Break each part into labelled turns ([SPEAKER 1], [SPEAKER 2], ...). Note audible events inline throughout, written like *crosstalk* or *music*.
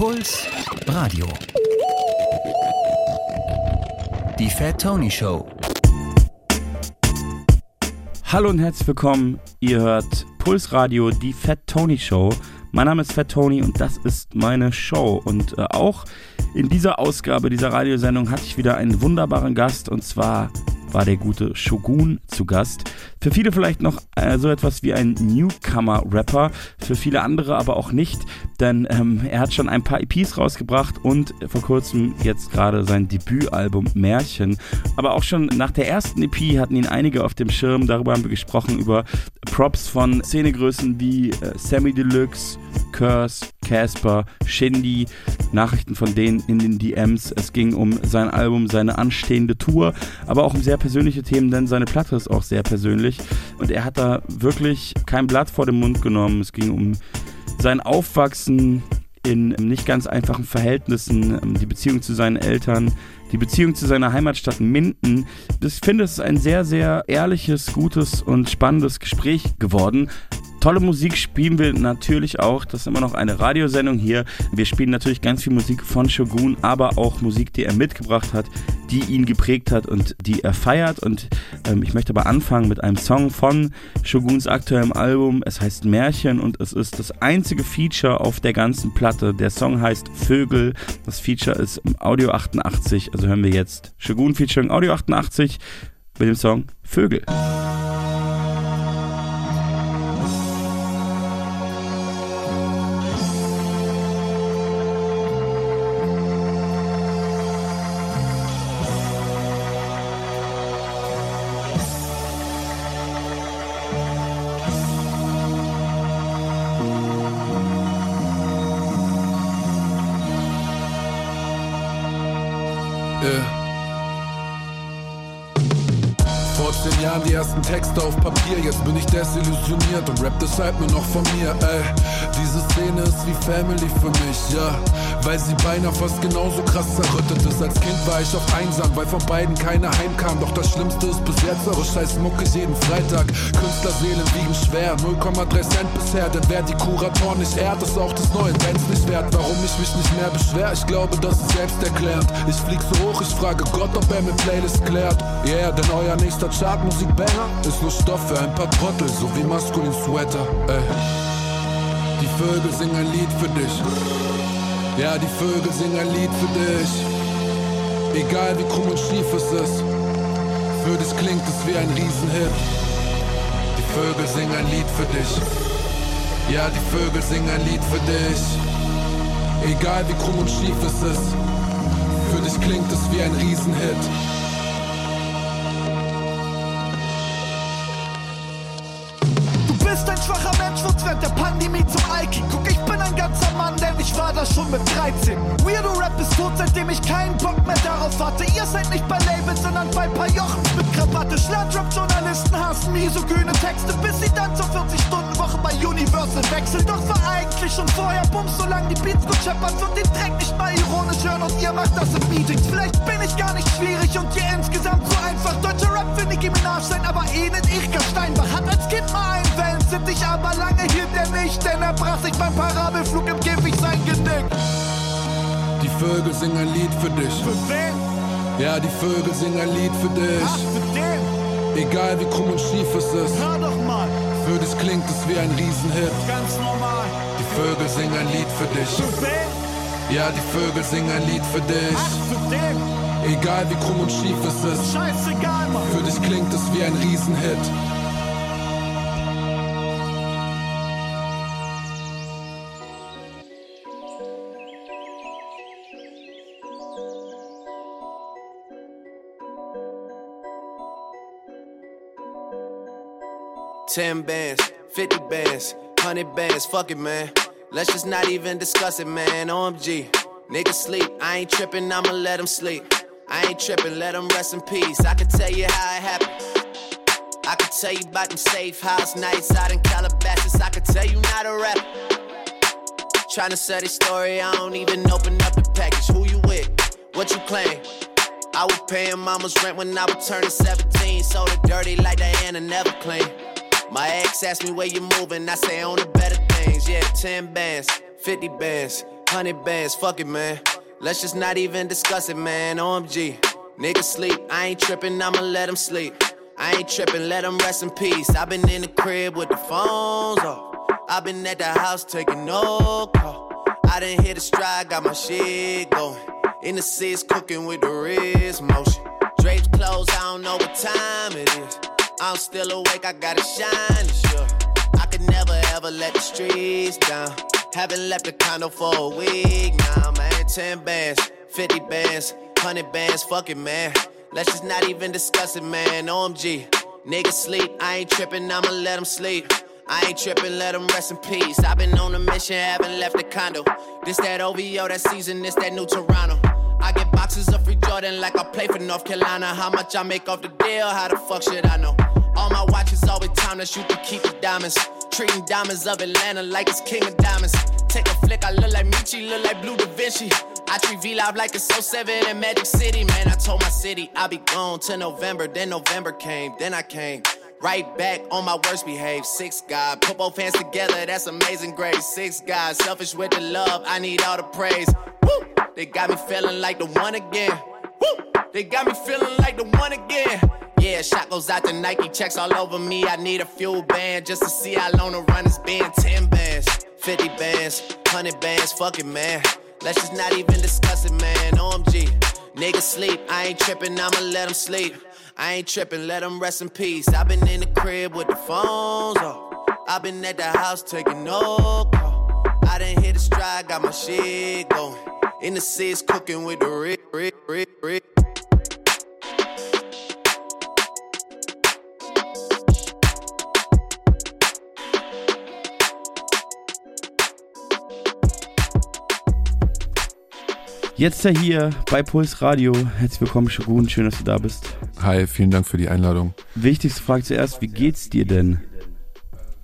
[SPEAKER 1] Puls Radio. Die Fat Tony Show.
[SPEAKER 2] Hallo und herzlich willkommen. Ihr hört Puls Radio, die Fat Tony Show. Mein Name ist Fat Tony und das ist meine Show. Und äh, auch in dieser Ausgabe dieser Radiosendung hatte ich wieder einen wunderbaren Gast und zwar war der gute Shogun zu Gast. Für viele vielleicht noch äh, so etwas wie ein Newcomer-Rapper, für viele andere aber auch nicht, denn ähm, er hat schon ein paar EPs rausgebracht und vor kurzem jetzt gerade sein Debütalbum Märchen. Aber auch schon nach der ersten EP hatten ihn einige auf dem Schirm, darüber haben wir gesprochen, über Props von Szenegrößen wie äh, Sammy Deluxe, Curse, Casper, Shindy, Nachrichten von denen in den DMs. Es ging um sein Album, seine anstehende Tour, aber auch um sehr persönliche Themen, denn seine Platte ist auch sehr persönlich. Und er hat da wirklich kein Blatt vor den Mund genommen. Es ging um sein Aufwachsen in nicht ganz einfachen Verhältnissen, die Beziehung zu seinen Eltern, die Beziehung zu seiner Heimatstadt Minden. Ich finde, es ist ein sehr, sehr ehrliches, gutes und spannendes Gespräch geworden. Tolle Musik spielen wir natürlich auch. Das ist immer noch eine Radiosendung hier. Wir spielen natürlich ganz viel Musik von Shogun, aber auch Musik, die er mitgebracht hat, die ihn geprägt hat und die er feiert. Und ähm, ich möchte aber anfangen mit einem Song von Shoguns aktuellem Album. Es heißt Märchen und es ist das einzige Feature auf der ganzen Platte. Der Song heißt Vögel. Das Feature ist im Audio 88. Also hören wir jetzt Shogun featuring Audio 88 mit dem Song Vögel.
[SPEAKER 3] Desillusioniert und rap deshalb nur noch von mir, ey. Diese Szene ist wie Family für mich, ja. Weil sie beinahe fast genauso krass zerrüttet ist. Als Kind war ich oft einsam, weil von beiden keiner heimkam. Doch das Schlimmste ist bis jetzt eure scheiß Mucke jeden Freitag. Künstlerseelen wiegen schwer, 0,3 Cent bisher. Denn wer die Kurator nicht ehrt, ist auch das neue Bands nicht wert. Warum ich mich nicht mehr beschwer? Ich glaube, das ist selbsterklärend. Ich flieg so hoch, ich frage Gott, ob er mir Playlist klärt. Yeah, denn euer nächster Chartmusik-Banger ist nur Stoff für ein paar Trottel, so wie maskulin Sweater. Ey. Die Vögel singen ein Lied für dich. Ja, die Vögel singen ein Lied für dich. Egal wie krumm und schief es ist, für dich klingt es wie ein Riesenhit. Die Vögel singen ein Lied für dich. Ja, die Vögel singen ein Lied für dich. Egal wie krumm und schief es ist, für dich klingt es wie ein Riesenhit.
[SPEAKER 4] Pandemie zum Alki. Guck, ich bin ein ganzer Mann, denn ich war da schon mit 13. Weirdo Rap ist tot, seitdem ich keinen Bock mehr darauf hatte. Ihr seid nicht bei Labels, sondern bei paar Jochen mit Krawatte. Schlandrap-Journalisten hassen misogyne Texte, bis sie dann zur 40-Stunden-Woche bei Universal wechseln. Doch war eigentlich schon vorher Bums, solange die Beats gut scheppern, wird den Dreck nicht mal ironisch hören und ihr macht das in Meetings. Vielleicht bin ich gar nicht schwierig und ihr insgesamt so einfach. Deutscher Rap will Nicki Minaj sein, aber nicht, denn er brach sich beim Parabelflug im Käfig sein Genick.
[SPEAKER 3] Die Vögel singen ein Lied für dich.
[SPEAKER 4] Für wen?
[SPEAKER 3] Ja, die Vögel singen ein Lied für dich.
[SPEAKER 4] Ach, für den?
[SPEAKER 3] Egal wie krumm und schief es ist.
[SPEAKER 4] Hör doch mal.
[SPEAKER 3] Für dich klingt es wie ein Riesenhit.
[SPEAKER 4] Ganz normal.
[SPEAKER 3] Die Vögel singen ein Lied für dich.
[SPEAKER 4] Für wen?
[SPEAKER 3] Ja, die Vögel singen ein Lied für dich.
[SPEAKER 4] Ach, für den?
[SPEAKER 3] Egal wie krumm und schief es ist.
[SPEAKER 4] Scheißegal, Mann.
[SPEAKER 3] Für dich klingt es wie ein Riesenhit.
[SPEAKER 5] Ten bands, 50 bands, 100 bands, fuck it, man. Let's just not even discuss it, man. OMG. Niggas sleep, I ain't tripping, I'ma let them sleep. I ain't tripping, let them rest in peace. I can tell you how it happened. I can tell you about them safe house nights out in Calabasas. I can tell you not a rap. Trying to sell this story, I don't even open up the package. Who you with? What you claim? I was paying mama's rent when I was turning 17. Sold it dirty like Diana, never clean. My ex asked me where you moving, I say on the better things. Yeah, 10 bands, 50 bands, hundred bands, fuck it, man. Let's just not even discuss it, man. OMG. Niggas sleep, I ain't tripping, I'ma let them sleep. I ain't tripping, let them rest in peace. i been in the crib with the phones off. i been at the house taking no call. I didn't hit a stride, got my shit going. In the seats, cooking with the wrist motion. Drapes closed, I don't know what time it is. I'm still awake, I gotta shine, sure. I could never ever let the streets down. Haven't left the condo for a week now, man. 10 bands, 50 bands, 100 bands, fuck it, man. Let's just not even discuss it, man. OMG. Niggas sleep, I ain't tripping, I'ma let them sleep. I ain't tripping, let them rest in peace. I've been on a mission, haven't left the condo. This that OVO, that season, this that new Toronto. I get boxes of free Jordan like I play for North Carolina. How much I make off the deal, how the fuck should I know? All my watches always timeless, you can keep the diamonds. Treating diamonds of Atlanta like it's king of diamonds. Take a flick, I look like Michi, look like Blue Da Vinci. I treat V Live like it's 07 in Magic City. Man, I told my city I'll be gone till November. Then November came, then I came. Right back on my worst behave. Six God, put both hands together, that's amazing grace. Six God, selfish with the love, I need all the praise. Woo! They got me feeling like the one again. Woo! They got me feeling like the one again. Yeah, shot goes out to Nike, checks all over me. I need a fuel band just to see how long the run has been. 10 bands, 50 bands, 100 bands, fuck it, man. Let's just not even discuss it, man. OMG. Niggas sleep, I ain't tripping, I'ma let them sleep. I ain't tripping, let them rest in peace. i been in the crib with the phones off. i been at the house taking no call. I didn't hit a stride, got my shit going. In the seats, cooking with the Rick, Rick, Rick, Rick.
[SPEAKER 2] Jetzt ja hier bei Puls Radio. Herzlich willkommen, Shogun. Schön, dass du da bist.
[SPEAKER 6] Hi, vielen Dank für die Einladung.
[SPEAKER 2] Wichtigste Frage zuerst: Wie geht's dir denn?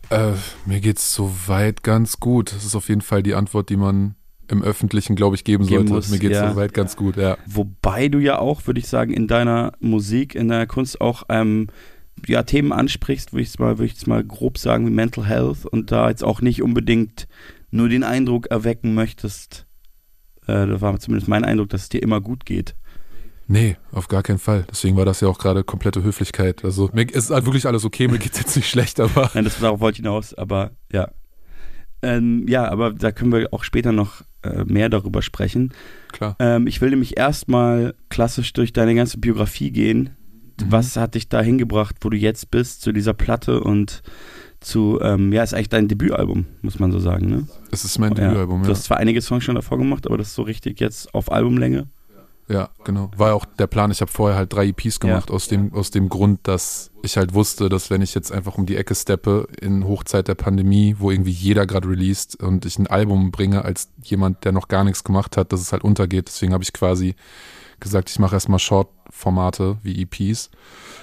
[SPEAKER 6] Äh, mir geht's soweit ganz gut. Das ist auf jeden Fall die Antwort, die man im Öffentlichen, glaube ich, geben, geben sollte. Muss, mir geht's ja. soweit ganz gut, ja.
[SPEAKER 2] Wobei du ja auch, würde ich sagen, in deiner Musik, in deiner Kunst auch ähm, ja, Themen ansprichst, würde ich mal, würd mal grob sagen, wie Mental Health und da jetzt auch nicht unbedingt nur den Eindruck erwecken möchtest, äh, das war zumindest mein Eindruck, dass es dir immer gut geht.
[SPEAKER 6] Nee, auf gar keinen Fall. Deswegen war das ja auch gerade komplette Höflichkeit. Also mir ist halt wirklich alles okay, mir geht's jetzt nicht schlecht, aber.
[SPEAKER 2] Nein, das darauf wollte ich hinaus, aber ja. Ähm, ja, aber da können wir auch später noch äh, mehr darüber sprechen.
[SPEAKER 6] Klar.
[SPEAKER 2] Ähm, ich will nämlich erstmal klassisch durch deine ganze Biografie gehen. Mhm. Was hat dich da hingebracht, wo du jetzt bist, zu dieser Platte und zu, ähm, ja, ist eigentlich dein Debütalbum, muss man so sagen, ne?
[SPEAKER 6] Es ist mein Debütalbum, ja.
[SPEAKER 2] Du hast zwar einige Songs schon davor gemacht, aber das ist so richtig jetzt auf Albumlänge.
[SPEAKER 6] Ja, genau. War auch der Plan. Ich habe vorher halt drei EPs gemacht, ja. aus, dem, aus dem Grund, dass ich halt wusste, dass wenn ich jetzt einfach um die Ecke steppe in Hochzeit der Pandemie, wo irgendwie jeder gerade released und ich ein Album bringe als jemand, der noch gar nichts gemacht hat, dass es halt untergeht. Deswegen habe ich quasi gesagt, ich mache erstmal Short-Formate wie EPs.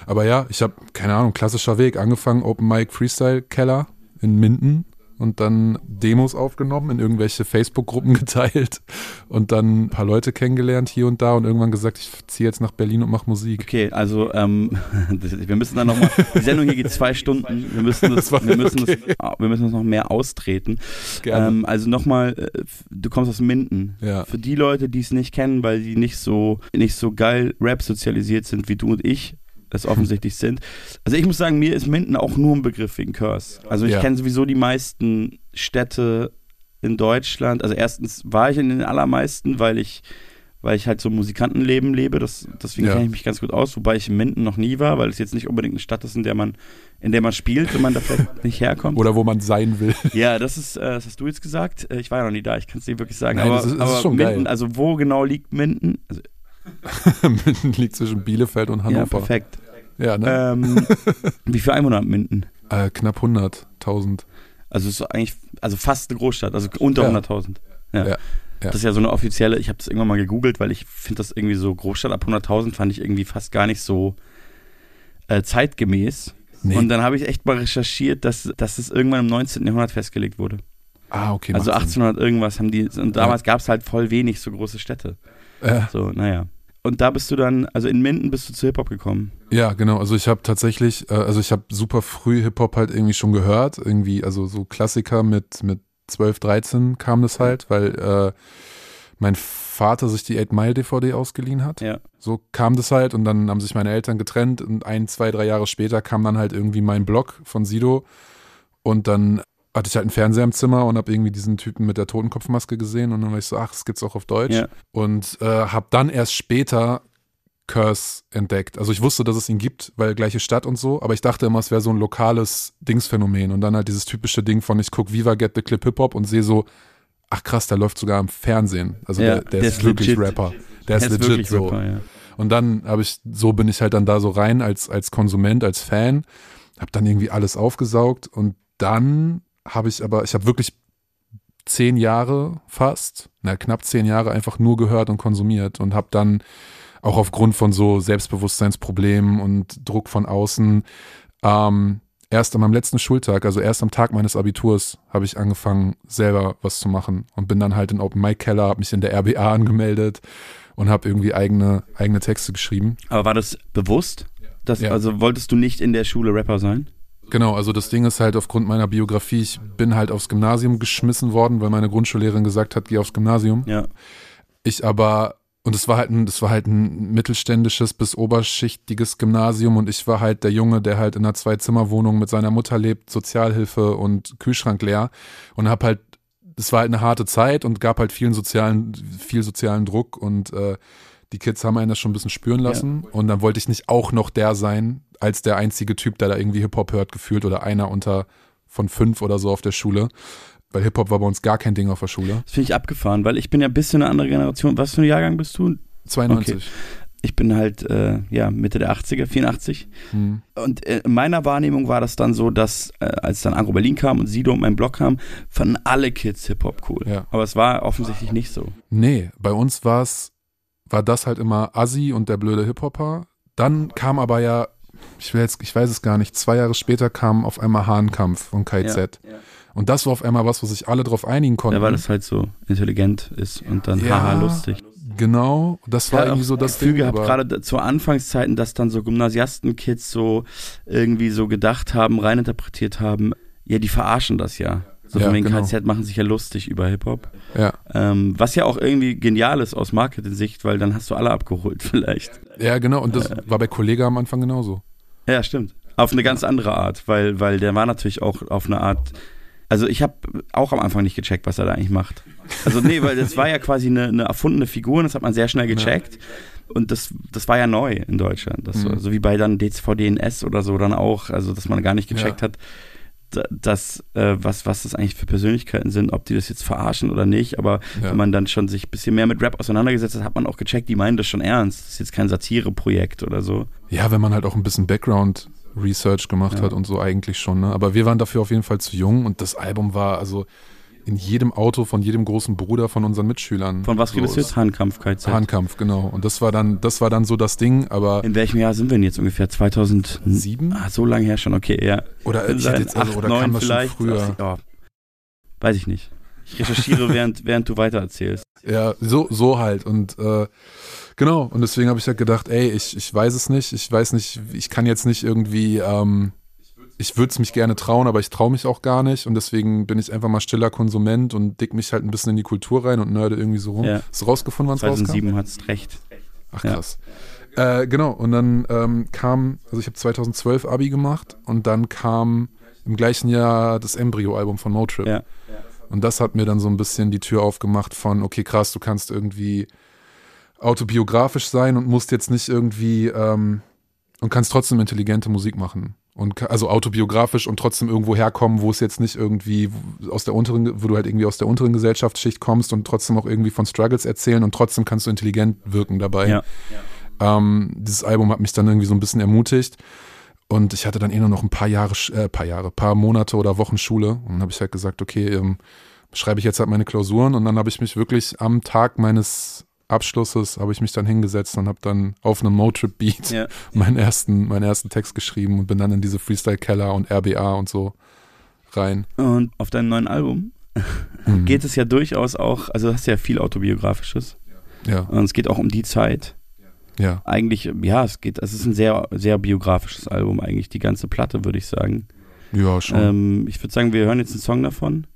[SPEAKER 6] Aber ja, ich habe, keine Ahnung, klassischer Weg, angefangen Open Mic Freestyle Keller in Minden und dann Demos aufgenommen, in irgendwelche Facebook-Gruppen *laughs* geteilt und dann ein paar Leute kennengelernt hier und da und irgendwann gesagt, ich ziehe jetzt nach Berlin und mache Musik.
[SPEAKER 2] Okay, also ähm, *laughs* wir müssen dann nochmal, die Sendung hier geht zwei Stunden, wir müssen *laughs* das, das wir, müssen okay. das wir müssen das noch mehr austreten. Ähm, also nochmal, äh, du kommst aus Minden.
[SPEAKER 6] Ja.
[SPEAKER 2] Für die Leute, die es nicht kennen, weil die nicht so, nicht so geil Rap sozialisiert sind wie du und ich, das offensichtlich sind. Also ich muss sagen, mir ist Minden auch nur ein Begriff wegen Curse. Also ich ja. kenne sowieso die meisten Städte in Deutschland. Also erstens war ich in den allermeisten, weil ich weil ich halt so Musikantenleben lebe, das, deswegen ja. kenne ich mich ganz gut aus, wobei ich in Minden noch nie war, weil es jetzt nicht unbedingt eine Stadt ist, in der man, in der man spielt, wenn man da vielleicht *laughs* nicht herkommt.
[SPEAKER 6] Oder wo man sein will. *laughs*
[SPEAKER 2] Ja, das ist, äh, das hast du jetzt gesagt. Äh, ich war ja noch nie da, ich kann es dir wirklich sagen.
[SPEAKER 6] Nein,
[SPEAKER 2] aber,
[SPEAKER 6] das ist, das aber ist schon
[SPEAKER 2] Minden,
[SPEAKER 6] geil.
[SPEAKER 2] also wo genau liegt Minden? Also, *laughs*
[SPEAKER 6] Minden liegt zwischen Bielefeld und Hannover. Ja,
[SPEAKER 2] perfekt.
[SPEAKER 6] Ja, ne?
[SPEAKER 2] Ähm, *laughs* wie viele Einwohner hat Minden?
[SPEAKER 6] Äh, knapp 100.000.
[SPEAKER 2] Also ist eigentlich, also fast eine Großstadt, also unter ja. 100.000. Ja. ja. Das ist ja so eine offizielle, ich habe das irgendwann mal gegoogelt, weil ich finde das irgendwie so Großstadt ab 100.000 fand ich irgendwie fast gar nicht so äh, zeitgemäß. Nee. Und dann habe ich echt mal recherchiert, dass, dass das irgendwann im 19. Jahrhundert festgelegt wurde.
[SPEAKER 6] Ah, okay.
[SPEAKER 2] Also 1800 Sinn. irgendwas haben die, und damals ja. gab es halt voll wenig so große Städte.
[SPEAKER 6] Ja.
[SPEAKER 2] So, naja. Und da bist du dann, also in Minden bist du zu Hip-Hop gekommen.
[SPEAKER 6] Ja, genau. Also ich habe tatsächlich, äh, also ich habe super früh Hip-Hop halt irgendwie schon gehört. Irgendwie, also so Klassiker mit, mit 12, 13 kam das halt, weil äh, mein Vater sich die 8 Mile DVD ausgeliehen hat.
[SPEAKER 2] Ja.
[SPEAKER 6] So kam das halt und dann haben sich meine Eltern getrennt und ein, zwei, drei Jahre später kam dann halt irgendwie mein Blog von Sido und dann hatte ich halt einen Fernseher im Zimmer und habe irgendwie diesen Typen mit der Totenkopfmaske gesehen und dann war ich so, ach, das gibt's auch auf Deutsch.
[SPEAKER 2] Ja.
[SPEAKER 6] Und äh, habe dann erst später Curse entdeckt. Also ich wusste, dass es ihn gibt, weil gleiche Stadt und so, aber ich dachte immer, es wäre so ein lokales Dingsphänomen und dann halt dieses typische Ding von ich guck Viva Get the Clip Hip Hop und sehe so, ach krass, der läuft sogar im Fernsehen. Also
[SPEAKER 2] Ja,
[SPEAKER 6] der, der,
[SPEAKER 2] der
[SPEAKER 6] ist,
[SPEAKER 2] ist
[SPEAKER 6] wirklich
[SPEAKER 2] legit.
[SPEAKER 6] Rapper. Der ist, legit
[SPEAKER 2] wirklich
[SPEAKER 6] so.
[SPEAKER 2] Rapper, ja.
[SPEAKER 6] Und dann habe ich, so bin ich halt dann da so rein als, als Konsument, als Fan, habe dann irgendwie alles aufgesaugt und dann habe ich aber, ich habe wirklich zehn Jahre fast, na knapp zehn Jahre einfach nur gehört und konsumiert und habe dann auch aufgrund von so Selbstbewusstseinsproblemen und Druck von außen ähm, erst an meinem letzten Schultag, also erst am Tag meines Abiturs, habe ich angefangen, selber was zu machen und bin dann halt in Open Mic Keller, habe mich in der RBA angemeldet und habe irgendwie eigene, eigene Texte geschrieben.
[SPEAKER 2] Aber war das bewusst? Das,
[SPEAKER 6] Ja.
[SPEAKER 2] Also wolltest du nicht in der Schule Rapper sein?
[SPEAKER 6] Genau, also das Ding ist halt aufgrund meiner Biografie, ich bin halt aufs Gymnasium geschmissen worden, weil meine Grundschullehrerin gesagt hat, geh aufs Gymnasium.
[SPEAKER 2] Ja.
[SPEAKER 6] Ich aber, und es war halt ein, das war halt ein mittelständisches bis oberschichtiges Gymnasium und ich war halt der Junge, der halt in einer Zwei-Zimmer-Wohnung mit seiner Mutter lebt, Sozialhilfe und Kühlschrank leer und hab halt, es war halt eine harte Zeit und gab halt vielen sozialen, viel sozialen Druck und äh, die Kids haben einen das schon ein bisschen spüren lassen und dann wollte ich nicht auch noch der sein, als der einzige Typ, der da irgendwie Hip-Hop hört, gefühlt oder einer unter von fünf oder so auf der Schule. Weil Hip-Hop war bei uns gar kein Ding auf der Schule.
[SPEAKER 2] Das finde ich abgefahren, weil ich bin ja ein bisschen eine andere Generation. Was für ein Jahrgang bist du?
[SPEAKER 6] 92.
[SPEAKER 2] Ich bin halt äh, ja Mitte der 80er, 84.
[SPEAKER 6] Hm.
[SPEAKER 2] Und äh, in meiner Wahrnehmung war das dann so, dass äh, als dann Agro Berlin kam und Sido und mein Blog kam, fanden alle Kids Hip-Hop cool.
[SPEAKER 6] Ja.
[SPEAKER 2] Aber es war offensichtlich nicht so.
[SPEAKER 6] Nee, bei uns war's, war das halt immer Assi und der blöde Hip-Hopper. Dann kam aber ja, ich will jetzt, ich weiß es gar nicht, zwei Jahre später kam auf einmal Hahnkampf von KZ.
[SPEAKER 2] Ja.
[SPEAKER 6] Und das war auf einmal was, wo sich alle drauf einigen konnten.
[SPEAKER 2] Ja, weil das halt so intelligent ist und dann
[SPEAKER 6] Ja.
[SPEAKER 2] haha lustig.
[SPEAKER 6] Genau, das war
[SPEAKER 2] Ja,
[SPEAKER 6] irgendwie so das
[SPEAKER 2] Gefühl
[SPEAKER 6] Ding.
[SPEAKER 2] gehabt, gerade zu Anfangszeiten, dass dann so Gymnasiasten-Kids so irgendwie so gedacht haben, reininterpretiert haben, ja, die verarschen das ja. So
[SPEAKER 6] Ja,
[SPEAKER 2] von wegen
[SPEAKER 6] genau.
[SPEAKER 2] KZ machen sich ja lustig über Hip-Hop.
[SPEAKER 6] Ja,
[SPEAKER 2] Ähm, was ja auch irgendwie genial ist aus Marketing-Sicht, weil dann hast du alle abgeholt *laughs* vielleicht.
[SPEAKER 6] ja, genau. Und das war bei Kollege am Anfang genauso.
[SPEAKER 2] Ja, stimmt. Auf eine ganz andere Art, weil, weil der war natürlich auch auf eine Art. Also ich habe auch am Anfang nicht gecheckt, was er da eigentlich macht. Also nee, weil das war ja quasi eine, eine erfundene Figur und das hat man sehr schnell gecheckt. Und das, das war ja neu in Deutschland. Das
[SPEAKER 6] Mhm.
[SPEAKER 2] war, so wie bei dann DCVDNS oder so dann auch. Also dass man gar nicht gecheckt hat, da- dass, äh, was, was das eigentlich für Persönlichkeiten sind, ob die das jetzt verarschen oder nicht. Aber
[SPEAKER 6] Ja.
[SPEAKER 2] wenn man dann schon sich ein bisschen mehr mit Rap auseinandergesetzt hat, hat man auch gecheckt, die meinen das schon ernst. Das ist jetzt kein Satireprojekt oder so.
[SPEAKER 6] Ja, wenn man halt auch ein bisschen Background Research gemacht
[SPEAKER 2] Ja.
[SPEAKER 6] hat und so eigentlich schon, ne? Aber wir waren dafür auf jeden Fall zu jung und das Album war also in jedem Auto von jedem großen Bruder von unseren Mitschülern.
[SPEAKER 2] Von was redest du jetzt? Hahnkampf, KZ.
[SPEAKER 6] Hahnkampf, genau. Und das war dann, das war dann so das Ding, aber
[SPEAKER 2] In welchem Jahr sind wir denn jetzt ungefähr? 2007?
[SPEAKER 6] sieben?
[SPEAKER 2] Ah, so lange her schon, okay, ja.
[SPEAKER 6] Oder ich jetzt, also,
[SPEAKER 2] Acht,
[SPEAKER 6] oder
[SPEAKER 2] neun
[SPEAKER 6] kam das schon
[SPEAKER 2] vielleicht.
[SPEAKER 6] früher?
[SPEAKER 2] Ja, weiß ich nicht. Ich recherchiere, *laughs* während, während du weitererzählst.
[SPEAKER 6] Ja, so, so halt. Und äh, genau, und deswegen habe ich halt gedacht, ey, ich, ich weiß es nicht, ich weiß nicht, ich kann jetzt nicht irgendwie, ähm, ich würde es mich gerne trauen, aber ich traue mich auch gar nicht. Und deswegen bin ich einfach mal stiller Konsument und dick mich halt ein bisschen in die Kultur rein und nerde irgendwie so rum.
[SPEAKER 2] Ja.
[SPEAKER 6] Hast du rausgefunden, wann es rauskam?
[SPEAKER 2] 2007 hat's recht.
[SPEAKER 6] Ach
[SPEAKER 2] Ja.
[SPEAKER 6] krass. Äh, genau, und dann ähm, kam, also ich habe 2012 Abi gemacht und dann kam im gleichen Jahr das Embryo-Album von Motrip.
[SPEAKER 2] Ja.
[SPEAKER 6] Und das hat mir dann so ein bisschen die Tür aufgemacht von, okay, krass, du kannst irgendwie autobiografisch sein und musst jetzt nicht irgendwie ähm, und kannst trotzdem intelligente Musik machen. Und also autobiografisch und trotzdem irgendwo herkommen, wo es jetzt nicht irgendwie aus der unteren, wo du halt irgendwie aus der unteren Gesellschaftsschicht kommst und trotzdem auch irgendwie von Struggles erzählen und trotzdem kannst du intelligent wirken dabei.
[SPEAKER 2] Ja.
[SPEAKER 6] Ähm, dieses Album hat mich dann irgendwie so ein bisschen ermutigt. Und ich hatte dann eh nur noch ein paar Jahre, äh, paar Jahre, paar Monate oder Wochen Schule. Und dann habe ich halt gesagt, okay, ähm, schreibe ich jetzt halt meine Klausuren. Und dann habe ich mich wirklich am Tag meines Abschlusses habe ich mich dann hingesetzt und habe dann auf einem Motrip-Beat
[SPEAKER 2] Ja. *laughs*
[SPEAKER 6] meinen ersten, meinen ersten Text geschrieben und bin dann in diese Freestyle-Keller und RBA und so rein.
[SPEAKER 2] Und auf deinem neuen Album *laughs*
[SPEAKER 6] Mhm.
[SPEAKER 2] geht es ja durchaus auch, also du hast ja viel Autobiografisches.
[SPEAKER 6] Ja,
[SPEAKER 2] Und es geht auch um die Zeit.
[SPEAKER 6] ja.
[SPEAKER 2] Eigentlich, ja, es geht, es ist ein sehr, sehr biografisches Album, eigentlich die ganze Platte, würde ich sagen.
[SPEAKER 6] Ja, schon.
[SPEAKER 2] Ähm, ich würde sagen, wir hören jetzt einen Song davon.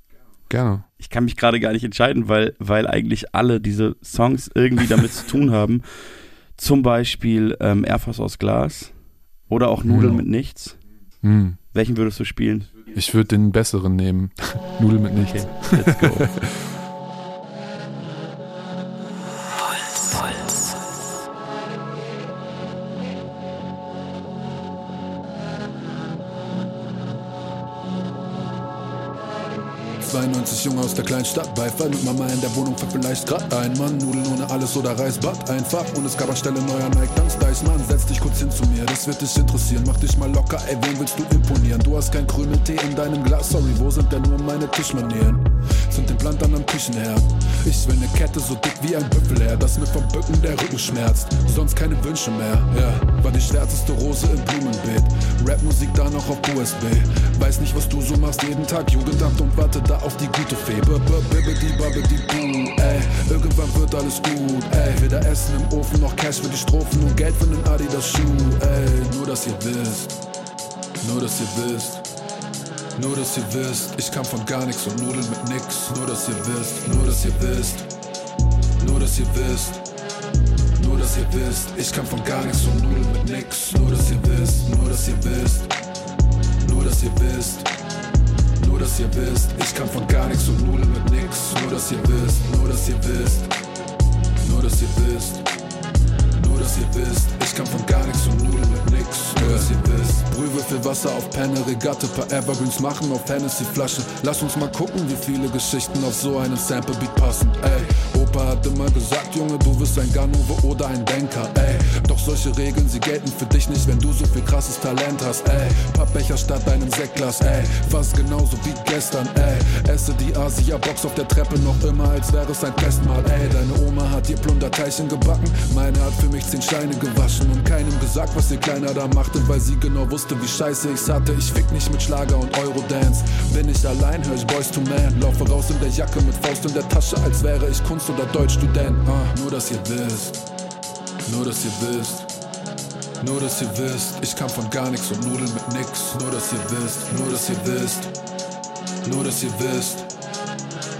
[SPEAKER 6] Gerne.
[SPEAKER 2] Ich kann mich gerade gar nicht entscheiden, weil, weil eigentlich alle diese Songs irgendwie damit zu tun haben. *laughs* Zum Beispiel ähm, Airforce aus Glas oder auch Nudeln
[SPEAKER 6] Mhm.
[SPEAKER 2] mit nichts.
[SPEAKER 6] Hm.
[SPEAKER 2] Welchen würdest du spielen?
[SPEAKER 6] Ich würde den besseren nehmen. *laughs* Nudel mit nichts.
[SPEAKER 2] Okay, let's go. *laughs*
[SPEAKER 3] 92 Junge aus der Kleinstadt, Beifall mit Mama in der Wohnung für vielleicht grad ein Mann. Nudeln ohne alles oder Reisbad, einfach. Und es gab anstelle neuer Nike Dunks, Deichmann. Setz dich kurz hin zu mir, das wird dich interessieren. Mach dich mal locker, ey, wem willst du imponieren? Du hast kein Krümeltee in deinem Glas, sorry, wo sind denn nur meine Tischmanieren? Sind implant an am Küchenherd. Ich will ne Kette so dick wie ein Büffelherr, dass mir vom Bücken der Rücken schmerzt. Sonst keine Wünsche mehr, ja. War die schwärzeste Rose im Blumenbeet. Rapmusik da noch auf USB. Weiß nicht, was du so machst jeden Tag. Jugendamt und warte da auf die gute Fee. Bibbidi babbidi boo, ey. Irgendwann wird alles gut, ey. Weder Essen im Ofen noch Cash für die Strophen und Geld für den Adidas Schuh, ey. Nur, dass ihr wisst. Nur, dass ihr wisst. Nur, dass ihr wisst, ich kam von gar nichts und Nudeln mit nix. Nur, dass ihr wisst, nur, dass ihr wisst. Nur, dass ihr wisst. Nur, dass ihr wisst, ich kam von gar nichts und Nudeln mit nix. Nur, dass ihr wisst, nur, dass ihr wisst. Nur, dass ihr wisst. Nur, dass ihr wisst, ich kam von gar nichts und Nudeln mit nix. Nur, dass ihr wisst, nur, dass ihr wisst. Nur, dass ihr wisst. Nur, dass ihr wisst, ich kam von gar nichts und Nudeln mit nix. Ihr wisst. Brühwürfel, Wasser auf Penne, Regatte, paar Evergreens machen auf Hennessy-Flasche. Lass uns mal gucken, wie viele Geschichten auf so einen Sample-Beat passen, ey. Opa hat immer gesagt, Junge, du wirst ein Ganove oder ein Denker, ey. Doch solche Regeln, sie gelten für dich nicht, wenn du so viel krasses Talent hast, ey. Pappbecher statt deinem Sektglas, ey. Fast genauso wie gestern, ey. Esse die Asia-Box auf der Treppe noch immer, als wäre es ein Festmahl, ey. Deine Oma hat dir Plunderteilchen gebacken, meine hat für mich zehn Scheine gewaschen und keinem gesagt, was ihr Kleiner da machte, weil sie genau wusste, wie scheiße ich's hatte. Ich fick nicht mit Schlager und Eurodance. Bin ich allein, hör ich Boys to Man. Laufe raus in der Jacke mit Faust in der Tasche, als wäre ich Kunst- oder Deutschstudent. Ah, nur, dass ihr wisst. Nur, dass ihr wisst. Nur, dass ihr wisst, ich kam von gar nichts und Nudeln mit nix. Nur, dass ihr wisst, nur, dass ihr wisst. Nur, dass ihr wisst.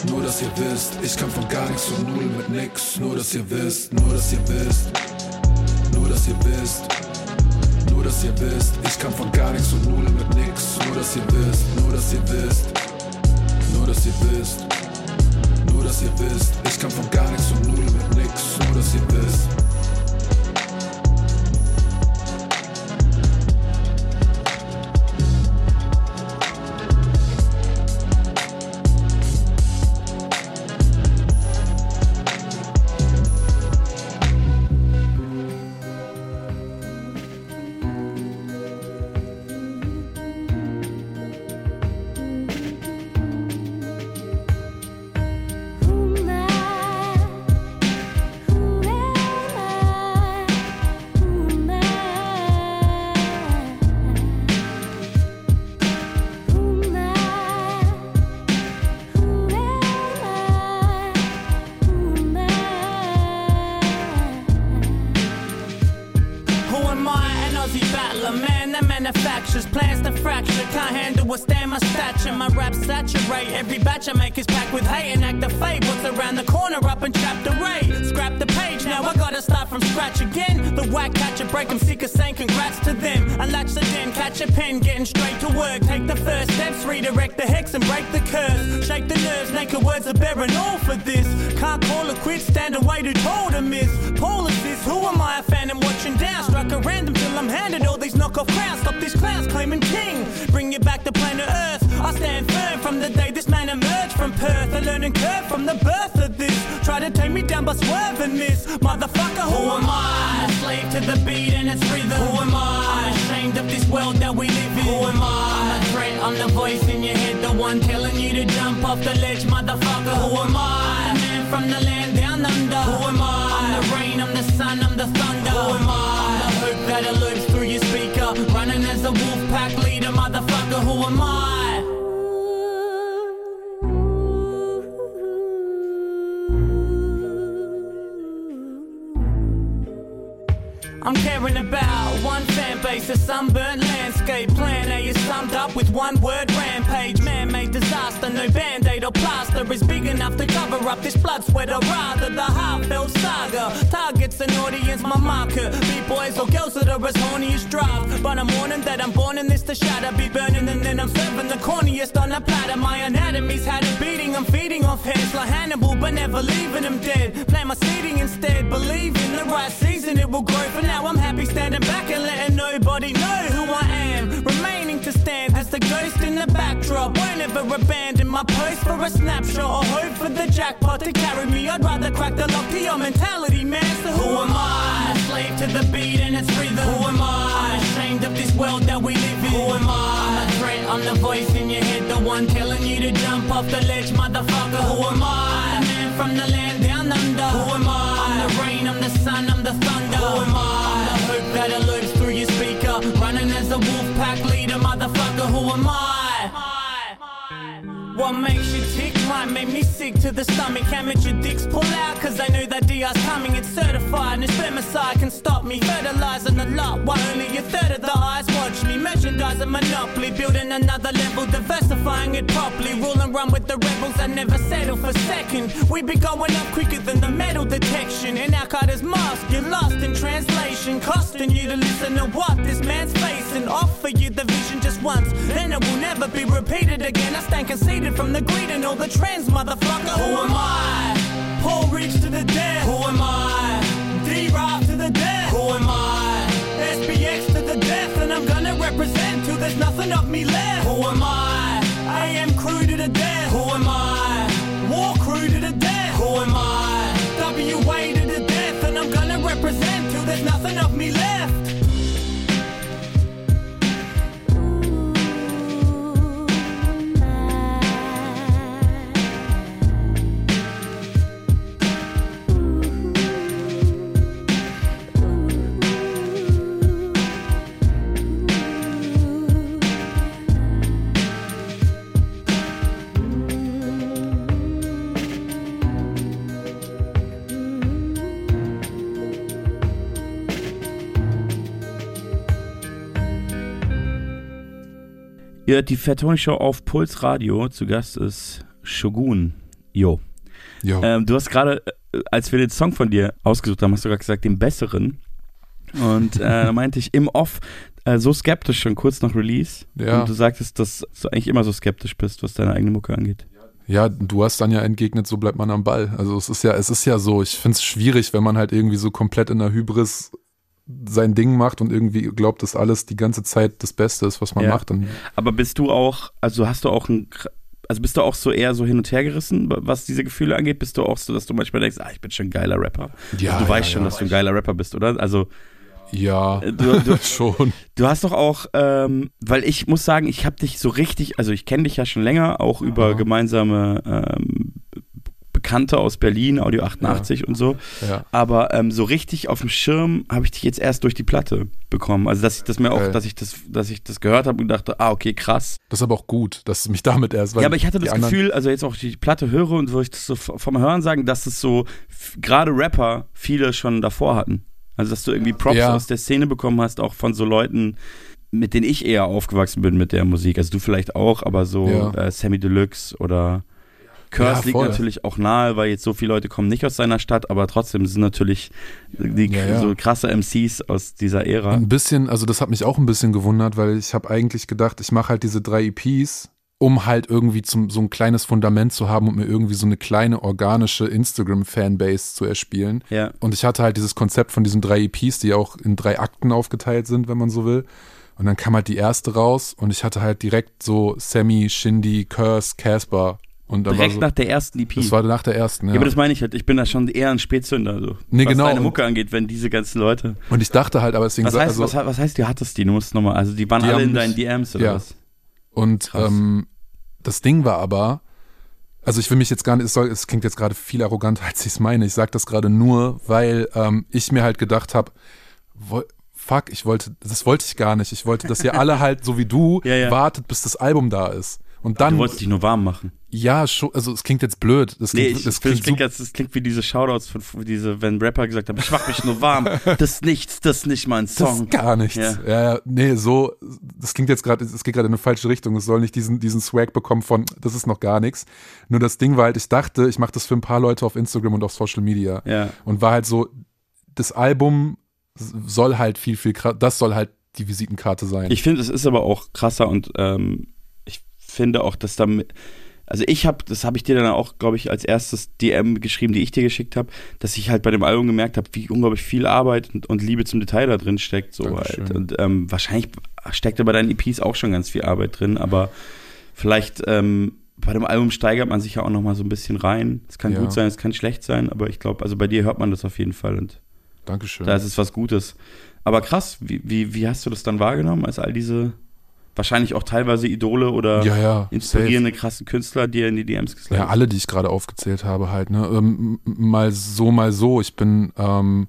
[SPEAKER 3] Nur, dass ihr wisst, ich kam von gar nichts und Nudeln mit nix. Nur, dass ihr wisst, nur, dass ihr wisst. Nur, dass ihr wisst. Nur, dass ihr wisst, ich kam von gar nichts und Nudeln mit nix. Nur, dass ihr wisst, nur, dass ihr wisst. Nur, dass ihr wisst. Nur, dass ihr wisst, ich kam von gar nichts und Nudeln mit nix. Nur, dass ihr wisst.
[SPEAKER 7] Saturate. Every batch I make is packed with hate and act of fate. What's around the corner up in chapter 8? Scrap the page, now I gotta start from scratch again. The whack catcher break 'em sick of saying congrats to them. I latch the den, catch a pen, getting straight to work. Take the first steps, redirect the hex and break the curse. Shake the nerves, naked words are bearing all for this. Can't call it quits, stand away too tall to miss. Paul is this, who am I? A fan and watching down. Struck a random till I'm handed all these knockoff crowns. Stop these clowns claiming king. Bring from the day this man emerged from Perth. A learning curve from the birth of this. Try to take me down but swerving miss. Motherfucker, who am I? A slave to the beat and its rhythm. Who am I? Ashamed of this world that we live in. Who am I? I'm a threat, I'm the voice in your head. The one telling you to jump off the ledge, motherfucker. Who am I? A man from the land down under. Who am I? I'm the rain, I'm the sun, I'm the thunder. Who am I? I'm the hope that alludes through your speaker. Running as a wolf pack leader, motherfucker. Who am I? Base, a sunburnt landscape. Plan A is summed up with one word rampage. Disaster, no band aid or plaster is big enough to cover up this blood, sweat, or rather the heartfelt saga. Targets an audience, my marker. Be boys or girls that are as horny as draft. But I'm warning that I'm born in this to shatter, be burning, and then I'm serving the corniest on a platter. My anatomy's had a beating, I'm feeding off heads like Hannibal, but never leaving them dead. Plant my seeding instead, believe in the right season, it will grow. For now, I'm happy standing back and letting nobody know who I am. Remaining to stand as the ghost in the backdrop. Won't ever abandon my post for a snapshot or hope for the jackpot to carry me. I'd rather crack the lock to your mentality, man. So who am I? Slave to the beat and its rhythm. Who am I? I'm Ashamed of this world that we live in. Who am I? I'm a threat, I'm the voice in your head, the one telling you to jump off the ledge, motherfucker. Who am I? A man from the land down under. Who am I? I'm the rain, I'm the sun, I'm the thunder. Who am I? I'm the hope that elopes through your speaker. Running as a wolf pack leader, motherfucker. Who am I? What makes you tick might make me sick to the stomach. Amateur dicks pull out cause I know that DR's coming. It's certified and it's femicide can stop me. Fertilizing the lot while only a third of the eyes watch me. Merchandise a monopoly, building another level, diversifying it properly. Rule and run with the rebels I never settle for second. We be going up quicker than the metal detection. And our card is mask, you're lost in translation. Costing you to listen to what this man's facing. Offer you the vision just once, then it will never be repeated again. I stand conceited from the greed and all the trends, motherfucker. Who am I? Paul Reach to the death. Who am I? D-Rock to the death. Who am I? SBX to the death, and I'm gonna represent till there's nothing of me left. Who am I? AM crew to the death. Who am I? War crew to the death. Who am I? WA to the death, and I'm gonna represent till there's nothing of me left.
[SPEAKER 2] Ihr hört die Fat Tony Show auf Puls Radio. Zu Gast ist Shogun. Jo.
[SPEAKER 6] Jo.
[SPEAKER 2] Ähm, du hast gerade, äh, als wir den Song von dir ausgesucht haben, hast du gerade gesagt, den besseren. Und äh, da meinte ich im Off äh, so skeptisch schon kurz nach Release.
[SPEAKER 6] Ja.
[SPEAKER 2] Und du sagtest, dass du eigentlich immer so skeptisch bist, was deine eigene Mucke angeht.
[SPEAKER 6] Ja, du hast dann ja entgegnet, so bleibt man am Ball. Also es ist ja, es ist ja so, ich finde es schwierig, wenn man halt irgendwie so komplett in der Hybris sein Ding macht und irgendwie glaubt, dass alles die ganze Zeit das Beste ist, was man
[SPEAKER 2] Ja.
[SPEAKER 6] macht.
[SPEAKER 2] Aber bist du auch, also hast du auch ein, also bist du auch so eher so hin und her gerissen, was diese Gefühle angeht? Bist du auch so, dass du manchmal denkst, ah, ich bin schon ein geiler Rapper?
[SPEAKER 6] Ja,
[SPEAKER 2] also du
[SPEAKER 6] ja,
[SPEAKER 2] weißt schon,
[SPEAKER 6] ja.
[SPEAKER 2] dass du ein geiler Rapper bist, oder? Also
[SPEAKER 6] ja,
[SPEAKER 2] äh, du, du, *laughs*
[SPEAKER 6] schon.
[SPEAKER 2] Du hast doch auch, ähm, weil ich muss sagen, ich habe dich so richtig, also ich kenne dich ja schon länger, auch über gemeinsame ähm, Bekannte aus Berlin, Audio 88 und so.
[SPEAKER 6] Ja.
[SPEAKER 2] Aber ähm, so richtig auf dem Schirm habe ich dich jetzt erst durch die Platte bekommen. Also dass ich das mir auch,
[SPEAKER 6] Geil.
[SPEAKER 2] dass ich das, dass ich das gehört habe und dachte, ah okay krass.
[SPEAKER 6] Das ist aber auch gut, dass du mich damit erst.
[SPEAKER 2] ja, aber ich hatte das Gefühl, also jetzt auch die Platte höre und wo ich das so vom Hören sagen, dass es so gerade Rapper viele schon davor hatten. Also dass du irgendwie Props
[SPEAKER 6] Ja.
[SPEAKER 2] aus der Szene bekommen hast, auch von so Leuten, mit denen ich eher aufgewachsen bin mit der Musik. Also du vielleicht auch, aber so
[SPEAKER 6] Ja.
[SPEAKER 2] äh, Sammy Deluxe oder Curse
[SPEAKER 6] Ja,
[SPEAKER 2] liegt natürlich auch nahe, weil jetzt so viele Leute kommen nicht aus seiner Stadt, aber trotzdem sind natürlich die
[SPEAKER 6] Ja, ja.
[SPEAKER 2] so krasse MCs aus dieser Ära.
[SPEAKER 6] Ein bisschen, also das hat mich auch ein bisschen gewundert, weil ich habe eigentlich gedacht, ich mache halt diese drei EPs, um halt irgendwie zum, so ein kleines Fundament zu haben und mir irgendwie so eine kleine organische Instagram-Fanbase zu erspielen.
[SPEAKER 2] Ja.
[SPEAKER 6] Und ich hatte halt dieses Konzept von diesen drei EPs, die auch in drei Akten aufgeteilt sind, wenn man so will. Und dann kam halt die erste raus und ich hatte halt direkt so Sammy, Shindy, Curse, Casper. Und
[SPEAKER 2] Direkt
[SPEAKER 6] so,
[SPEAKER 2] nach der ersten EP.
[SPEAKER 6] das war nach der ersten,
[SPEAKER 2] ja.
[SPEAKER 6] ja.
[SPEAKER 2] aber das meine ich halt, ich bin da schon eher ein Spätzünder, so,
[SPEAKER 6] Nee,
[SPEAKER 2] was
[SPEAKER 6] genau.
[SPEAKER 2] deine Mucke angeht, wenn diese ganzen Leute
[SPEAKER 6] und ich dachte halt, aber deswegen
[SPEAKER 2] Was heißt,
[SPEAKER 6] also,
[SPEAKER 2] was, was heißt, du hattest die? Du musst nochmal, also die waren
[SPEAKER 6] Die
[SPEAKER 2] alle in deinen DMs oder
[SPEAKER 6] ja.
[SPEAKER 2] was?
[SPEAKER 6] Und ähm, das Ding war aber, also ich will mich jetzt gar nicht, es, soll, es klingt jetzt gerade viel arroganter, *laughs* als ich es meine. Ich sage das gerade nur, weil ähm, ich mir halt gedacht habe, fuck, ich wollte, das wollte ich gar nicht. Ich wollte, dass ihr alle *laughs* halt, so wie du,
[SPEAKER 2] Ja, ja.
[SPEAKER 6] wartet, bis das Album da ist. Und dann,
[SPEAKER 2] Du wolltest dich nur warm machen.
[SPEAKER 6] Ja, schon, also es klingt jetzt blöd. Das
[SPEAKER 2] Nee,
[SPEAKER 6] klingt,
[SPEAKER 2] ich,
[SPEAKER 6] das
[SPEAKER 2] das,
[SPEAKER 6] klingt,
[SPEAKER 2] klingt, jetzt, das klingt wie diese Shoutouts von diese, wenn Rapper gesagt haben, ich mach mich nur warm. *laughs* Das ist nichts, das ist nicht mein
[SPEAKER 6] das
[SPEAKER 2] Song.
[SPEAKER 6] ist gar nichts.
[SPEAKER 2] Ja.
[SPEAKER 6] Ja. ja, nee, so, das klingt jetzt gerade, es geht gerade in eine falsche Richtung. Es soll nicht diesen, diesen Swag bekommen von, das ist noch gar nichts. Nur das Ding war halt, ich dachte, ich mache das für ein paar Leute auf Instagram und auf Social Media.
[SPEAKER 2] Ja.
[SPEAKER 6] Und war halt so, das Album soll halt viel, viel, das soll halt die Visitenkarte sein.
[SPEAKER 2] Ich finde, es ist aber auch krasser und ähm, ich finde auch, dass damit, also ich habe, das habe ich dir dann auch, glaube ich, als erstes DM geschrieben, die ich dir geschickt habe, dass ich halt bei dem Album gemerkt habe, wie unglaublich viel Arbeit und, und Liebe zum Detail da drin steckt. So
[SPEAKER 6] Dankeschön.
[SPEAKER 2] halt. Und ähm, wahrscheinlich steckt da bei deinen EPs auch schon ganz viel Arbeit drin, aber vielleicht ähm, bei dem Album steigert man sich ja auch noch mal so ein bisschen rein. Es kann
[SPEAKER 6] Ja.
[SPEAKER 2] gut sein, es kann schlecht sein, aber ich glaube, also bei dir hört man das auf jeden Fall und
[SPEAKER 6] Dankeschön.
[SPEAKER 2] da ist es was Gutes. Aber krass, wie, wie, wie hast du das dann wahrgenommen, als all diese wahrscheinlich auch teilweise Idole oder
[SPEAKER 6] ja, ja.
[SPEAKER 2] inspirierende krassen Künstler dir in die DMs
[SPEAKER 6] safe.
[SPEAKER 2] geslidet
[SPEAKER 6] Ja, alle, die ich gerade aufgezählt habe, halt, ne? Ähm, mal so, mal so. Ich bin, ähm,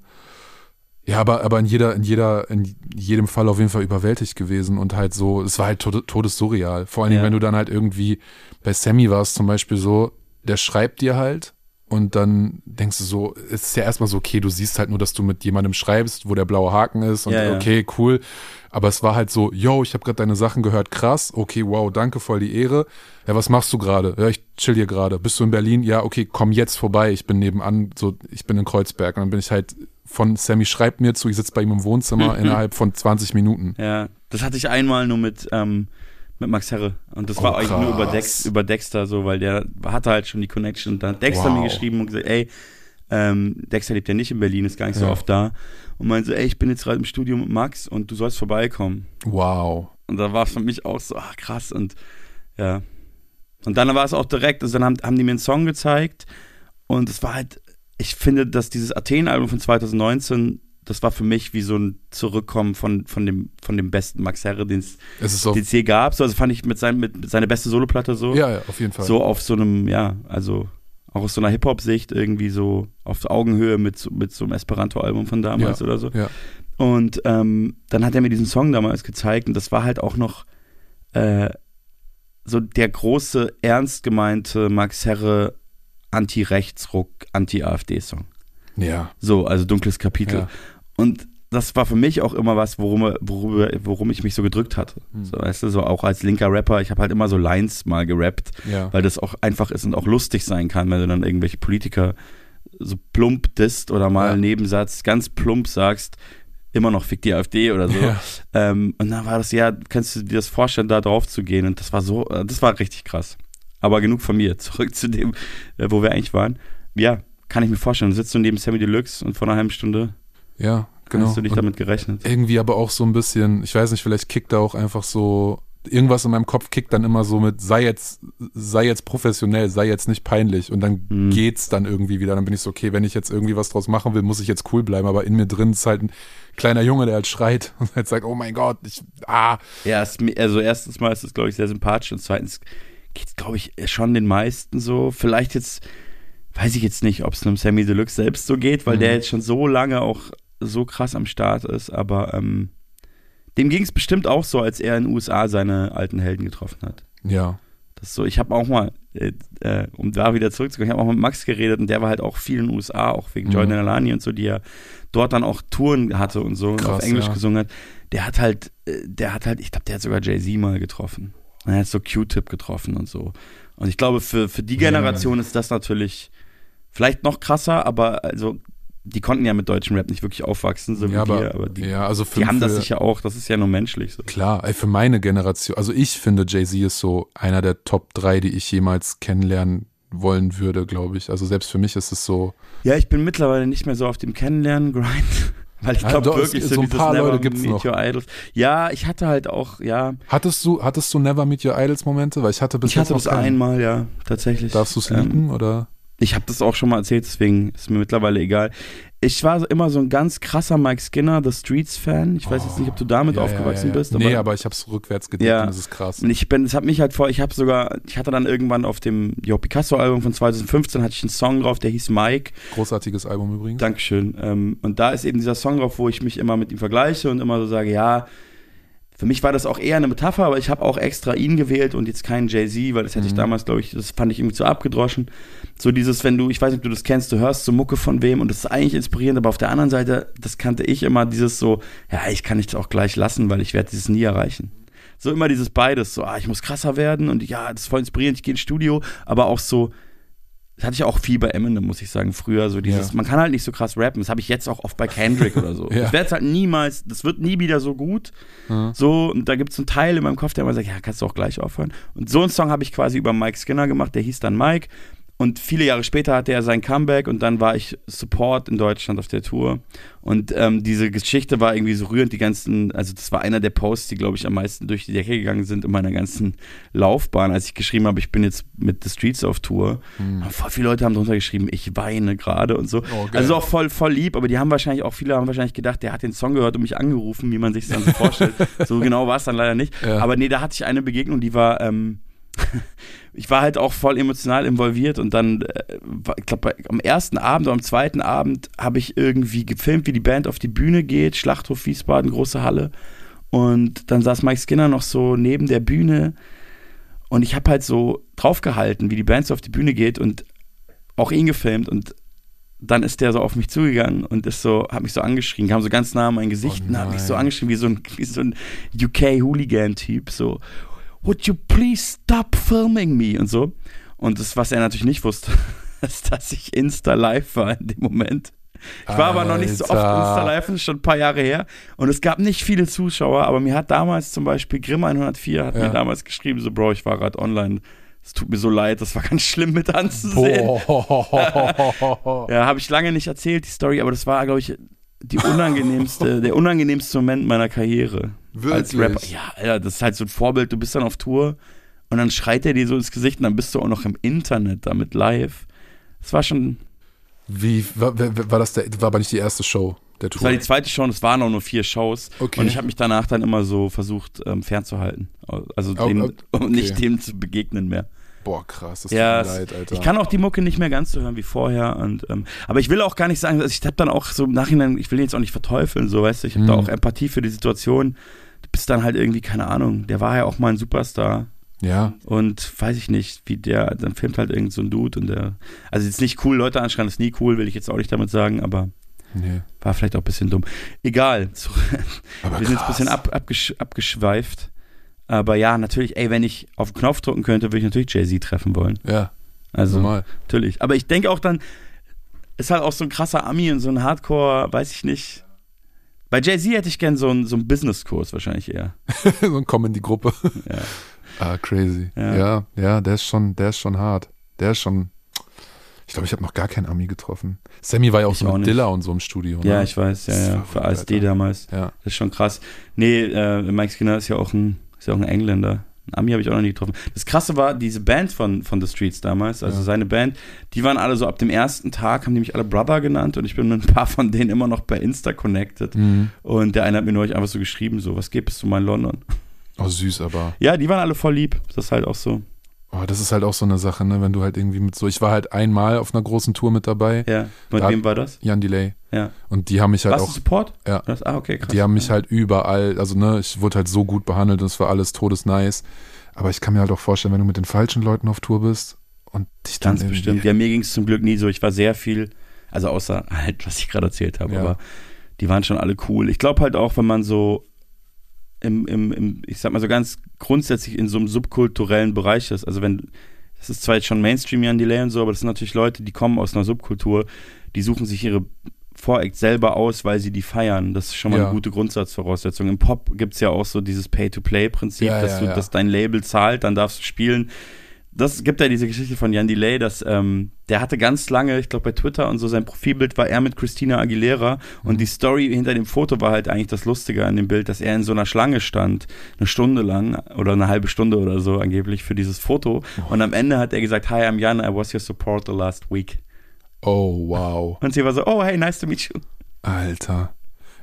[SPEAKER 6] ja, aber, aber in jeder, in jeder, in jedem Fall auf jeden Fall überwältigt gewesen und halt so, es war halt tod todessurreal. Vor allen Dingen,
[SPEAKER 2] Ja.
[SPEAKER 6] wenn du dann halt irgendwie, bei Sammy war es zum Beispiel so, der schreibt dir halt und dann denkst du so, es ist ja erstmal so, okay, du siehst halt nur, dass du mit jemandem schreibst, wo der blaue Haken ist und
[SPEAKER 2] Ja,
[SPEAKER 6] okay, cool. Aber es war halt so, yo, ich habe gerade deine Sachen gehört, krass, okay, wow, danke, voll die Ehre. Ja, was machst du gerade? Ja, ich chill hier gerade. Bist du in Berlin? Ja, okay, komm jetzt vorbei. Ich bin nebenan, so, ich bin in Kreuzberg. Und dann bin ich halt von Sammy schreibt mir zu, ich sitze bei ihm im Wohnzimmer *laughs* innerhalb von 20 Minuten.
[SPEAKER 2] Ja, das hatte ich einmal nur mit, ähm, mit Max Herre. Und das
[SPEAKER 6] Oh,
[SPEAKER 2] war eigentlich nur über. Dex, über Dexter so, weil der hatte halt schon die Connection. Und dann hat Dexter
[SPEAKER 6] Wow.
[SPEAKER 2] mir geschrieben und gesagt, ey, ähm, Dexter lebt ja nicht in Berlin, ist gar nicht so
[SPEAKER 6] Ja.
[SPEAKER 2] oft da. Und meinte so, ey, ich bin jetzt gerade im Studio mit Max und du sollst vorbeikommen.
[SPEAKER 6] Wow.
[SPEAKER 2] Und da war es für mich auch so, ach krass. Und ja. Und dann war es auch direkt, also dann haben, haben die mir einen Song gezeigt und es war halt, ich finde, dass dieses Athen-Album von 2019, das war für mich wie so ein Zurückkommen von, von, dem, von dem besten Max Herre, den es je gab. So, also fand ich mit, seinem, mit seiner beste Soloplatte so.
[SPEAKER 6] ja, ja, auf jeden Fall.
[SPEAKER 2] So auf so einem, ja, also auch aus so einer Hip-Hop-Sicht irgendwie so auf Augenhöhe mit, so- mit so einem Esperanto-Album von damals
[SPEAKER 6] Ja.
[SPEAKER 2] oder so.
[SPEAKER 6] Ja.
[SPEAKER 2] Und ähm, dann hat er mir diesen Song damals gezeigt und das war halt auch noch äh, so der große, ernst gemeinte Max Herre Anti-Rechtsruck, Anti-AfD-Song.
[SPEAKER 6] Ja.
[SPEAKER 2] So, also dunkles Kapitel.
[SPEAKER 6] Ja.
[SPEAKER 2] Und das war für mich auch immer was, worum, worüber, worum ich mich so gedrückt hatte.
[SPEAKER 6] Hm.
[SPEAKER 2] So, weißt du, so auch als linker Rapper, ich habe halt immer so Lines mal gerappt,
[SPEAKER 6] Ja.
[SPEAKER 2] weil das auch einfach ist und auch lustig sein kann, wenn du dann irgendwelche Politiker so plump disst oder mal
[SPEAKER 6] Ja.
[SPEAKER 2] einen Nebensatz ganz plump sagst, immer noch fick die AfD oder so.
[SPEAKER 6] Ja.
[SPEAKER 2] Ähm, und dann war das, ja, kannst du dir das vorstellen, da drauf zu gehen? Und das war so, äh, das war richtig krass. Aber genug von mir. *laughs* Zurück zu dem, äh, wo wir eigentlich waren. Ja, kann ich mir vorstellen. Du sitzt du neben Sammy Deluxe und vor einer halben Stunde
[SPEAKER 6] Ja, genau.
[SPEAKER 2] hast du dich
[SPEAKER 6] Und
[SPEAKER 2] damit gerechnet.
[SPEAKER 6] irgendwie aber auch so ein bisschen, ich weiß nicht, vielleicht kickt da auch einfach so, irgendwas in meinem Kopf kickt dann immer so mit, sei jetzt, sei jetzt professionell, sei jetzt nicht peinlich und dann
[SPEAKER 2] Mhm.
[SPEAKER 6] geht's dann irgendwie wieder. Dann bin ich so, okay, wenn ich jetzt irgendwie was draus machen will, muss ich jetzt cool bleiben, aber in mir drin ist halt ein kleiner Junge, der halt schreit *laughs* und halt sagt, oh mein Gott, ich, ah,
[SPEAKER 2] Ja, es, also erstens mal ist es, glaube ich, sehr sympathisch und zweitens geht es, glaube ich, schon den meisten so. Vielleicht jetzt, weiß ich jetzt nicht, ob es einem Sammy Deluxe selbst so geht, weil
[SPEAKER 6] Mhm.
[SPEAKER 2] der jetzt schon so lange auch so krass am Start ist, aber ähm, dem ging es bestimmt auch so, als er in den USA seine alten Helden getroffen hat.
[SPEAKER 6] ja,
[SPEAKER 2] Das ist so, ich habe auch mal, äh, äh, um da wieder zurückzukommen, ich habe auch mit Max geredet und der war halt auch viel in den USA, auch wegen
[SPEAKER 6] Mhm.
[SPEAKER 2] Jordan Alani und so, die er dort dann auch Touren hatte und so und
[SPEAKER 6] Krass,
[SPEAKER 2] auf Englisch
[SPEAKER 6] ja.
[SPEAKER 2] gesungen hat. Der hat halt, äh, der hat halt, ich glaube, der hat sogar Jay-Z mal getroffen. Er hat so Q-Tip getroffen und so. Und ich glaube, für, für die
[SPEAKER 6] Ja.
[SPEAKER 2] Generation ist das natürlich vielleicht noch krasser, aber also, die konnten ja mit deutschem Rap nicht wirklich aufwachsen, so wie
[SPEAKER 6] ja, aber,
[SPEAKER 2] wir, aber die,
[SPEAKER 6] ja, also für,
[SPEAKER 2] die haben
[SPEAKER 6] für,
[SPEAKER 2] das sicher auch, das ist ja nur menschlich so.
[SPEAKER 6] Klar, ey, für meine Generation, also ich finde, Jay-Z ist so einer der Top 3, die ich jemals kennenlernen wollen würde, glaube ich. Also selbst für mich ist es so,
[SPEAKER 2] Ja, ich bin mittlerweile nicht mehr so auf dem Kennenlernen-Grind, *laughs* weil ich
[SPEAKER 6] Ja,
[SPEAKER 2] glaube
[SPEAKER 6] es-
[SPEAKER 2] wirklich
[SPEAKER 6] so
[SPEAKER 2] so,
[SPEAKER 6] ein paar Leute gibt's
[SPEAKER 2] Meet
[SPEAKER 6] noch.
[SPEAKER 2] Your Idols. Ja, ich hatte halt auch, ja,
[SPEAKER 6] hattest du, hattest du Never Meet Your Idols Momente? Weil ich hatte bis
[SPEAKER 2] ich hatte
[SPEAKER 6] jetzt
[SPEAKER 2] das
[SPEAKER 6] noch keinen.
[SPEAKER 2] einmal, ja, tatsächlich.
[SPEAKER 6] Darfst du es
[SPEAKER 2] Ähm,
[SPEAKER 6] oder?
[SPEAKER 2] Ich habe das auch schon mal erzählt, deswegen ist mir mittlerweile egal. Ich war immer so ein ganz krasser Mike Skinner, The Streets-Fan. Ich weiß jetzt nicht, ob du damit
[SPEAKER 6] Ja,
[SPEAKER 2] aufgewachsen
[SPEAKER 6] ja, ja.
[SPEAKER 2] bist.
[SPEAKER 6] nee, aber ich habe es rückwärts gedreht
[SPEAKER 2] Ja.
[SPEAKER 6] und das ist krass.
[SPEAKER 2] Und ich bin, es hat mich halt vor, ich habe sogar, ich hatte dann irgendwann auf dem Jo Picasso-Album von 2015 hatte ich einen Song drauf, der hieß Mike.
[SPEAKER 6] Großartiges Album übrigens.
[SPEAKER 2] Dankeschön. Ähm, und da ist eben dieser Song drauf, wo ich mich immer mit ihm vergleiche und immer so sage, ja, für mich war das auch eher eine Metapher, aber ich habe auch extra ihn gewählt und jetzt keinen Jay-Z, weil das hätte ich
[SPEAKER 6] Mhm.
[SPEAKER 2] damals, glaube ich, das fand ich irgendwie zu abgedroschen. So dieses, wenn du, ich weiß nicht, ob du das kennst, du hörst so Mucke von wem und das ist eigentlich inspirierend, aber auf der anderen Seite, das kannte ich immer, dieses so, ja, ich kann dich auch gleich lassen, weil ich werde dieses nie erreichen. So immer dieses beides, so, ah, ich muss krasser werden und ja, das ist voll inspirierend, ich gehe ins Studio, aber auch so, das hatte ich auch viel bei Eminem, muss ich sagen, früher. So dieses,
[SPEAKER 6] Ja.
[SPEAKER 2] man kann halt nicht so krass rappen. Das habe ich jetzt auch oft bei Kendrick oder so. *laughs*
[SPEAKER 6] Ja.
[SPEAKER 2] Das wird halt niemals, das wird nie wieder so gut.
[SPEAKER 6] Mhm.
[SPEAKER 2] So, und da gibt es einen Teil in meinem Kopf, der immer sagt, ja, kannst du auch gleich aufhören. Und so einen Song habe ich quasi über Mike Skinner gemacht, der hieß dann Mike. Und viele Jahre später hatte er sein Comeback und dann war ich Support in Deutschland auf der Tour. Und ähm, diese Geschichte war irgendwie so rührend, die ganzen, also das war einer der Posts, die, glaube ich, am meisten durch die Decke gegangen sind in meiner ganzen Laufbahn, als ich geschrieben habe, ich bin jetzt mit The Streets auf Tour. Voll viele Leute haben drunter geschrieben, ich weine gerade und so.
[SPEAKER 6] Oh,
[SPEAKER 2] also auch voll, voll lieb, aber die haben wahrscheinlich auch, viele haben wahrscheinlich gedacht, der hat den Song gehört und mich angerufen, wie man sich dann so vorstellt. *laughs* so genau war es dann leider nicht.
[SPEAKER 6] Ja.
[SPEAKER 2] Aber nee, da hatte ich eine Begegnung, die war, ähm, *laughs* ich war halt auch voll emotional involviert und dann, äh, ich glaube, am ersten Abend oder am zweiten Abend habe ich irgendwie gefilmt, wie die Band auf die Bühne geht, Schlachthof Wiesbaden, große Halle. Und dann saß Mike Skinner noch so neben der Bühne. Und ich habe halt so draufgehalten, wie die Band so auf die Bühne geht und auch ihn gefilmt. Und dann ist der so auf mich zugegangen und ist so, hat mich so angeschrien, kam so ganz nah an mein Gesicht
[SPEAKER 6] Oh
[SPEAKER 2] und hat mich so angeschrien, wie so ein, wie so ein UK-Hooligan-Typ, so, would you please stop filming me und so. Und das, was er natürlich nicht wusste, *laughs* ist, dass ich Insta live war in dem Moment. Ich war aber noch nicht so oft
[SPEAKER 6] Alter.
[SPEAKER 2] Insta live, das ist schon ein paar Jahre her. Und es gab nicht viele Zuschauer, aber mir hat damals zum Beispiel Grimm 104 hat
[SPEAKER 6] Ja.
[SPEAKER 2] mir damals geschrieben, so, Bro, ich war gerade online. Es tut mir so leid, das war ganz schlimm mit anzusehen. *laughs* Ja, habe ich lange nicht erzählt, die Story, aber das war, glaube ich, die unangenehmste, *laughs* der unangenehmste Moment meiner Karriere. Als
[SPEAKER 6] Wirklich?
[SPEAKER 2] Rapper. Ja, Alter, das ist halt so ein Vorbild. Du bist dann auf Tour und dann schreit er dir so ins Gesicht und dann bist du auch noch im Internet damit live. Das war schon,
[SPEAKER 6] Wie, war, war das der, war aber nicht die erste Show der
[SPEAKER 2] das
[SPEAKER 6] Tour?
[SPEAKER 2] war die zweite Show und es waren auch nur vier Shows.
[SPEAKER 6] Okay.
[SPEAKER 2] Und ich habe mich danach dann immer so versucht, ähm, fernzuhalten. Also dem,
[SPEAKER 6] okay.
[SPEAKER 2] um nicht dem zu begegnen mehr.
[SPEAKER 6] Boah, krass, das
[SPEAKER 2] Ja,
[SPEAKER 6] tut mir leid, Alter.
[SPEAKER 2] ich kann auch die Mucke nicht mehr ganz so hören wie vorher. Und, ähm, aber ich will auch gar nicht sagen, also ich habe dann auch so im Nachhinein, ich will ihn jetzt auch nicht verteufeln, so weißt du, ich habe da
[SPEAKER 6] Mhm.
[SPEAKER 2] auch Empathie für die Situation. Du bist dann halt irgendwie, keine Ahnung, der war ja auch mal ein Superstar.
[SPEAKER 6] ja,
[SPEAKER 2] Und weiß ich nicht, wie der, dann filmt halt irgend so ein Dude und der, also jetzt nicht cool, Leute anschreien, ist nie cool, will ich jetzt auch nicht damit sagen, aber
[SPEAKER 6] nee.
[SPEAKER 2] war vielleicht auch ein bisschen dumm. Egal, *laughs* so, wir sind jetzt ein bisschen ab, abgesch, abgeschweift. Aber ja, natürlich, ey, wenn ich auf den Knopf drücken könnte, würde ich natürlich Jay-Z treffen wollen.
[SPEAKER 6] Ja,
[SPEAKER 2] Also,
[SPEAKER 6] normal.
[SPEAKER 2] natürlich. Aber ich denke auch dann, ist halt auch so ein krasser Ami und so ein Hardcore, weiß ich nicht. Bei Jay-Z hätte ich gern so einen so einen Business-Kurs wahrscheinlich eher. *laughs*
[SPEAKER 6] so ein Komm in die Gruppe.
[SPEAKER 2] Ja.
[SPEAKER 6] Ah, crazy.
[SPEAKER 2] Ja.
[SPEAKER 6] Ja. ja, der ist schon, der ist schon hart. Der ist schon. Ich glaube, ich habe noch gar keinen Ami getroffen. Sammy war ja auch
[SPEAKER 2] Ich
[SPEAKER 6] so
[SPEAKER 2] auch
[SPEAKER 6] mit
[SPEAKER 2] nicht.
[SPEAKER 6] Dilla und so im Studio.
[SPEAKER 2] Ja,
[SPEAKER 6] ne?
[SPEAKER 2] ich weiß, ja, ja. Für ASD
[SPEAKER 6] Alter.
[SPEAKER 2] damals.
[SPEAKER 6] Ja.
[SPEAKER 2] Das ist schon krass. Nee, äh, Mike Skinner ist ja auch ein, ist ja auch ein Engländer. Ein Ami habe ich auch noch nie getroffen. Das Krasse war, diese Band von, von The Streets damals, also
[SPEAKER 6] Ja.
[SPEAKER 2] seine Band, die waren alle so ab dem ersten Tag, haben die mich alle Brother genannt und ich bin mit ein paar von denen immer noch bei Insta connected.
[SPEAKER 6] Mhm.
[SPEAKER 2] Und der eine hat mir neulich einfach so geschrieben, so, was geht, bist du mal in London?
[SPEAKER 6] Oh, süß, aber.
[SPEAKER 2] Ja, die waren alle voll lieb. Das ist halt auch so.
[SPEAKER 6] Oh, das ist halt auch so eine Sache, ne? Wenn du halt irgendwie mit so. Ich war halt einmal auf einer großen Tour mit dabei.
[SPEAKER 2] Ja. Mit
[SPEAKER 6] Da-
[SPEAKER 2] wem war das?
[SPEAKER 6] Jan Delay.
[SPEAKER 2] Ja.
[SPEAKER 6] Und die haben mich halt
[SPEAKER 2] Warst du
[SPEAKER 6] auch.
[SPEAKER 2] Support?
[SPEAKER 6] Ja.
[SPEAKER 2] Das, ah, okay, krass.
[SPEAKER 6] Die haben mich halt überall, also ne, ich wurde halt so gut behandelt und es war alles todesnice. Aber ich kann mir halt auch vorstellen, wenn du mit den falschen Leuten auf Tour bist und dich dann
[SPEAKER 2] Ganz bestimmt. Ja, mir ging es zum Glück nie so. Ich war sehr viel, also außer *laughs* halt, was ich gerade erzählt habe,
[SPEAKER 6] Ja.
[SPEAKER 2] aber die waren schon alle cool. Ich glaube halt auch, wenn man so im, im, im, ich sag mal so ganz grundsätzlich in so einem subkulturellen Bereich ist, also wenn, das ist zwar jetzt schon Mainstream Jan Delay und so, aber das sind natürlich Leute, die kommen aus einer Subkultur, die suchen sich ihre Voreact selber aus, weil sie die feiern. Das ist schon mal
[SPEAKER 6] Ja.
[SPEAKER 2] eine gute Grundsatzvoraussetzung. Im Pop gibt es ja auch so dieses Pay-to-Play-Prinzip,
[SPEAKER 6] Ja,
[SPEAKER 2] dass
[SPEAKER 6] ja,
[SPEAKER 2] du,
[SPEAKER 6] ja.
[SPEAKER 2] dass dein Label zahlt, dann darfst du spielen. Das gibt ja diese Geschichte von Jan Delay, dass ähm, der hatte ganz lange, ich glaube bei Twitter und so, sein Profilbild war er mit Christina Aguilera und
[SPEAKER 6] Mhm.
[SPEAKER 2] die Story hinter dem Foto war halt eigentlich das Lustige an dem Bild, dass er in so einer Schlange stand, eine Stunde lang oder eine halbe Stunde oder so angeblich für dieses Foto und am Ende hat er gesagt, Hi, I'm Jan, I was your supporter last week.
[SPEAKER 6] Oh, wow.
[SPEAKER 2] Und sie war so, oh hey, nice to meet you.
[SPEAKER 6] Alter.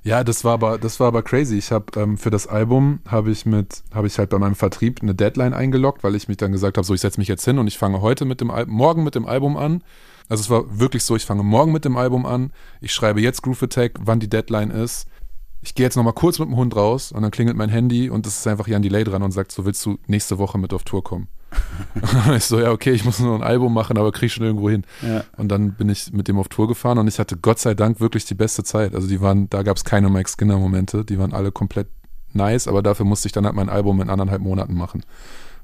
[SPEAKER 6] Ja, das war aber, das war aber crazy. Ich habe ähm, für das Album habe ich mit, habe ich halt bei meinem Vertrieb eine Deadline eingeloggt, weil ich mich dann gesagt habe, so ich setze mich jetzt hin und ich fange heute mit dem Album, morgen mit dem Album an. Also es war wirklich so, ich fange morgen mit dem Album an. Ich schreibe jetzt Groove Attack, wann die Deadline ist. Ich gehe jetzt noch mal kurz mit dem Hund raus und dann klingelt mein Handy und es ist einfach Jan Delay dran und sagt, so willst du nächste Woche mit auf Tour kommen? *laughs* ich so, ja, okay, ich muss nur ein Album machen, aber krieg schon irgendwo hin.
[SPEAKER 2] Ja.
[SPEAKER 6] Und dann bin ich mit dem auf Tour gefahren und ich hatte Gott sei Dank wirklich die beste Zeit. Also die waren, da gab es keine Mike Skinner Momente, die waren alle komplett nice, aber dafür musste ich dann halt mein Album in anderthalb Monaten machen,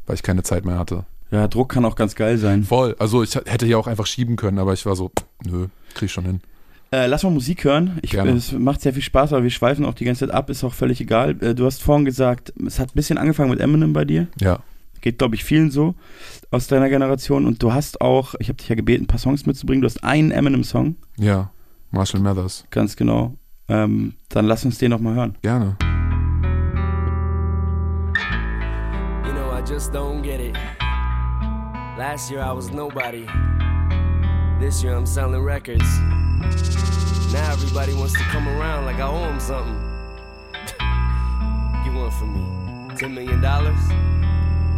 [SPEAKER 6] weil ich keine Zeit mehr hatte.
[SPEAKER 2] Ja, Druck kann auch ganz geil sein.
[SPEAKER 6] Voll, also ich hätte ja auch einfach schieben können, aber ich war so, nö, krieg schon hin.
[SPEAKER 2] Äh, lass mal Musik hören. Ich,
[SPEAKER 6] Gerne.
[SPEAKER 2] es macht sehr viel Spaß, aber wir schweifen auch die ganze Zeit ab, ist auch völlig egal. Äh, du hast vorhin gesagt, es hat ein bisschen angefangen mit Eminem bei dir.
[SPEAKER 6] Ja,
[SPEAKER 2] Geht, glaube ich, vielen so aus deiner Generation. Und du hast auch, ich habe dich ja gebeten, ein paar Songs mitzubringen. Du hast einen Eminem-Song,
[SPEAKER 6] ja, Marshall Mathers,
[SPEAKER 2] ganz genau. Ähm, dann lass uns den noch mal hören.
[SPEAKER 6] gerne.
[SPEAKER 8] You know, I just don't get it. Last year I was nobody. This year I'm selling records. Now everybody wants to come around like I owe them something. *laughs* you want from me? Ten million dollars?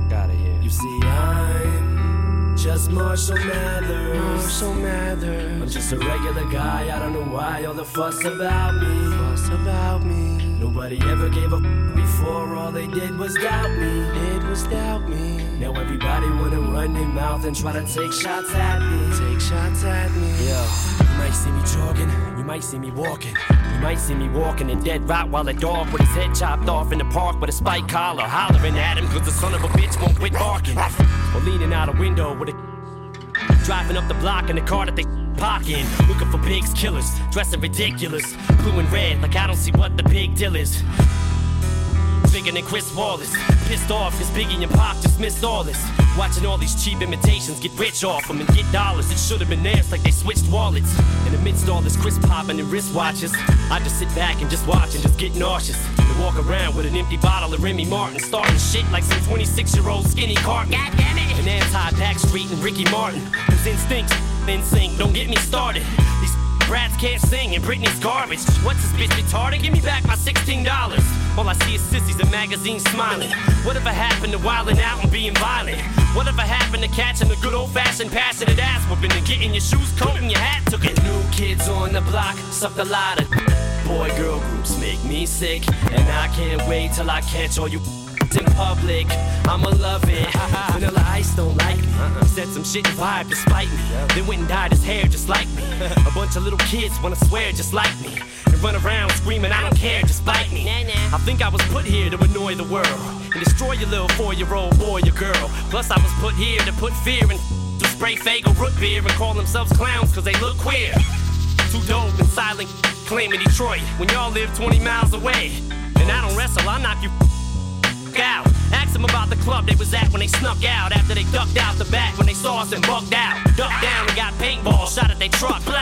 [SPEAKER 8] Got it here. You see, I'm just Marshall Mathers. Marshall Mathers. I'm just a regular guy. I don't know why all the fuss about me. Fuss about me. Nobody ever gave a f- before. All they did was doubt me. It was doubt me. Now everybody wanna run their mouth and try to take shots at me. Take shots at me. Yeah. You might see me jogging. You might see me walking. You might see me walking in dead rot while a dog with his head chopped off in the park with a spike collar, hollering at him 'cause the son of a bitch won't quit barking. Or leaning out a window with a Driving up the block in the car that they park in. Looking for pigs, killers, dressing ridiculous. Blue and red, like I don't see what the big deal is. Bigger than Chris Wallace. Pissed off cause Biggie and Pop just missed all this. Watching all these cheap imitations get rich off them and get dollars. It should have been theirs like they switched wallets. In the midst of all this Chris popping and wristwatches, I just sit back and just watch and just get nauseous. And walk around with an empty bottle of Remy Martin, starting shit like some 26 year old skinny carton. God damn it! And anti Backstreet and Ricky Martin, whose instincts in sync. Don't get me started. Brats can't sing and Britney's garbage. What's this bitch retarded? Give me back my $16. All I see is sissies and magazines smiling. Whatever happened to wilding out and being violent? Whatever happened to catching the good old fashioned passionate ass whooping and getting your shoes coat and your hat took it? New kids on the block sucked a lot of boy girl groups make me sick. And I can't wait till I catch all you public. I'ma love it. *laughs* Vanilla Ice don't like me. He said some shit and vibe to spite me. Then went and dyed his hair just like me. *laughs* A bunch of little kids wanna swear just like me. And run around screaming, I don't care, just bite me. I think I was put here to annoy the world. And destroy your little four-year-old boy or girl. Plus I was put here to put fear in to spray Fago root beer and call themselves clowns cause they look queer. Too dope and silent claiming Detroit when y'all live 20 miles away. And I don't wrestle, I knock you out. Ask them about the club they was at when they snuck out after they ducked out the back when they saw us and bugged out. Ducked down and got paintball shot at their truck. Blow.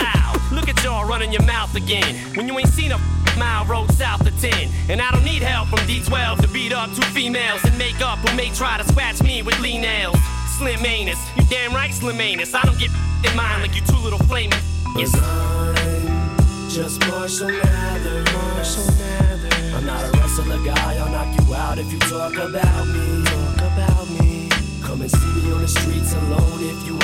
[SPEAKER 8] Look at y'all running your mouth again when you ain't seen a mile road south of 10. And I don't need help from D12 to beat up two females and make up who may try to scratch me with lean nails. Slim anus, you damn right, Slim anus. I don't get in mind like you two little flaming. Yes. Just Mathers. Marshall Mathers. I'm not a wrestler guy. I'll knock you out if you talk about me. Talk about me. Come and see me on the streets alone if you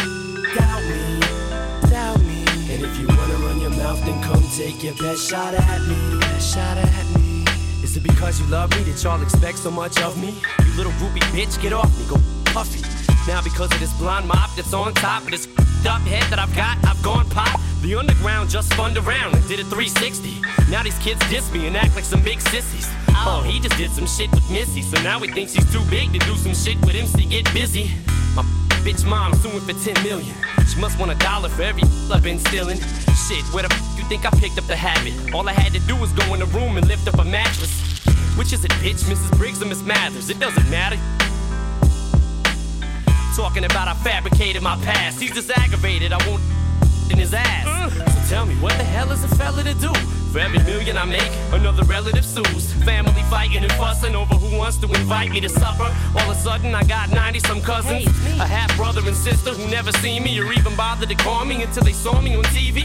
[SPEAKER 8] doubt me. Doubt me. And if you wanna run your mouth, then come take your best shot at me. Best shot at me. Is it because you love me that y'all expect so much of me? You little groupie bitch, get off me, go puffy. Now because of this blonde mop that's on top of this up head that I've got, I've gone pop. The underground just spun around and did a 360. Now these kids diss me and act like some big sissies. Oh. oh, he just did some shit with Missy, so now he thinks he's too big to do some shit with MC. Get busy. My bitch mom suing for 10 million. She must want a dollar for every I've been stealing. Shit, where the f you think I picked up the habit? All I had to do was go in the room and lift up a mattress. Which is it, bitch, Mrs. Briggs or Miss Mathers? It doesn't matter. Talking about I fabricated my past. He's just aggravated. I won't in his ass. So tell me, what the hell is a fella to do? For every million I make, another relative sues. Family fighting and fussing over who wants to invite me to supper. All of a sudden, I got 90 some cousins. a half brother and sister who never seen me or even bothered to call me until they saw me on TV.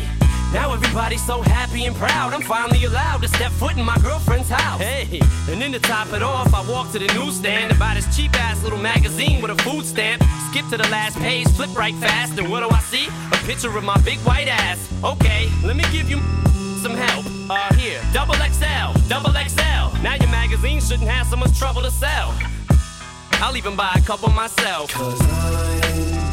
[SPEAKER 8] Now everybody's so happy and proud. I'm finally allowed to step foot in my girlfriend's house. Hey, and then to top it off, I walk to the newsstand and buy this cheap ass little magazine with a food stamp. Skip to the last page, flip right fast, and what do I see? A picture of my big white ass. Okay, let me give you some help. Uh, here, double XL, double XL. Now your magazine shouldn't have so much trouble to sell. I'll even buy a couple myself. Cause I'm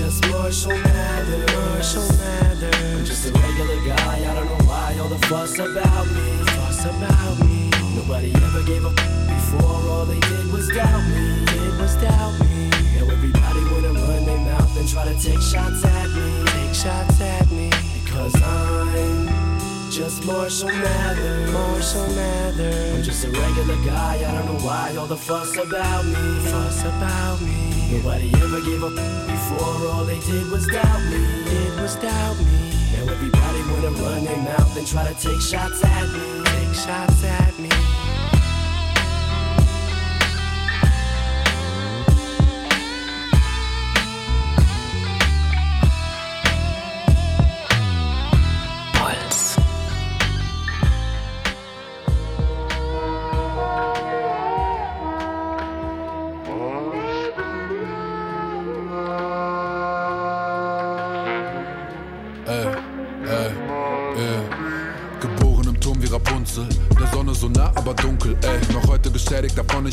[SPEAKER 8] just Marshall Mathers. Marshall Mathers. I'm just a regular guy. I don't know why all the fuss about me. Fuss about me. Nobody ever gave a before. All they did was doubt me. Did was doubt me. Now everybody wanna run their mouth and try to take shots at me. Take shots at me. Because I'm just Marshall Mathers. Marshall Mathers. I'm just a regular guy. I don't know why all the fuss about me. Fuss about me. Nobody ever gave up before. All they did was doubt me. Did was doubt me. Now everybody wanna run their mouth and try to take shots at me. Take shots at me.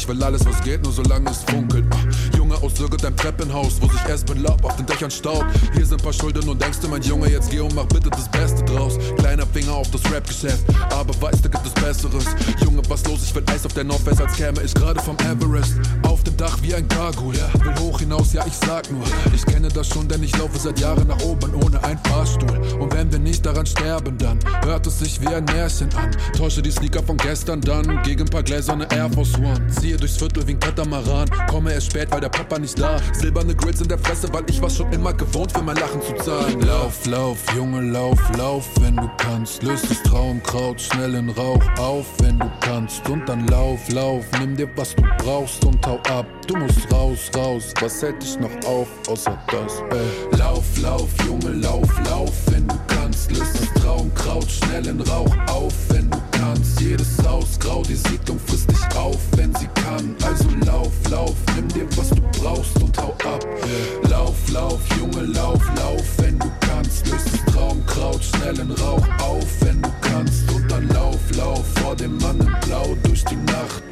[SPEAKER 3] Ich will alles, was geht, nur solange es funkelt. Ah, Junge aus irgendeinem Treppenhaus, wo sich erst mit Laub auf den Dächern staubt. Hier sind paar Schulden und du, mein Junge, jetzt geh und mach bitte das Beste draus. Kleiner Finger auf das Rap-Geschäft, aber weißt du, gibt es Besseres. Junge, was los, ich will Eis auf der Nordwest, als käme ich gerade vom Everest. Dach wie ein Gargoyle, will hoch hinaus, ja, ich sag nur. Ich kenne das schon, denn ich laufe seit Jahren nach oben ohne einen Fahrstuhl. Und wenn wir nicht daran sterben, dann hört es sich wie ein Märchen an. Täusche die Sneaker von gestern dann gegen ein paar gläserne Air Force One. Ziehe durchs Viertel wie ein Katamaran, komme erst spät, weil der Papa nicht da. Silberne Grills in der Fresse, weil ich war schon immer gewohnt, für mein Lachen zu zahlen. Lauf, lauf, Junge, lauf, lauf, wenn du kannst. Löst das Traumkraut schnell in Rauch auf, wenn du kannst. Und dann lauf, lauf, nimm dir was du brauchst und hau ab. Du musst raus, raus, was hält dich noch auf, außer das, ey. Lauf, lauf, Junge, lauf, lauf, wenn du kannst. Löst das Traumkraut schnell in Rauch auf, wenn du kannst. Jedes Haus grau, die Siedlung frisst dich auf, wenn sie kann. Also lauf, lauf, nimm dir was du brauchst und hau ab. Lauf, lauf, Junge, lauf, lauf, wenn du kannst. Löst das Traumkraut schnell in Rauch auf, wenn du kannst. Und dann lauf, lauf vor dem Mann in Blau durch die Nacht.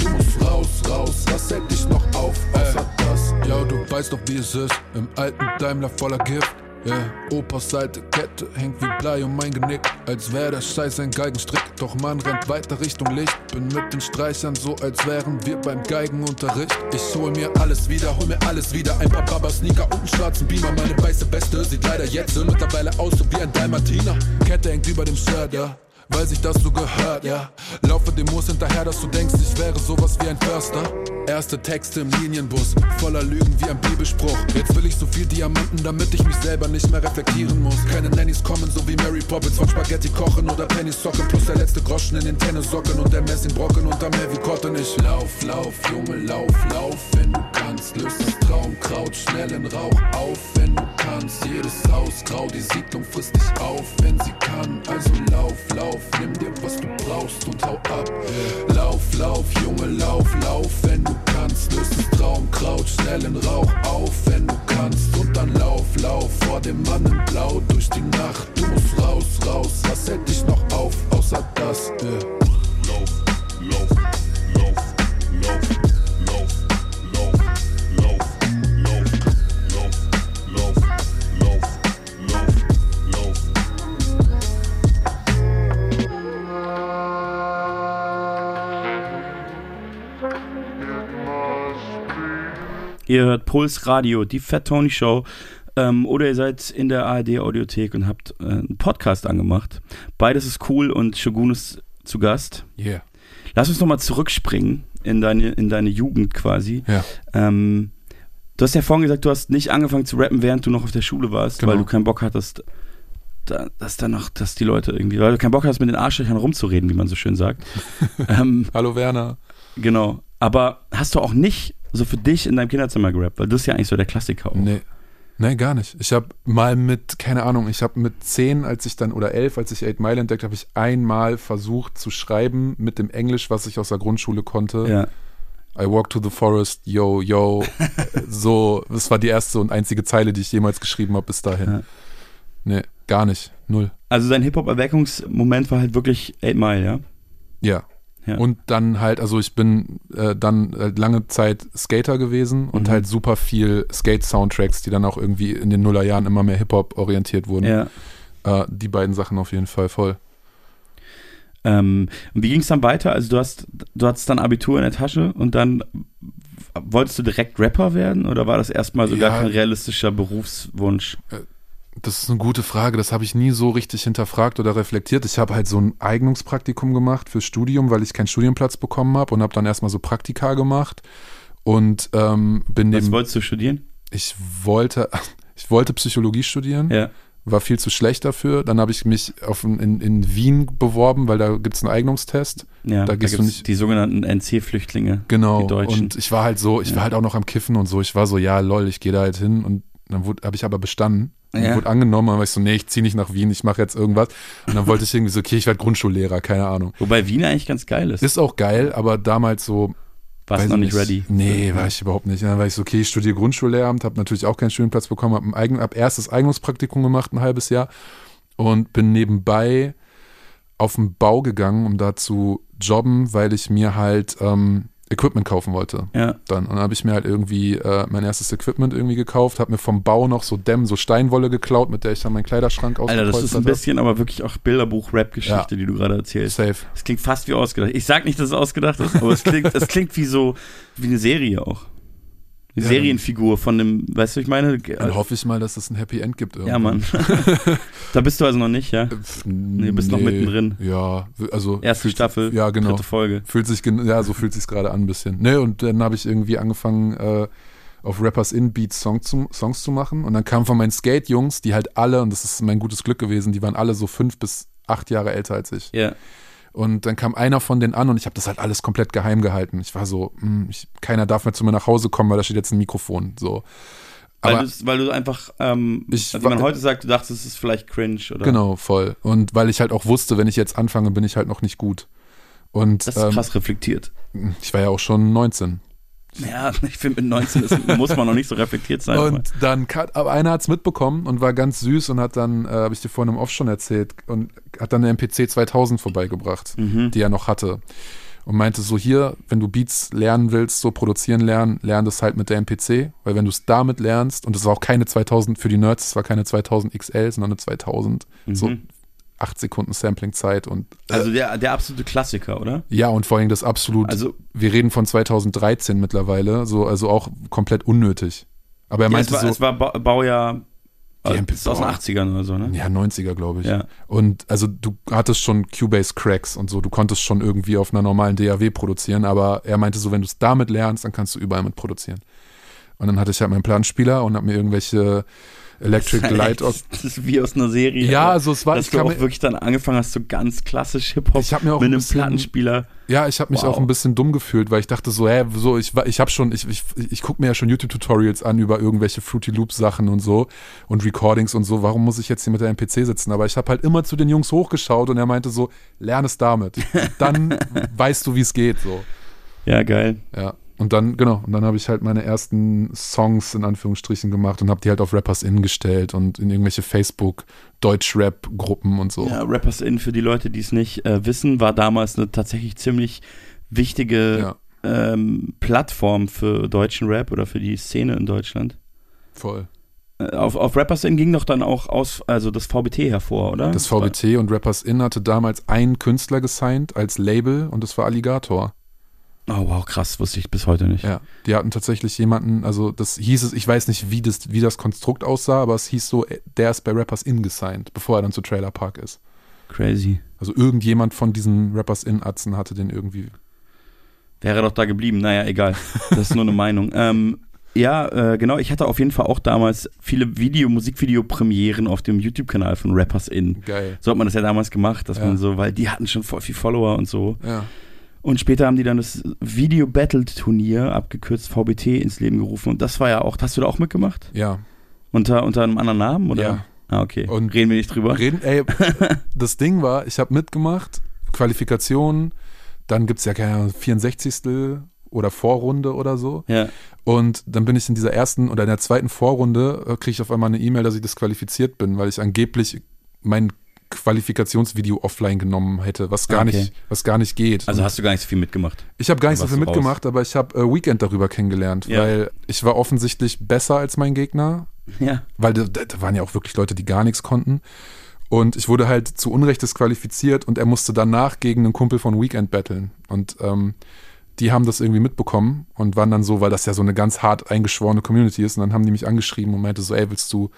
[SPEAKER 3] Weißt doch, wie es ist, im alten Daimler voller Gift. Ja, Opas alte Kette hängt wie Blei um mein Genick, als wär der Scheiß ein Geigenstrick. Doch man rennt weiter Richtung Licht. Bin mit den Streichern so, als wären wir beim Geigenunterricht. Ich hol mir alles wieder, hol mir alles wieder. Ein paar Baba-Sneaker und einen schwarzen Beamer. Meine weiße Weste sieht leider jetzt mittlerweile aus so wie ein Dalmatiner. Kette hängt über dem Shirt, ja. Weil sich das so gehört, ja. Laufe dem Moos hinterher, dass du denkst, ich wäre sowas wie ein Förster. Erste Texte im Linienbus, voller Lügen wie ein Bibelspruch. Jetzt will ich so viel Diamanten, damit ich mich selber nicht mehr reflektieren muss. Keine Nannies kommen, so wie Mary Poppins von Spaghetti kochen oder Penny Socken. Plus der letzte Groschen in den Tennissocken und der Messingbrocken unterm Heavy Cotton. Ich lauf, lauf, Junge, lauf, lauf, wenn du kannst. Löst das Traumkraut schnell in Rauch auf, wenn du kannst. Jedes Haus grau, die Siedlung frisst dich auf, wenn sie kann. Also lauf, lauf, nimm dir was du brauchst und hau ab. Lauf, lauf, Junge, lauf, lauf, wenn du kannst. Löst das Traumkraut schnell in Rauch auf, wenn du kannst. Und dann lauf, lauf vor dem Mann in Blau durch die Nacht. Du musst raus, raus, was hält dich noch auf, außer das? Lauf, lauf, lauf,
[SPEAKER 2] Ihr hört Puls Radio, die Fat Tony Show. Ähm, oder ihr seid in der ARD Audiothek und habt äh, einen Podcast angemacht. Beides ist cool und Shogun ist zu Gast.
[SPEAKER 6] Yeah.
[SPEAKER 2] Lass uns nochmal zurückspringen in deine, in deine Jugend quasi.
[SPEAKER 6] Ja.
[SPEAKER 2] Ähm, du hast ja vorhin gesagt, du hast nicht angefangen zu rappen, während du noch auf der Schule warst,
[SPEAKER 6] Genau.
[SPEAKER 2] weil du keinen Bock hattest, da, dass da noch, dass die Leute irgendwie, weil du keinen Bock hast, mit den Arschlöchern rumzureden, wie man so schön sagt. *laughs* ähm,
[SPEAKER 6] Hallo Werner.
[SPEAKER 2] genau. Aber hast du auch nicht so für dich in deinem Kinderzimmer gerappt? Weil das ist ja eigentlich so der Klassiker auch.
[SPEAKER 6] Nee. Nee, gar nicht. Ich habe mal mit, keine Ahnung, ich habe mit zehn, als ich dann, oder elf, als ich Eight Mile entdeckt habe, ich einmal versucht zu schreiben mit dem Englisch, was ich aus der Grundschule konnte.
[SPEAKER 2] Ja.
[SPEAKER 6] I walk to the forest, yo, yo. *laughs* so, das war die erste und einzige Zeile, die ich jemals geschrieben habe bis dahin.
[SPEAKER 2] Ja.
[SPEAKER 6] Nee, gar nicht. Null.
[SPEAKER 2] Also dein Hip-Hop-Erweckungsmoment war halt wirklich 8 Mile, ja?
[SPEAKER 6] Ja.
[SPEAKER 2] Ja.
[SPEAKER 6] Und dann halt, also ich bin äh, dann halt lange Zeit Skater gewesen und
[SPEAKER 2] Mhm.
[SPEAKER 6] halt super viel Skate-Soundtracks, die dann auch irgendwie in den Nullerjahren immer mehr Hip-Hop orientiert wurden.
[SPEAKER 2] Ja.
[SPEAKER 6] Äh, die beiden Sachen auf jeden Fall voll.
[SPEAKER 2] Ähm, und wie ging es dann weiter? Also du hast, du hattest dann Abitur in der Tasche und dann wolltest du direkt Rapper werden oder war das erstmal so gar
[SPEAKER 6] Ja.
[SPEAKER 2] kein realistischer Berufswunsch?
[SPEAKER 6] Das ist eine gute Frage. Das habe ich nie so richtig hinterfragt oder reflektiert. Ich habe halt so ein Eignungspraktikum gemacht fürs Studium, weil ich keinen Studienplatz bekommen habe und habe dann erstmal so Praktika gemacht und ähm, bin
[SPEAKER 2] Was
[SPEAKER 6] neben.
[SPEAKER 2] wolltest du studieren?
[SPEAKER 6] Ich wollte, *laughs* ich wollte Psychologie studieren.
[SPEAKER 2] Ja.
[SPEAKER 6] war viel zu schlecht dafür. Dann habe ich mich auf, in, in Wien beworben, weil da gibt es einen Eignungstest.
[SPEAKER 2] Ja,
[SPEAKER 6] Da
[SPEAKER 2] da,
[SPEAKER 6] gehst du nicht-
[SPEAKER 2] die sogenannten NC-Flüchtlinge.
[SPEAKER 6] Genau.
[SPEAKER 2] Die Deutschen.
[SPEAKER 6] Und ich war halt so, ich war halt auch noch am Kiffen und so. Ich war so, ja, lol, ich gehe da halt hin und dann habe ich aber bestanden. Und
[SPEAKER 2] Ja.
[SPEAKER 6] Wurde angenommen, dann war ich so, nee, ich ziehe nicht nach Wien, ich mache jetzt irgendwas. Und dann wollte ich irgendwie so, okay, ich werde Grundschullehrer, keine Ahnung.
[SPEAKER 2] Wobei Wien eigentlich ganz geil ist.
[SPEAKER 6] Ist auch geil, aber damals so.
[SPEAKER 2] Warst
[SPEAKER 6] weiß
[SPEAKER 2] noch
[SPEAKER 6] ich
[SPEAKER 2] nicht ready.
[SPEAKER 6] Nee, war ich überhaupt nicht. Dann war ich so, okay, ich studiere Grundschullehramt, habe natürlich auch keinen Studienplatz bekommen, habe eigen, hab erstes Eignungspraktikum gemacht, ein halbes Jahr und bin nebenbei auf den Bau gegangen, um da zu jobben, weil ich mir halt ähm, Equipment kaufen wollte.
[SPEAKER 2] Ja.
[SPEAKER 6] Dann, und dann habe ich mir halt irgendwie äh, mein erstes Equipment irgendwie gekauft, habe mir vom Bau noch so Dämm, so Steinwolle geklaut, mit der ich dann meinen Kleiderschrank
[SPEAKER 2] Alter, das ist ein bisschen aber wirklich auch Bilderbuch-Rap-Geschichte,
[SPEAKER 6] Ja.
[SPEAKER 2] die du gerade erzählst.
[SPEAKER 6] Safe.
[SPEAKER 2] Es klingt fast wie ausgedacht. Ich sag nicht, dass es ausgedacht ist, aber es klingt, es klingt wie so, wie eine Serie auch.
[SPEAKER 6] Ja,
[SPEAKER 2] Serienfigur von einem, weißt du, ich meine?
[SPEAKER 6] Dann hoffe ich mal, dass es ein Happy End gibt.
[SPEAKER 2] ja,
[SPEAKER 6] irgendwann.
[SPEAKER 2] Mann. *laughs* da bist du also noch nicht, ja?
[SPEAKER 6] Pff,
[SPEAKER 2] Nee, bist noch mittendrin.
[SPEAKER 6] Ja, also
[SPEAKER 2] Erste Staffel,
[SPEAKER 6] Ja, genau.
[SPEAKER 2] dritte Folge.
[SPEAKER 6] Fühlt sich ja, so fühlt sich gerade an ein bisschen. Ne, und dann habe ich irgendwie angefangen äh, auf Rappers in Beats Song zu, Songs zu machen und dann kamen von meinen Skate Jungs, die halt alle und das ist mein gutes Glück gewesen, die waren alle so fünf bis acht Jahre älter als ich.
[SPEAKER 2] Ja.
[SPEAKER 6] Und dann kam einer von denen an und ich habe das halt alles komplett geheim gehalten. Ich war so, hm, ich, keiner darf mehr zu mir nach Hause kommen, weil da steht jetzt ein Mikrofon. So.
[SPEAKER 2] Weil,
[SPEAKER 6] Aber
[SPEAKER 2] du's- weil du einfach, ähm,
[SPEAKER 6] Ich
[SPEAKER 2] wie
[SPEAKER 6] wa-
[SPEAKER 2] man heute sagt, du dachtest, es ist vielleicht cringe oder.
[SPEAKER 6] genau, voll. Und weil ich halt auch wusste, wenn ich jetzt anfange, bin ich halt noch nicht gut. Und
[SPEAKER 2] Das ist
[SPEAKER 6] ähm,
[SPEAKER 2] krass reflektiert.
[SPEAKER 6] ich war ja auch schon 19.
[SPEAKER 2] Ja, ich finde, mit 19 ist, muss man noch nicht so reflektiert sein. aber-
[SPEAKER 6] Und dann, aber einer hat es mitbekommen und war ganz süß und hat dann, äh, habe ich dir vorhin im Off schon erzählt, und hat dann eine MPC 2000 vorbeigebracht,
[SPEAKER 2] Mhm.
[SPEAKER 6] die er noch hatte. Und meinte so, hier, wenn du Beats lernen willst, so produzieren lernen, lern das halt mit der MPC, weil wenn du es damit lernst, und das war auch keine 2000 für die Nerds, es war keine 2000 XL, sondern eine 2000, so
[SPEAKER 2] Mhm.
[SPEAKER 6] 8 Sekunden Sampling-Zeit und äh,
[SPEAKER 2] Also der, der absolute Klassiker, oder?
[SPEAKER 6] ja, und vor allem das absolut,
[SPEAKER 2] Also
[SPEAKER 6] wir reden von 2013 mittlerweile, so, also auch komplett unnötig. Aber er
[SPEAKER 2] ja,
[SPEAKER 6] meinte
[SPEAKER 2] es war,
[SPEAKER 6] so,
[SPEAKER 2] es war Ba- Baujahr
[SPEAKER 6] Die
[SPEAKER 2] äh,
[SPEAKER 6] MP
[SPEAKER 2] ist aus den 80ern oder so, ne?
[SPEAKER 6] Ja, 90er, glaube ich.
[SPEAKER 2] Ja.
[SPEAKER 6] Und also du hattest schon Cubase-Cracks und so, du konntest schon irgendwie auf einer normalen DAW produzieren, aber er meinte so, wenn du es damit lernst, dann kannst du überall mit produzieren. Und dann hatte ich halt meinen Planspieler und habe mir irgendwelche Electric *laughs* Light.
[SPEAKER 2] Das ist wie aus einer Serie.
[SPEAKER 6] Ja, also es war,
[SPEAKER 2] dass
[SPEAKER 6] ich
[SPEAKER 2] du auch
[SPEAKER 6] mir,
[SPEAKER 2] wirklich dann angefangen hast, so ganz klassisch Hip-Hop
[SPEAKER 6] Ich hab mir auch
[SPEAKER 2] mit
[SPEAKER 6] ein
[SPEAKER 2] einem
[SPEAKER 6] bisschen-
[SPEAKER 2] Plattenspieler.
[SPEAKER 6] ja, ich habe mich
[SPEAKER 2] Wow.
[SPEAKER 6] auch ein bisschen dumm gefühlt, weil ich dachte so, hä, so ich war- ich habe schon ich ich, ich gucke mir ja schon YouTube Tutorials an über irgendwelche Fruity Loop Sachen und so und Recordings und so, warum muss ich jetzt hier mit der MPC sitzen, aber ich habe halt immer zu den Jungs hochgeschaut und er meinte so, lern es damit. *laughs* Dann weißt du, wie es geht so.
[SPEAKER 2] Ja, geil.
[SPEAKER 6] Ja. Und dann, genau, und dann habe ich halt meine ersten Songs in Anführungsstrichen gemacht und habe die halt auf Rappers In gestellt und in irgendwelche Facebook-Deutsch-Rap-Gruppen und so.
[SPEAKER 2] Ja, Rappers In, für die Leute, die es nicht äh, wissen, war damals eine tatsächlich ziemlich wichtige
[SPEAKER 6] Ja,
[SPEAKER 2] ähm, Plattform für deutschen Rap oder für die Szene in Deutschland.
[SPEAKER 6] voll.
[SPEAKER 2] Äh, auf, auf Rappers In ging doch dann auch aus, also das VBT hervor, oder?
[SPEAKER 6] Das VBT und Rappers In hatte damals einen Künstler gesigned als Label und das war Alligator.
[SPEAKER 2] Oh, wow, krass, wusste ich bis heute nicht.
[SPEAKER 6] Ja, die hatten tatsächlich jemanden, also das hieß es, ich weiß nicht, wie das, wie das Konstrukt aussah, aber es hieß so, der ist bei Rappers In gesigned, bevor er dann zu Trailer Park ist.
[SPEAKER 2] Crazy.
[SPEAKER 6] Also irgendjemand von diesen Rappers In-Atzen hatte den irgendwie.
[SPEAKER 2] Wäre doch da geblieben. Naja, egal. Das ist nur eine *laughs* Meinung. Ähm, ja, äh, genau. Ich hatte auf jeden Fall auch damals viele Video, Musikvideo-Premieren auf dem YouTube-Kanal von Rappers In.
[SPEAKER 6] Geil.
[SPEAKER 2] So hat man das ja damals gemacht, dass
[SPEAKER 6] Ja.
[SPEAKER 2] man so, weil die hatten schon voll viel Follower und so.
[SPEAKER 6] Ja.
[SPEAKER 2] Und später haben die dann das Video Battle Turnier, abgekürzt VBT, ins Leben gerufen. Und das war ja auch, hast du da auch mitgemacht?
[SPEAKER 6] Ja.
[SPEAKER 2] Unter, unter einem anderen Namen, oder?
[SPEAKER 6] Ja.
[SPEAKER 2] Ah, okay.
[SPEAKER 6] Und-
[SPEAKER 2] Reden wir nicht drüber.
[SPEAKER 6] Reden, ey, *laughs* das Ding war, ich habe mitgemacht, Qualifikation, dann gibt es ja keine Ahnung, 64. oder Vorrunde oder so.
[SPEAKER 2] Ja.
[SPEAKER 6] Und dann bin ich in dieser ersten oder in der zweiten Vorrunde, äh, kriege ich auf einmal eine E-Mail, dass ich disqualifiziert bin, weil ich angeblich mein Qualifikationsvideo offline genommen hätte, was gar
[SPEAKER 2] okay.
[SPEAKER 6] nicht, was gar nicht geht.
[SPEAKER 2] Also hast du gar nicht so viel mitgemacht.
[SPEAKER 6] ich habe gar nicht so viel
[SPEAKER 2] du raus.
[SPEAKER 6] mitgemacht, aber ich habe äh, Weekend darüber kennengelernt,
[SPEAKER 2] Ja.
[SPEAKER 6] weil ich war offensichtlich besser als mein Gegner,
[SPEAKER 2] Ja.
[SPEAKER 6] weil da, da waren ja auch wirklich Leute, die gar nichts konnten. Und ich wurde halt zu Unrecht disqualifiziert und er musste danach gegen einen Kumpel von Weekend battlen. Und ähm, die haben das irgendwie mitbekommen und waren dann so, weil das ja so eine ganz hart eingeschworene Community ist. Und dann haben die mich angeschrieben und meinte so, ey, willst du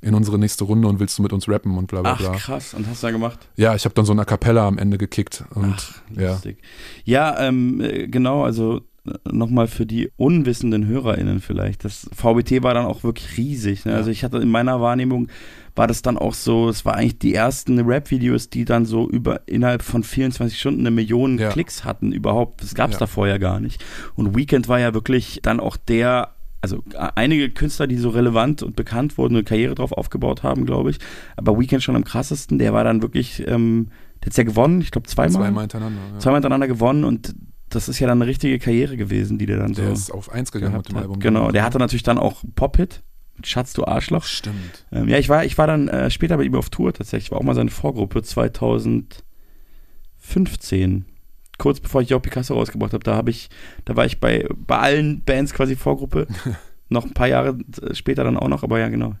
[SPEAKER 6] in unsere nächste Runde und willst du mit uns rappen und bla bla
[SPEAKER 2] Ach,
[SPEAKER 6] bla.
[SPEAKER 2] krass. Und hast du da gemacht?
[SPEAKER 6] Ja, ich habe dann so ein A Cappella am Ende gekickt. Und ja.
[SPEAKER 2] Lustig. Ja, ähm, äh, genau, also nochmal für die unwissenden HörerInnen vielleicht. Das VBT war dann auch wirklich riesig. Ne? Also ich hatte in meiner Wahrnehmung war das dann auch so, es war eigentlich die ersten Rap-Videos, die dann so über innerhalb von 24 Stunden eine Million
[SPEAKER 6] Ja.
[SPEAKER 2] Klicks hatten überhaupt. Das gab es
[SPEAKER 6] Ja.
[SPEAKER 2] da vorher gar nicht. Und Weekend war ja wirklich dann auch der also einige Künstler, die so relevant und bekannt wurden, eine Karriere drauf aufgebaut haben, glaube ich. Aber Weekend schon am krassesten. Der war dann wirklich, ähm, der hat's ja gewonnen, ich glaube zweimal.
[SPEAKER 6] Zweimal hintereinander. Ja.
[SPEAKER 2] zweimal hintereinander gewonnen und das ist ja dann eine richtige Karriere gewesen, die der dann
[SPEAKER 6] Der
[SPEAKER 2] so
[SPEAKER 6] ist auf eins gegangen mit dem
[SPEAKER 2] hat.
[SPEAKER 6] Album.
[SPEAKER 2] Genau, der hatte natürlich dann auch Pop-Hit Schatz, du Arschloch.
[SPEAKER 6] Stimmt.
[SPEAKER 2] Ähm, ja, ich war, ich war dann äh, später bei ihm auf Tour tatsächlich, war auch mal seine Vorgruppe 2015. Kurz bevor ich Joe Picasso rausgebracht habe, da habe ich, da war ich bei, bei allen Bands quasi Vorgruppe. *laughs* noch ein paar Jahre äh, später dann auch noch, aber ja, genau.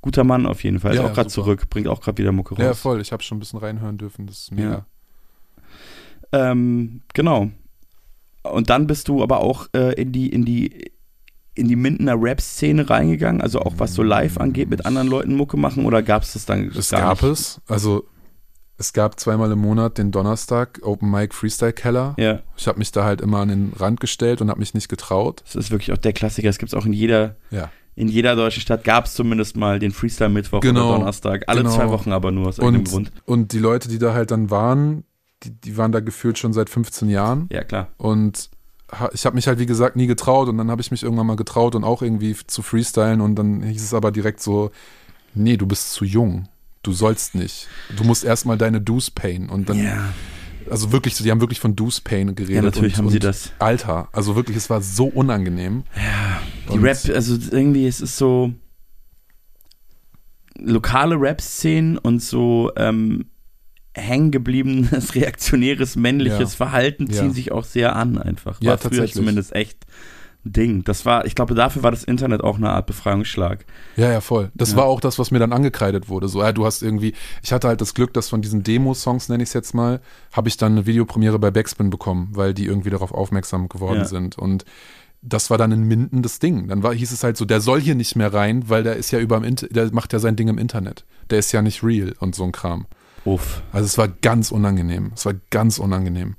[SPEAKER 2] Guter Mann auf jeden Fall. Ist
[SPEAKER 6] Ja,
[SPEAKER 2] auch gerade zurück, bringt auch gerade wieder Mucke raus.
[SPEAKER 6] Ja, voll. Ich habe schon ein bisschen reinhören dürfen. Das ist mega.
[SPEAKER 2] Ähm, genau. Und dann bist du aber auch äh, in die, in die, in die Mindener Rap-Szene reingegangen, also auch was so live angeht, mit anderen Leuten Mucke machen oder gab es das dann
[SPEAKER 6] Es gab
[SPEAKER 2] nicht?
[SPEAKER 6] es. Also es gab zweimal im Monat den Donnerstag Open Mic Freestyle Keller.
[SPEAKER 2] Ja,
[SPEAKER 6] Ich habe mich da halt immer an den Rand gestellt und habe mich nicht getraut.
[SPEAKER 2] das ist wirklich auch der Klassiker. Es gibt es auch in jeder,
[SPEAKER 6] Ja.
[SPEAKER 2] in jeder deutschen Stadt gab es zumindest mal den Freestyle-Mittwoch
[SPEAKER 6] Genau,
[SPEAKER 2] oder Donnerstag. Alle
[SPEAKER 6] genau.
[SPEAKER 2] zwei Wochen aber nur aus irgendeinem
[SPEAKER 6] Und,
[SPEAKER 2] Grund.
[SPEAKER 6] und die Leute, die da halt dann waren, die, die waren da gefühlt schon seit 15 Jahren.
[SPEAKER 2] Ja, klar.
[SPEAKER 6] Und ich habe mich halt, wie gesagt, nie getraut. Und dann habe ich mich irgendwann mal getraut und auch irgendwie zu freestylen. Und dann hieß es aber direkt so, nee, du bist zu jung. Du sollst nicht. Du musst erstmal deine Dues payen. Und dann,
[SPEAKER 2] Ja,
[SPEAKER 6] also wirklich, die haben wirklich von Dues payen geredet.
[SPEAKER 2] ja natürlich
[SPEAKER 6] und,
[SPEAKER 2] haben sie
[SPEAKER 6] und
[SPEAKER 2] das.
[SPEAKER 6] Alter, also wirklich, es war so unangenehm.
[SPEAKER 2] Die
[SPEAKER 6] Und-
[SPEAKER 2] Rap, also irgendwie, es ist so lokale Rap-Szenen und so ähm, hängengebliebenes, *laughs* reaktionäres, männliches
[SPEAKER 6] Ja.
[SPEAKER 2] Verhalten ziehen
[SPEAKER 6] Ja.
[SPEAKER 2] sich auch sehr an einfach. War
[SPEAKER 6] Ja,
[SPEAKER 2] früher zumindest echt Ding. Das war, ich glaube, dafür war das Internet auch eine Art Befreiungsschlag.
[SPEAKER 6] Ja, ja, voll. Das
[SPEAKER 2] Ja.
[SPEAKER 6] war auch das, was mir dann angekreidet wurde. So, ja, du hast irgendwie, ich hatte halt das Glück, dass von diesen Demo-Songs, nenne ich es jetzt mal, habe ich dann eine Videopremiere bei Backspin bekommen, weil die irgendwie darauf aufmerksam geworden
[SPEAKER 2] Ja.
[SPEAKER 6] sind. Und das war dann ein mindendes Ding. Dann war, hieß es halt so, der soll hier nicht mehr rein, weil der ist ja über der macht ja sein Ding im Internet. Der ist ja nicht real und so ein Kram.
[SPEAKER 2] Uff.
[SPEAKER 6] Also es war ganz unangenehm. Es war ganz unangenehm.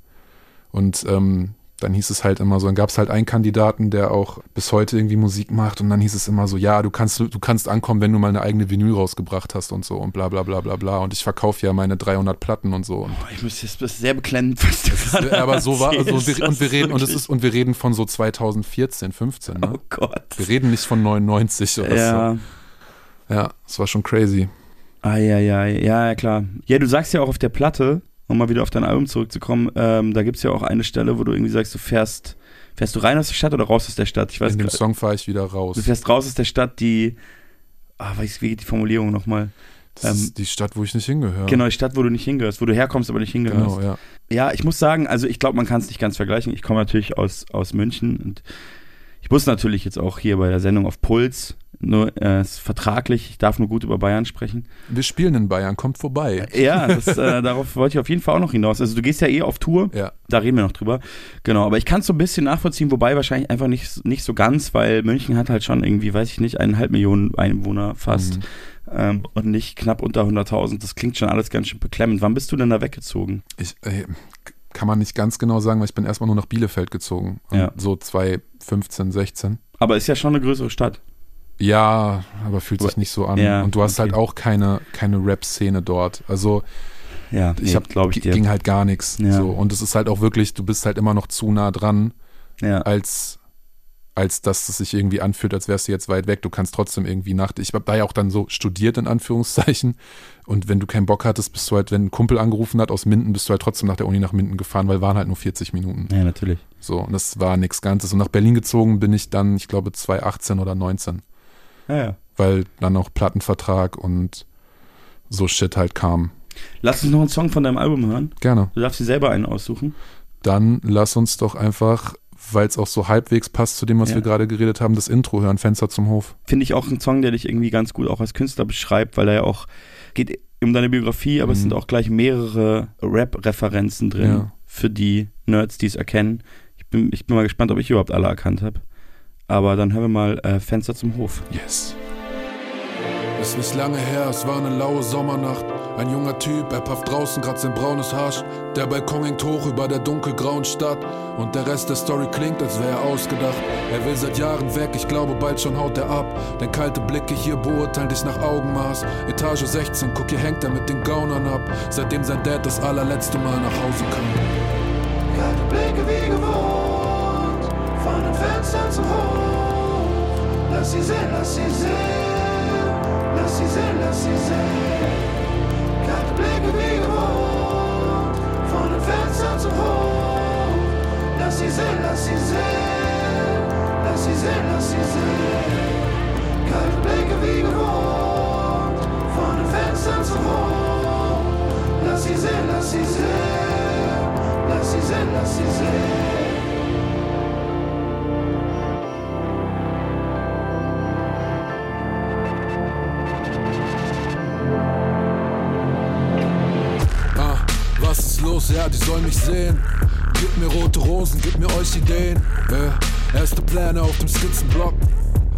[SPEAKER 6] Und ähm, dann hieß es halt immer so, dann gab es halt einen Kandidaten, der auch bis heute irgendwie Musik macht und dann hieß es immer so, ja, du kannst, du kannst ankommen, wenn du mal eine eigene Vinyl rausgebracht hast und so und bla bla bla bla bla und ich verkaufe ja meine 300 Platten und so. Und
[SPEAKER 2] ich muss jetzt das ist sehr beklemmend, was du gerade
[SPEAKER 6] aber so war, also wir, und wir reden, und es ist, und wir reden von so 2014, 15, ne?
[SPEAKER 2] Oh Gott.
[SPEAKER 6] Wir reden nicht von 99 oder
[SPEAKER 2] Ja.
[SPEAKER 6] so. Ja, es war schon crazy.
[SPEAKER 2] Eieiei, ja, ja, klar. Ja, du sagst ja auch auf der Platte, um mal wieder auf dein Album zurückzukommen, ähm, da gibt es ja auch eine Stelle, wo du irgendwie sagst, du fährst, fährst du rein aus der Stadt oder raus aus der Stadt? Ich weiß
[SPEAKER 6] In dem Song fahre ich wieder raus.
[SPEAKER 2] Du fährst raus aus der Stadt, die, ah, weiß, wie geht die Formulierung nochmal?
[SPEAKER 6] Das
[SPEAKER 2] ähm,
[SPEAKER 6] ist die Stadt, wo ich nicht hingehöre.
[SPEAKER 2] Genau, die Stadt, wo du nicht hingehörst, wo du herkommst, aber nicht hingehörst.
[SPEAKER 6] Genau, ja.
[SPEAKER 2] Ja, ich muss sagen, also ich glaube, man kann es nicht ganz vergleichen. Ich komme natürlich aus, aus München und muss natürlich jetzt auch hier bei der Sendung auf Puls, nur äh, ist vertraglich, ich darf nur gut über Bayern sprechen.
[SPEAKER 6] Wir spielen in Bayern, kommt vorbei.
[SPEAKER 2] Ja, das, *laughs* äh, darauf wollte ich auf jeden Fall auch noch hinaus. Also du gehst ja eh auf Tour,
[SPEAKER 6] Ja.
[SPEAKER 2] da reden wir noch drüber. Genau, aber ich kann es so ein bisschen nachvollziehen, wobei wahrscheinlich einfach nicht, nicht so ganz, weil München hat halt schon irgendwie, weiß ich nicht, eineinhalb Millionen Einwohner fast
[SPEAKER 6] Mhm.
[SPEAKER 2] ähm, und nicht knapp unter 100.000. Das klingt schon alles ganz schön beklemmend. Wann bist du denn da weggezogen?
[SPEAKER 6] Ich, äh, kann man nicht ganz genau sagen, weil ich bin erstmal nur nach Bielefeld gezogen.
[SPEAKER 2] Ja.
[SPEAKER 6] So 2015, 16.
[SPEAKER 2] Aber ist ja schon eine größere Stadt.
[SPEAKER 6] Ja, aber fühlt sich nicht so an.
[SPEAKER 2] ja,
[SPEAKER 6] und du hast
[SPEAKER 2] okay.
[SPEAKER 6] halt auch keine, keine Rap-Szene dort. Also
[SPEAKER 2] Ja,
[SPEAKER 6] ich
[SPEAKER 2] nee,
[SPEAKER 6] habe,
[SPEAKER 2] glaube ich dir.
[SPEAKER 6] ging halt gar nichts.
[SPEAKER 2] Ja.
[SPEAKER 6] So. Und es ist halt auch wirklich, du bist halt immer noch zu nah dran,
[SPEAKER 2] ja.
[SPEAKER 6] als, als dass es sich irgendwie anfühlt, als wärst du jetzt weit weg. Du kannst trotzdem irgendwie nach. Ich habe da ja auch dann so studiert, in Anführungszeichen. Und wenn du keinen Bock hattest, bist du halt, wenn ein Kumpel angerufen hat aus Minden, bist du halt trotzdem nach der Uni nach Minden gefahren, weil waren halt nur 40 Minuten.
[SPEAKER 2] ja, natürlich.
[SPEAKER 6] So, und das war nichts Ganzes. Und nach Berlin gezogen bin ich dann, ich glaube, 2018 oder 19.
[SPEAKER 2] Ja, ja.
[SPEAKER 6] Weil dann auch Plattenvertrag und so Shit halt kam.
[SPEAKER 2] Lass uns noch einen Song von deinem Album hören.
[SPEAKER 6] Gerne.
[SPEAKER 2] Du darfst dir selber einen aussuchen.
[SPEAKER 6] Dann lass uns doch einfach, weil es auch so halbwegs passt zu dem, was
[SPEAKER 2] Ja.
[SPEAKER 6] wir gerade geredet haben, das Intro hören, Fenster zum Hof.
[SPEAKER 2] Finde ich auch ein Song, der dich irgendwie ganz gut auch als Künstler beschreibt, weil er ja auch geht um deine Biografie, aber es
[SPEAKER 6] Mhm.
[SPEAKER 2] sind auch gleich mehrere Rap-Referenzen drin
[SPEAKER 6] Ja.
[SPEAKER 2] für die Nerds, die es erkennen. Ich bin, ich bin mal gespannt, ob ich überhaupt alle erkannt habe. Aber dann hören wir mal äh, Fenster zum Hof.
[SPEAKER 6] Yes.
[SPEAKER 3] Ist nicht lange her, es war eine laue Sommernacht. Ein junger Typ, er pafft draußen grad sein braunes Hasch. Der Balkon hängt hoch über der dunkelgrauen Stadt. Und der Rest der Story klingt, als wäre er ausgedacht. Er will seit Jahren weg, ich glaube bald schon haut er ab. Denn kalte Blicke hier beurteilen dich nach Augenmaß. Etage 16, guck, hier hängt er mit den Gaunern ab. Seitdem sein Dad das allerletzte Mal nach Hause kam.
[SPEAKER 4] Kalte Blicke wie gewohnt, von den Fenstern zum Hof. Lass sie sehen, lass sie sehen, lass sie sehen, lass sie sehen. Kalte Blicke wie gewohnt, von den Fenstern zum Hof. Lass sie sehen, lass sie sehen, lass sie sehen, lass sie wie gewohnt, von den Fenstern zum Hof. Lass sie sehen, lass sie sehen, lass sie sehen, lass sie sehen.
[SPEAKER 3] Los? Ja, die sollen mich sehen. Gib mir rote Rosen, gib mir euch Ideen. Äh, erste Pläne auf dem Skizzenblock.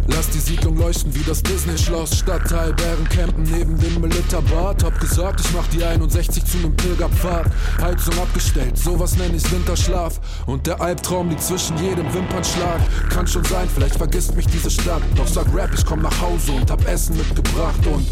[SPEAKER 3] Lass die Siedlung leuchten wie das Disney-Schloss. Stadtteil Bärencampen neben dem Militerbad. Hab gesagt, ich mach die 61 zu nem Pilgerpfad. Heizung abgestellt, sowas nenn ich Winterschlaf. Und der Albtraum liegt zwischen jedem Wimpernschlag. Kann schon sein, vielleicht vergisst mich diese Stadt. Doch sag Rap, ich komm nach Hause und hab Essen mitgebracht. Und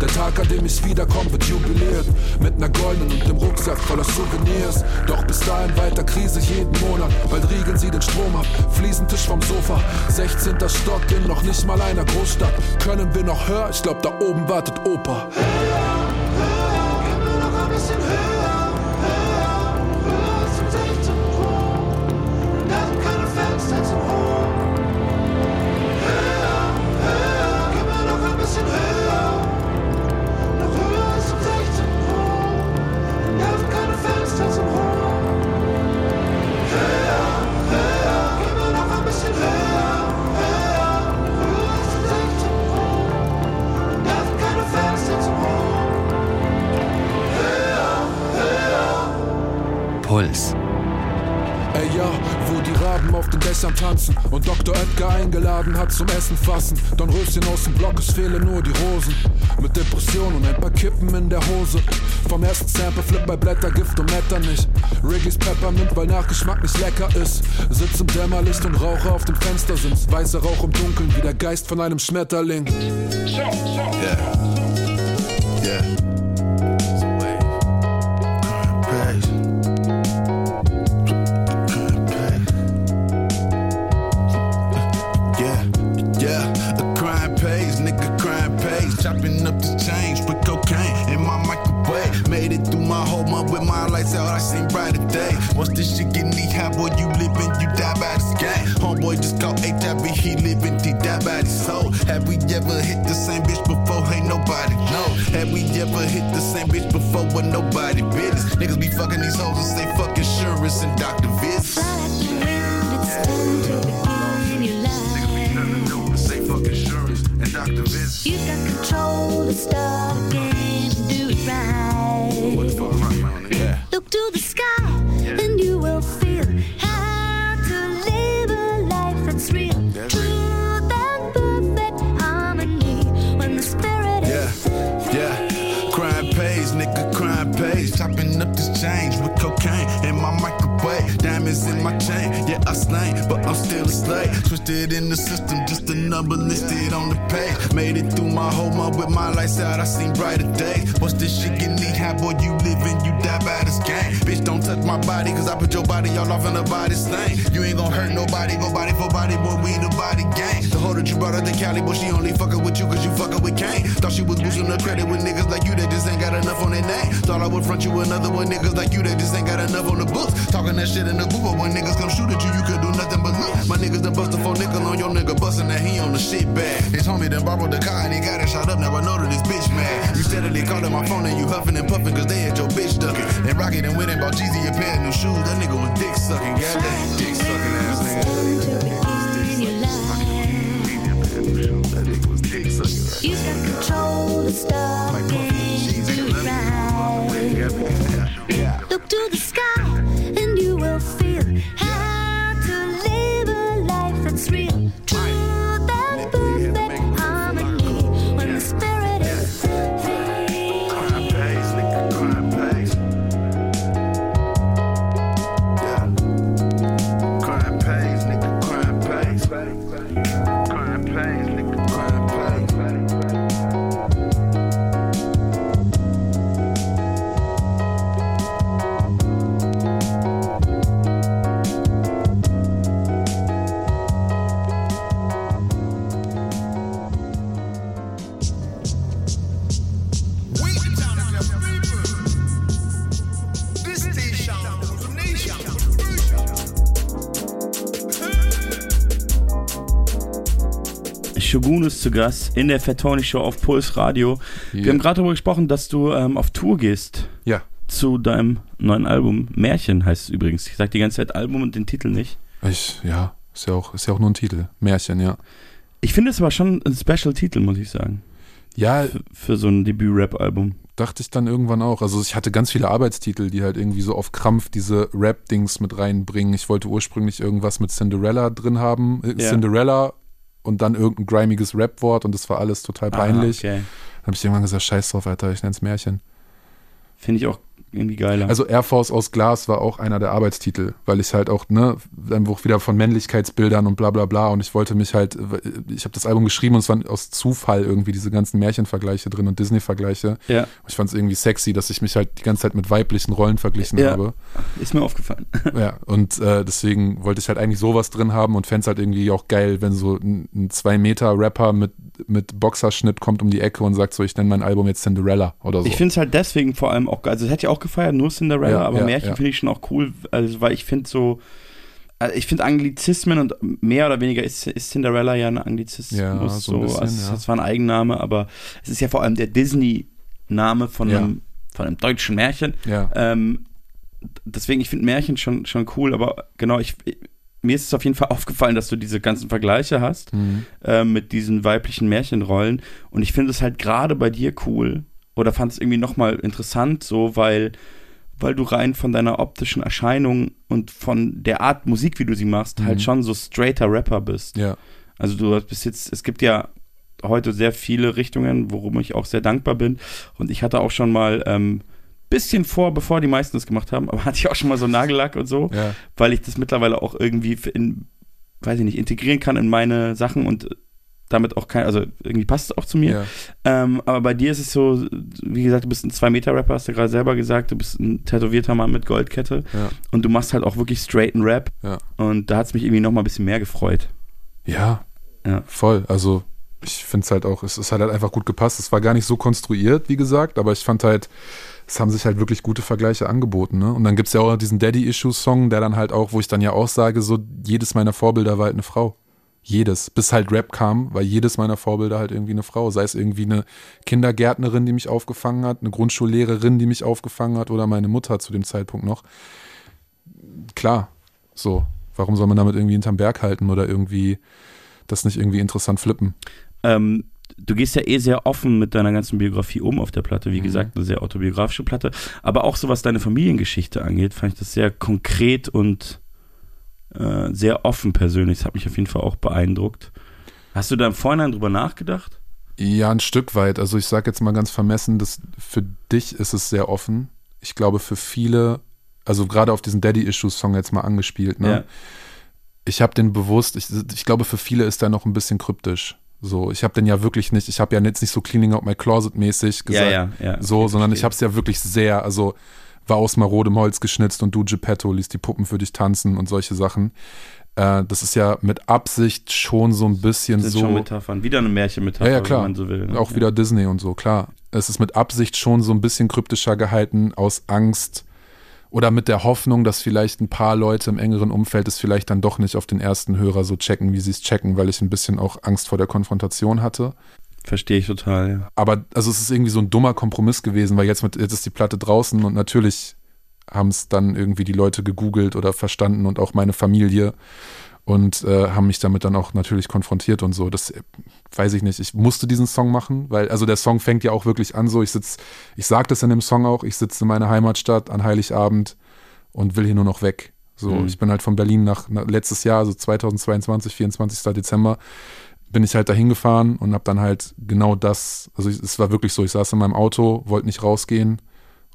[SPEAKER 3] der Tag, an dem ich wiederkomm, wird jubiliert. Mit ner goldenen und dem Rucksack voller Souvenirs. Doch bis dahin weiter Krise jeden Monat. Bald riegeln sie den Strom ab. Fliesentisch vom Sofa. 16. Stock in noch nicht mal einer Großstadt. Können wir noch höher? Ich glaub, da oben wartet Opa.
[SPEAKER 4] Gib
[SPEAKER 1] Puls.
[SPEAKER 3] Ey ja, wo die Raben auf den Dächern tanzen und Dr. Edgar eingeladen hat zum Essen fassen. Don Röschen aus dem Block, es fehlen nur die Rosen. Mit Depression und ein paar Kippen in der Hose. Vom ersten Sample Flip bei Blättergift und Metternich. Riggys Peppermint, weil Nachgeschmack nicht lecker ist. Sitz im Dämmerlicht und rauche auf dem Fenstersims. Weißer Rauch im Dunkeln wie der Geist von einem Schmetterling.
[SPEAKER 9] Yeah. Once this shit get knee high, boy, you living, you die by this game. Homeboy just caught but he living, he die by his soul. Have we ever hit the same bitch before? Ain't nobody know. Have we ever hit the same bitch before with nobody business? Niggas be fucking these hoes and say fuck insurance and doctor visits. Still a slave. Twisted in the system, just a number listed on the page. Made it through my whole month with my lights out, I seen brighter days. Once this shit get knee high, boy, you living, you die by this game. Bitch, don't touch my body, cause I put your body all off in the body stain. You ain't gon' hurt nobody, go body for body, boy, we the body gang. The hoe that you brought up to Cali, boy, she only fucking with you cause you fucking with Kane. Thought she was boosting the credit with niggas like you that just ain't got enough on their name. Thought I would front you another one, niggas like you that just ain't got enough on the books. Talking that shit in the but when niggas come shoot at you, you could My niggas done bust a four nickel on your nigga, busting that he on the the shit bag. His homie done borrowed the car and he got it shot up. Now I know that this bitch mad. You steadily calling my phone and you huffing and puffing cause they had your bitch ducking. Then Rocket and went and bought Jeezy a pair of new shoes. That nigga was dick sucking. Goddamn, dick sucking ass nigga. That nigga was dick sucking.
[SPEAKER 10] You got control to stop getting right. Look to the sky
[SPEAKER 2] zu Gast in der Fettoni Show auf Puls Radio. Wir
[SPEAKER 6] Ja.
[SPEAKER 2] haben gerade darüber gesprochen, dass du ähm, auf Tour gehst
[SPEAKER 6] Ja.
[SPEAKER 2] zu deinem neuen Album. Märchen heißt es übrigens. Ich sag die ganze Zeit Album und den Titel nicht.
[SPEAKER 6] Ich, ja, ist ja auch, ist ja auch nur ein Titel. Märchen, ja.
[SPEAKER 2] Ich finde es aber schon ein Special-Titel, muss ich sagen.
[SPEAKER 6] Ja,
[SPEAKER 2] Für, für so ein Debüt-Rap-Album.
[SPEAKER 6] dachte ich dann irgendwann auch. Also ich hatte ganz viele Arbeitstitel, die halt irgendwie so auf Krampf diese Rap-Dings mit reinbringen. Ich wollte ursprünglich irgendwas mit Cinderella drin haben. Äh,
[SPEAKER 2] Ja.
[SPEAKER 6] Cinderella und dann irgendein grimiges Rap-Wort und das war alles total peinlich.
[SPEAKER 2] Ah, okay.
[SPEAKER 6] Dann habe ich irgendwann gesagt, scheiß drauf, Alter, ich nenn's Märchen.
[SPEAKER 2] Finde ich auch irgendwie geiler.
[SPEAKER 6] Also Air Force aus Glas war auch einer der Arbeitstitel, weil ich halt auch, ne, dann auch wieder von Männlichkeitsbildern und bla bla bla und ich wollte mich halt, ich habe das Album geschrieben und es waren aus Zufall irgendwie diese ganzen Märchenvergleiche drin und Disney-Vergleiche.
[SPEAKER 2] ja,
[SPEAKER 6] Ich fand es irgendwie sexy, dass ich mich halt die ganze Zeit mit weiblichen Rollen verglichen
[SPEAKER 2] Ja.
[SPEAKER 6] habe.
[SPEAKER 2] ist mir aufgefallen. *laughs*
[SPEAKER 6] Ja, und äh, deswegen wollte ich halt eigentlich sowas drin haben und fände es halt irgendwie auch geil, wenn so ein, ein Zwei-Meter-Rapper mit, mit Boxerschnitt kommt um die Ecke und sagt so, ich nenne mein Album jetzt Cinderella oder so.
[SPEAKER 2] Ich finde es halt deswegen vor allem auch geil. Also, das hätte ich auch gefeiert, nur Cinderella,
[SPEAKER 6] Ja,
[SPEAKER 2] aber
[SPEAKER 6] ja,
[SPEAKER 2] Märchen
[SPEAKER 6] ja.
[SPEAKER 2] finde ich schon auch cool, also, weil ich finde so. also Ich finde Anglizismen und mehr oder weniger ist, ist Cinderella ja ein Anglizismus.
[SPEAKER 6] Ja, so ein bisschen,
[SPEAKER 2] also. Das war ein Eigenname, aber es ist ja vor allem der Disney-Name von, einem, von einem deutschen Märchen. Ähm, deswegen, ich finde Märchen schon, schon cool, aber genau, ich, mir ist es auf jeden Fall *laughs* aufgefallen, dass du diese ganzen Vergleiche hast
[SPEAKER 6] Mhm.
[SPEAKER 2] äh, mit diesen weiblichen Märchenrollen. Und ich finde es halt gerade bei dir cool oder fand es irgendwie nochmal interessant, so, weil, weil du rein von deiner optischen Erscheinung und von der Art Musik, wie du sie machst, halt
[SPEAKER 6] Mhm.
[SPEAKER 2] schon so straighter Rapper bist.
[SPEAKER 6] ja.
[SPEAKER 2] Also du hast bis jetzt, es gibt ja heute sehr viele Richtungen, worum ich auch sehr dankbar bin. Und ich hatte auch schon mal ähm, bisschen vor, bevor die meisten das gemacht haben, *laughs* aber hatte ich auch schon mal so Nagellack und so,
[SPEAKER 6] Ja.
[SPEAKER 2] weil ich das mittlerweile auch irgendwie in, weiß ich nicht, integrieren kann in meine Sachen und damit auch kein, also irgendwie passt es auch zu mir.
[SPEAKER 6] ja.
[SPEAKER 2] Ähm, aber bei dir ist es so, wie gesagt, du bist ein Zwei-Meter-Rapper, hast du gerade selber gesagt, du bist ein tätowierter Mann mit Goldkette
[SPEAKER 6] Ja.
[SPEAKER 2] und du machst halt auch wirklich straighten Rap
[SPEAKER 6] Ja.
[SPEAKER 2] und da hat es mich irgendwie noch mal ein bisschen mehr gefreut.
[SPEAKER 6] Ja,
[SPEAKER 2] Ja.
[SPEAKER 6] voll. Also ich finde es halt auch, es, es hat halt einfach gut gepasst. Es war gar nicht so konstruiert, wie gesagt, aber ich fand halt, es haben sich halt wirklich gute Vergleiche angeboten. Ne? Und dann gibt es ja auch diesen Daddy-Issue-Song, der dann halt auch, wo ich dann ja auch sage, so jedes meiner Vorbilder war halt eine Frau. Jedes. Bis halt Rap kam, war jedes meiner Vorbilder halt irgendwie eine Frau. Sei es irgendwie eine Kindergärtnerin, die mich aufgefangen hat, eine Grundschullehrerin, die mich aufgefangen hat oder meine Mutter zu dem Zeitpunkt noch. Klar, so. Warum soll man damit irgendwie hinterm Berg halten oder irgendwie das nicht irgendwie interessant flippen?
[SPEAKER 2] Ähm, du gehst ja eh sehr offen mit deiner ganzen Biografie um auf der Platte. Wie
[SPEAKER 6] Mhm.
[SPEAKER 2] gesagt, eine sehr autobiografische Platte. Aber auch so was deine Familiengeschichte angeht, fand ich das sehr konkret und äh, sehr offen persönlich. Das hat mich auf jeden Fall auch beeindruckt. Hast du da im Vorhinein drüber nachgedacht?
[SPEAKER 6] Ja, ein Stück weit. Also ich sage jetzt mal ganz vermessen, dass für dich ist es sehr offen. Ich glaube für viele, also gerade auf diesen Daddy-Issues-Song jetzt mal angespielt, ne?
[SPEAKER 2] Ja.
[SPEAKER 6] Ich habe den bewusst, ich, ich glaube für viele ist der noch ein bisschen kryptisch. So, ich habe den ja wirklich nicht, ich habe ja jetzt nicht so Cleaning Out My Closet mäßig gesagt,
[SPEAKER 2] ja, ja, ja.
[SPEAKER 6] so, sondern ich habe es ja wirklich sehr, also war aus marodem Holz geschnitzt und du Geppetto ließ die Puppen für dich tanzen und solche Sachen. Äh, das ist ja mit Absicht schon so ein bisschen
[SPEAKER 2] Das sind
[SPEAKER 6] so.
[SPEAKER 2] schon Metaphern. Wieder eine Märchenmetapher,
[SPEAKER 6] Ja, ja, klar.
[SPEAKER 2] wenn man so will. ne?
[SPEAKER 6] Auch
[SPEAKER 2] Ja.
[SPEAKER 6] wieder Disney und so, klar. Es ist mit Absicht schon so ein bisschen kryptischer gehalten, aus Angst oder mit der Hoffnung, dass vielleicht ein paar Leute im engeren Umfeld es vielleicht dann doch nicht auf den ersten Hörer so checken, wie sie es checken, weil ich ein bisschen auch Angst vor der Konfrontation hatte.
[SPEAKER 2] Verstehe ich total, ja.
[SPEAKER 6] Aber also es ist irgendwie so ein dummer Kompromiss gewesen, weil jetzt, mit, jetzt ist die Platte draußen und natürlich haben es dann irgendwie die Leute gegoogelt oder verstanden und auch meine Familie und äh, haben mich damit dann auch natürlich konfrontiert und so. Das äh, weiß ich nicht. Ich musste diesen Song machen, weil also der Song fängt ja auch wirklich an so. Ich sitze, ich sage das in dem Song auch. Ich sitze in meiner Heimatstadt an Heiligabend und will hier nur noch weg. So,
[SPEAKER 2] Mhm.
[SPEAKER 6] ich bin halt von Berlin nach, nach letztes Jahr, also 2022, 24. Dezember, bin ich halt dahin gefahren und habe dann halt genau das. Also ich, es war wirklich so. Ich saß in meinem Auto, wollte nicht rausgehen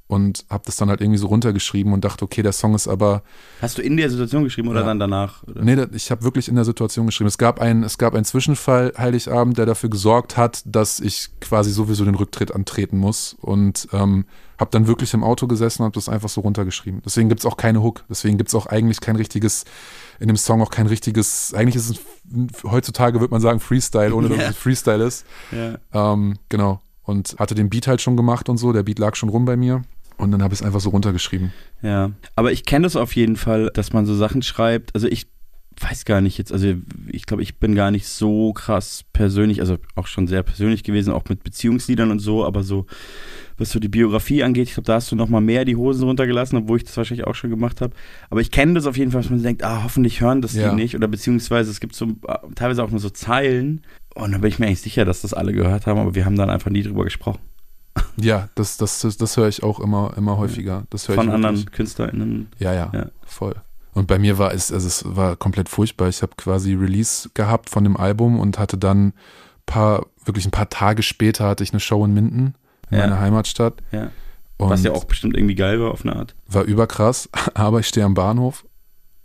[SPEAKER 6] und habe das dann halt irgendwie so runtergeschrieben und dachte, okay, der Song ist aber
[SPEAKER 2] Hast du in der Situation geschrieben oder
[SPEAKER 6] Ja.
[SPEAKER 2] dann danach? Oder?
[SPEAKER 6] Nee, ich habe wirklich in der Situation geschrieben. Es gab einen, es gab einen Zwischenfall Heiligabend, der dafür gesorgt hat, dass ich quasi sowieso den Rücktritt antreten muss und ähm, habe dann wirklich im Auto gesessen und habe das einfach so runtergeschrieben. Deswegen gibt's auch keine Hook. Deswegen gibt's auch eigentlich kein richtiges, in dem Song auch kein richtiges, eigentlich ist es heutzutage würde man sagen Freestyle, ohne dass
[SPEAKER 2] Ja.
[SPEAKER 6] es Freestyle ist.
[SPEAKER 2] Ja.
[SPEAKER 6] Ähm, genau. Und hatte den Beat halt schon gemacht und so. Der Beat lag schon rum bei mir. Und dann habe ich es einfach so runtergeschrieben.
[SPEAKER 2] Ja, aber ich kenne das auf jeden Fall, dass man so Sachen schreibt. Also ich weiß gar nicht jetzt, also ich glaube, ich bin gar nicht so krass persönlich, also auch schon sehr persönlich gewesen, auch mit Beziehungsliedern und so, aber so, was so die Biografie angeht, ich glaube, da hast du noch mal mehr die Hosen runtergelassen, obwohl ich das wahrscheinlich auch schon gemacht habe. Aber ich kenne das auf jeden Fall, dass man denkt, ah, hoffentlich hören das
[SPEAKER 6] Ja.
[SPEAKER 2] die nicht oder beziehungsweise es gibt so äh, teilweise auch nur so Zeilen und da bin ich mir eigentlich sicher, dass das alle gehört haben, aber wir haben dann einfach nie drüber gesprochen. *laughs*
[SPEAKER 6] Ja, das, das, das, das höre ich auch immer, immer häufiger. Das
[SPEAKER 2] Von
[SPEAKER 6] ich wirklich.
[SPEAKER 2] anderen KünstlerInnen.
[SPEAKER 6] Ja, ja,
[SPEAKER 2] Ja.
[SPEAKER 6] voll. Und bei mir war es, also es war komplett furchtbar. Ich habe quasi Release gehabt von dem Album und hatte dann paar, wirklich ein paar Tage später hatte ich eine Show in Minden, meiner Heimatstadt.
[SPEAKER 2] Was ja auch bestimmt irgendwie geil war auf eine Art.
[SPEAKER 6] war überkrass, *laughs* aber ich stehe am Bahnhof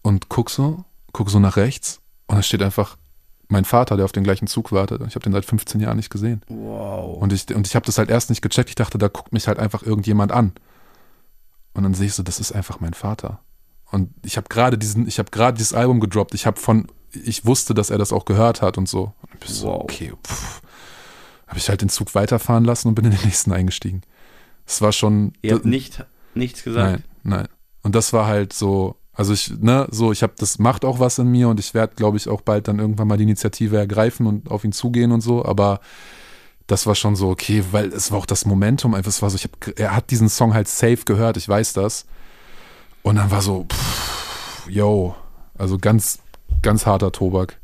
[SPEAKER 6] und guck so, guck so nach rechts und da steht einfach mein Vater, der auf den gleichen Zug wartet. Und ich habe den seit 15 Jahren nicht gesehen.
[SPEAKER 2] Wow.
[SPEAKER 6] Und ich, und ich habe das halt erst nicht gecheckt. Ich dachte, da guckt mich halt einfach irgendjemand an. Und dann sehe ich so, das ist einfach mein Vater. Und ich habe gerade diesen, ich habe gerade dieses Album gedroppt. Ich habe von, ich wusste, dass er das auch gehört hat und so. Und ich bin so,
[SPEAKER 2] Wow.
[SPEAKER 6] okay, pff. Habe ich halt den Zug weiterfahren lassen und bin in den nächsten eingestiegen. Es war schon.
[SPEAKER 2] Ihr habt nicht, nichts gesagt.
[SPEAKER 6] Nein, nein. Und das war halt so, also ich, ne, so, ich habe, das macht auch was in mir und ich werde, glaube ich, auch bald dann irgendwann mal die Initiative ergreifen und auf ihn zugehen und so, aber das war schon so, okay, weil es war auch das Momentum, einfach, es war so, ich hab, er hat diesen Song halt safe gehört, ich weiß das. Und dann war so, pff, yo, also ganz, ganz harter Tobak.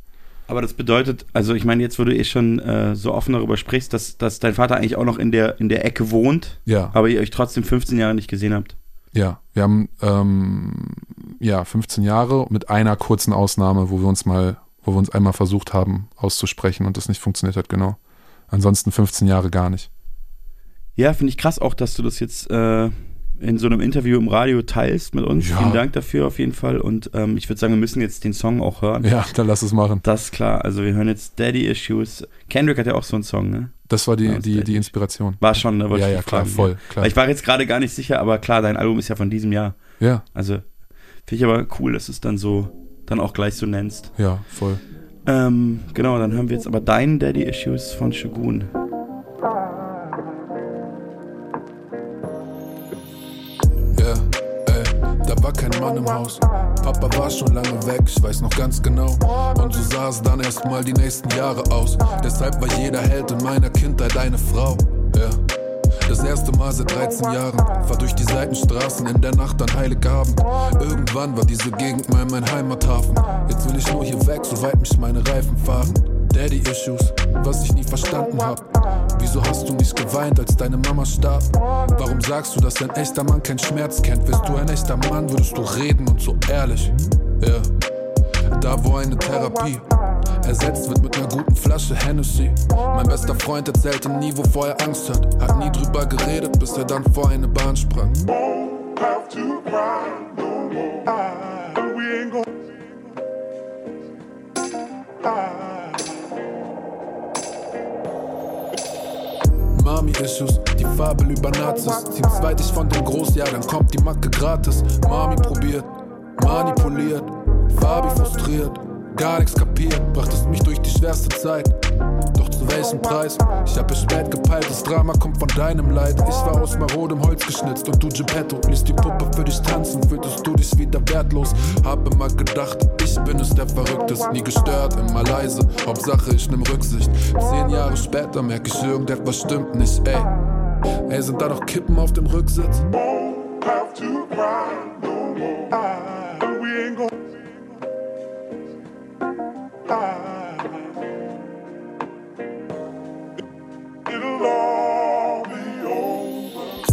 [SPEAKER 2] Aber das bedeutet, also ich meine, jetzt, wo du eh schon äh, so offen darüber sprichst, dass, dass dein Vater eigentlich auch noch in der, in der Ecke wohnt,
[SPEAKER 6] Ja,
[SPEAKER 2] aber ihr euch trotzdem 15 Jahre nicht gesehen habt.
[SPEAKER 6] ja, wir haben, ähm, ja, 15 Jahre mit einer kurzen Ausnahme, wo wir uns mal, wo wir uns einmal versucht haben auszusprechen und das nicht funktioniert hat, genau. Ansonsten 15 Jahre gar nicht.
[SPEAKER 2] Ja, finde ich krass auch, dass du das jetzt äh, in so einem Interview im Radio teilst mit uns.
[SPEAKER 6] Ja.
[SPEAKER 2] Vielen Dank dafür auf jeden Fall. Und ähm, ich würde sagen, wir müssen jetzt den Song auch hören.
[SPEAKER 6] Ja, dann lass es machen.
[SPEAKER 2] Das ist klar. Also wir hören jetzt Daddy Issues. Kendrick hat ja auch so einen Song, ne?
[SPEAKER 6] Das war die,
[SPEAKER 2] Ja,
[SPEAKER 6] die, die Inspiration.
[SPEAKER 2] War schon, ne? Wollte
[SPEAKER 6] Ja, ja, klar,
[SPEAKER 2] fragen,
[SPEAKER 6] voll, klar.
[SPEAKER 2] Ich war jetzt gerade gar nicht sicher, aber klar, dein Album ist ja von diesem Jahr.
[SPEAKER 6] Ja,
[SPEAKER 2] Also finde ich aber cool, dass du es dann so, dann auch gleich so nennst.
[SPEAKER 6] ja, voll.
[SPEAKER 2] Ähm, genau, dann hören wir jetzt aber deinen Daddy Issues von Shogun.
[SPEAKER 3] Da war kein Mann im Haus. Papa war schon lange weg, ich weiß noch ganz genau. Und so sah es dann erstmal die nächsten Jahre aus. Deshalb war jeder Held in meiner Kindheit eine Frau. Ja. Das erste Mal seit 13 Jahren fahr durch die Seitenstraßen in der Nacht an Heiligabend. Irgendwann war diese Gegend mal mein Heimathafen. Jetzt will ich nur hier weg, soweit mich meine Reifen fahren. Daddy Issues, was ich nie verstanden hab. Wieso hast du nicht geweint, als deine Mama starb? Warum sagst du, dass ein echter Mann keinen Schmerz kennt? Wärst du ein echter Mann, würdest du reden und so ehrlich. Ja, da wo eine Therapie ersetzt wird mit einer guten Flasche Hennessy. Mein bester Freund erzählte nie, wovor er Angst hat. Hat nie drüber geredet, bis er dann vor eine Bahn sprang. Mami-Issues, die Fabel über Nazis. Teams weit ich von dem Groß, dann kommt die Macke gratis. Mami probiert, manipuliert, Fabi frustriert. Gar nichts kapiert, brachtest mich durch die schwerste Zeit. Doch zu welchem Preis? Ich hab es spät gepeilt, das Drama kommt von deinem Leid. Ich war aus marodem Holz geschnitzt und du Geppetto. Ließ die Puppe für dich tanzen, fühltest du dich wieder wertlos. Hab immer gedacht, ich bin es, der Verrückte ist. Nie gestört, immer leise, Hauptsache ich nimm Rücksicht. Zehn Jahre später merk ich, irgendetwas stimmt nicht, ey. Ey, sind da noch Kippen auf dem Rücksitz?
[SPEAKER 11] have to cry no more.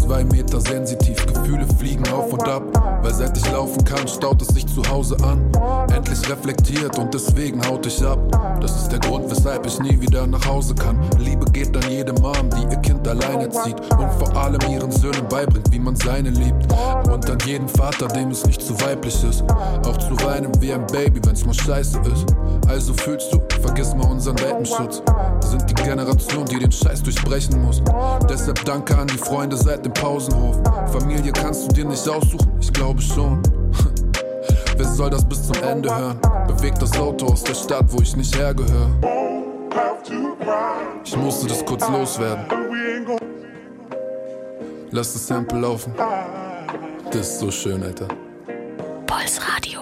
[SPEAKER 3] Zwei Meter sensitiv, Gefühle fliegen auf und ab. Weil seit ich laufen kann, staut es sich zu Hause an. Endlich reflektiert und deswegen haut ich ab. Das ist der Grund, weshalb ich nie wieder nach Hause kann. Liebe geht an jede Mom, die ihr Kind alleine zieht. Und vor allem ihren Söhnen beibringt, wie man seine liebt. Und an jeden Vater, dem es nicht zu weiblich ist. Auch zu weinen wie ein Baby, wenn's mal scheiße ist. Also fühlst du, vergiss mal unseren Welpenschutz. Wir sind die Generation, die den Scheiß durchbrechen muss. Deshalb danke an die Freunde seit dem Pausenhof. Familie kannst du dir nicht aussuchen, ich glaube schon. *laughs* Wer soll das bis zum Ende hören? Bewegt das Auto aus der Stadt, wo ich nicht hergehöre. Ich musste das kurz loswerden.
[SPEAKER 11] But we ain't gonna.
[SPEAKER 3] Lass das Sample laufen. Das ist so schön, Alter.
[SPEAKER 10] Puls Radio.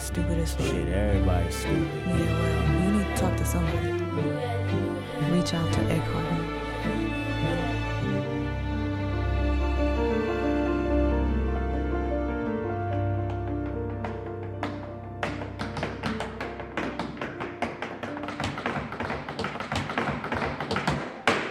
[SPEAKER 12] Stupid as fuck.
[SPEAKER 13] Shit, everybody's stupid.
[SPEAKER 12] Yeah, well, you need to talk to somebody. Reach out to Eckhart.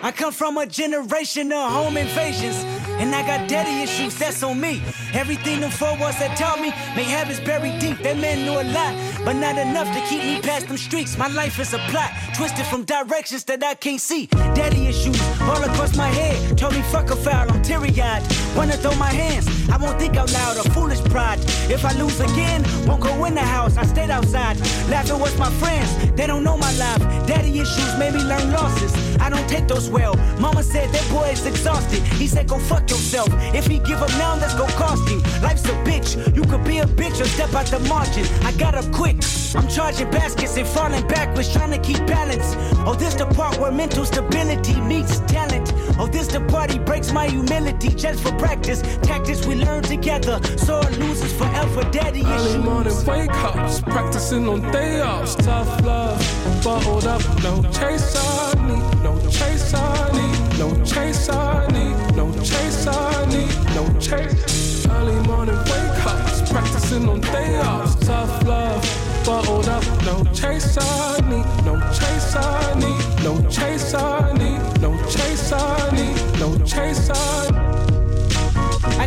[SPEAKER 14] I come from a generation of home invasions. And I got daddy issues, that's on me. Everything them four walls that taught me may have is buried deep. That man knew a lot, but not enough to keep me past them streets. My life is a plot, twisted from directions that I can't see. Daddy issues all across my head. Told me fuck a foul, I'm teary eyed. Wanna throw my hands, I won't think out loud, a foolish pride. If I lose again, won't go in the house, I stayed outside. Laughing with my friends, they don't know my life. Daddy issues made me learn losses. I don't take those well. Mama said that boy is exhausted. He said, go fuck yourself. If he give up now, that's go cost him. Life's a bitch. You could be a bitch or step out the margin. I got up quick. I'm charging baskets and falling backwards, trying to keep balance. Oh, this the part where mental stability meets talent. Oh, this the part breaks my humility just for practice. Tactics we learn together. Sore losers forever. Daddy
[SPEAKER 15] Early morning wake ups, practicing on day offs. Tough love, bottled up, no chase I need, no chase I need, no chase I need, no chase I need, no chase. Early morning wake ups, practicing on day offs. Tough love, bottled up, no chase I need, no chase I need, no chase I need, no chase I need, no chase I need.
[SPEAKER 14] I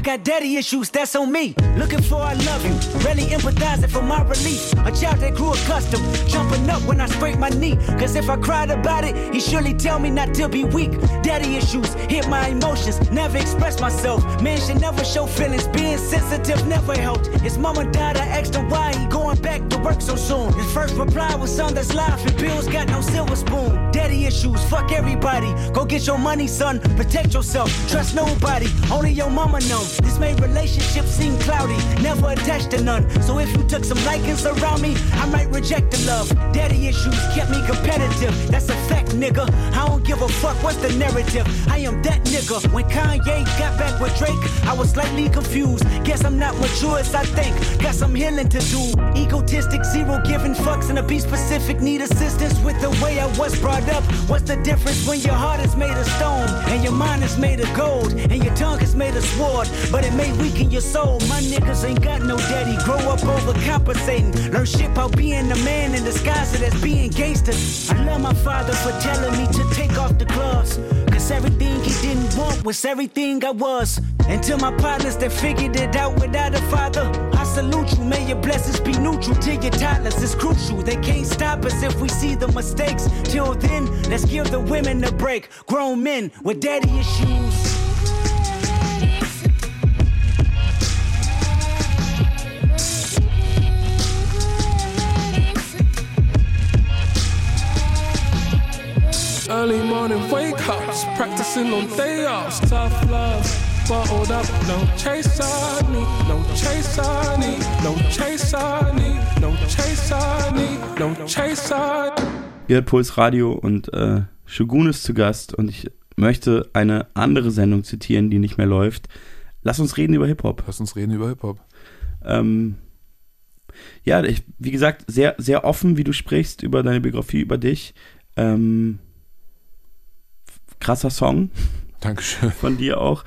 [SPEAKER 14] got daddy issues, that's on me. Looking for I love you, really empathizing for my relief. A child that grew accustomed, jumping up when I scrape my knee. Cause if I cried about it, he surely tell me not to be weak. Daddy issues hit my emotions, never express myself. Man should never show feelings, being sensitive never helped. His mama died, I asked him why he going back to work so soon. His first reply was son that's life and bills got no silver spoon. Daddy issues, fuck everybody. Go get your money, son. Protect yourself. Trust nobody. Only your mama know. This made relationships seem cloudy. Never attached to none. So if you took some likings around me, I might reject the love. Daddy issues kept me competitive. That's a fact, nigga. I don't give a fuck what's the narrative. I am that nigga. When Kanye got back with Drake, I was slightly confused. Guess I'm not mature as I think. Got some healing to do. Egotistic, zero giving fucks, and a be specific. Need assistance with the way I was brought up. What's the difference when your heart is made of stone and your mind is made of gold and your tongue is made of sword? But it may weaken your soul. My niggas ain't got no daddy. Grow up overcompensating. Learn shit about being a man in disguise as being gangster. I love my father for telling me to take off the gloves. Cause everything he didn't want was everything I was. To my partners that figured it out without a father, I salute you. May your blessings be neutral to your toddlers. It's crucial. They can't stop us if we see the mistakes. Till then, let's give the women a break. Grown men with daddy issues.
[SPEAKER 15] Early morning wake ups, practicing on day offs. Tough love, bottled up. No chase I need, no chase I need, no chase I need, no chase I need, no chase I
[SPEAKER 2] Ihr hört Puls Radio und äh, Shogun ist zu Gast und ich möchte eine andere Sendung zitieren, die nicht mehr läuft. Lass uns reden über Hip-Hop.
[SPEAKER 6] Lass uns reden über Hip-Hop.
[SPEAKER 2] Ähm, ja, ich, wie gesagt, sehr, sehr offen, wie du sprichst über deine Biografie, über dich. Ähm, krasser Song.
[SPEAKER 6] Dankeschön.
[SPEAKER 2] Von dir auch.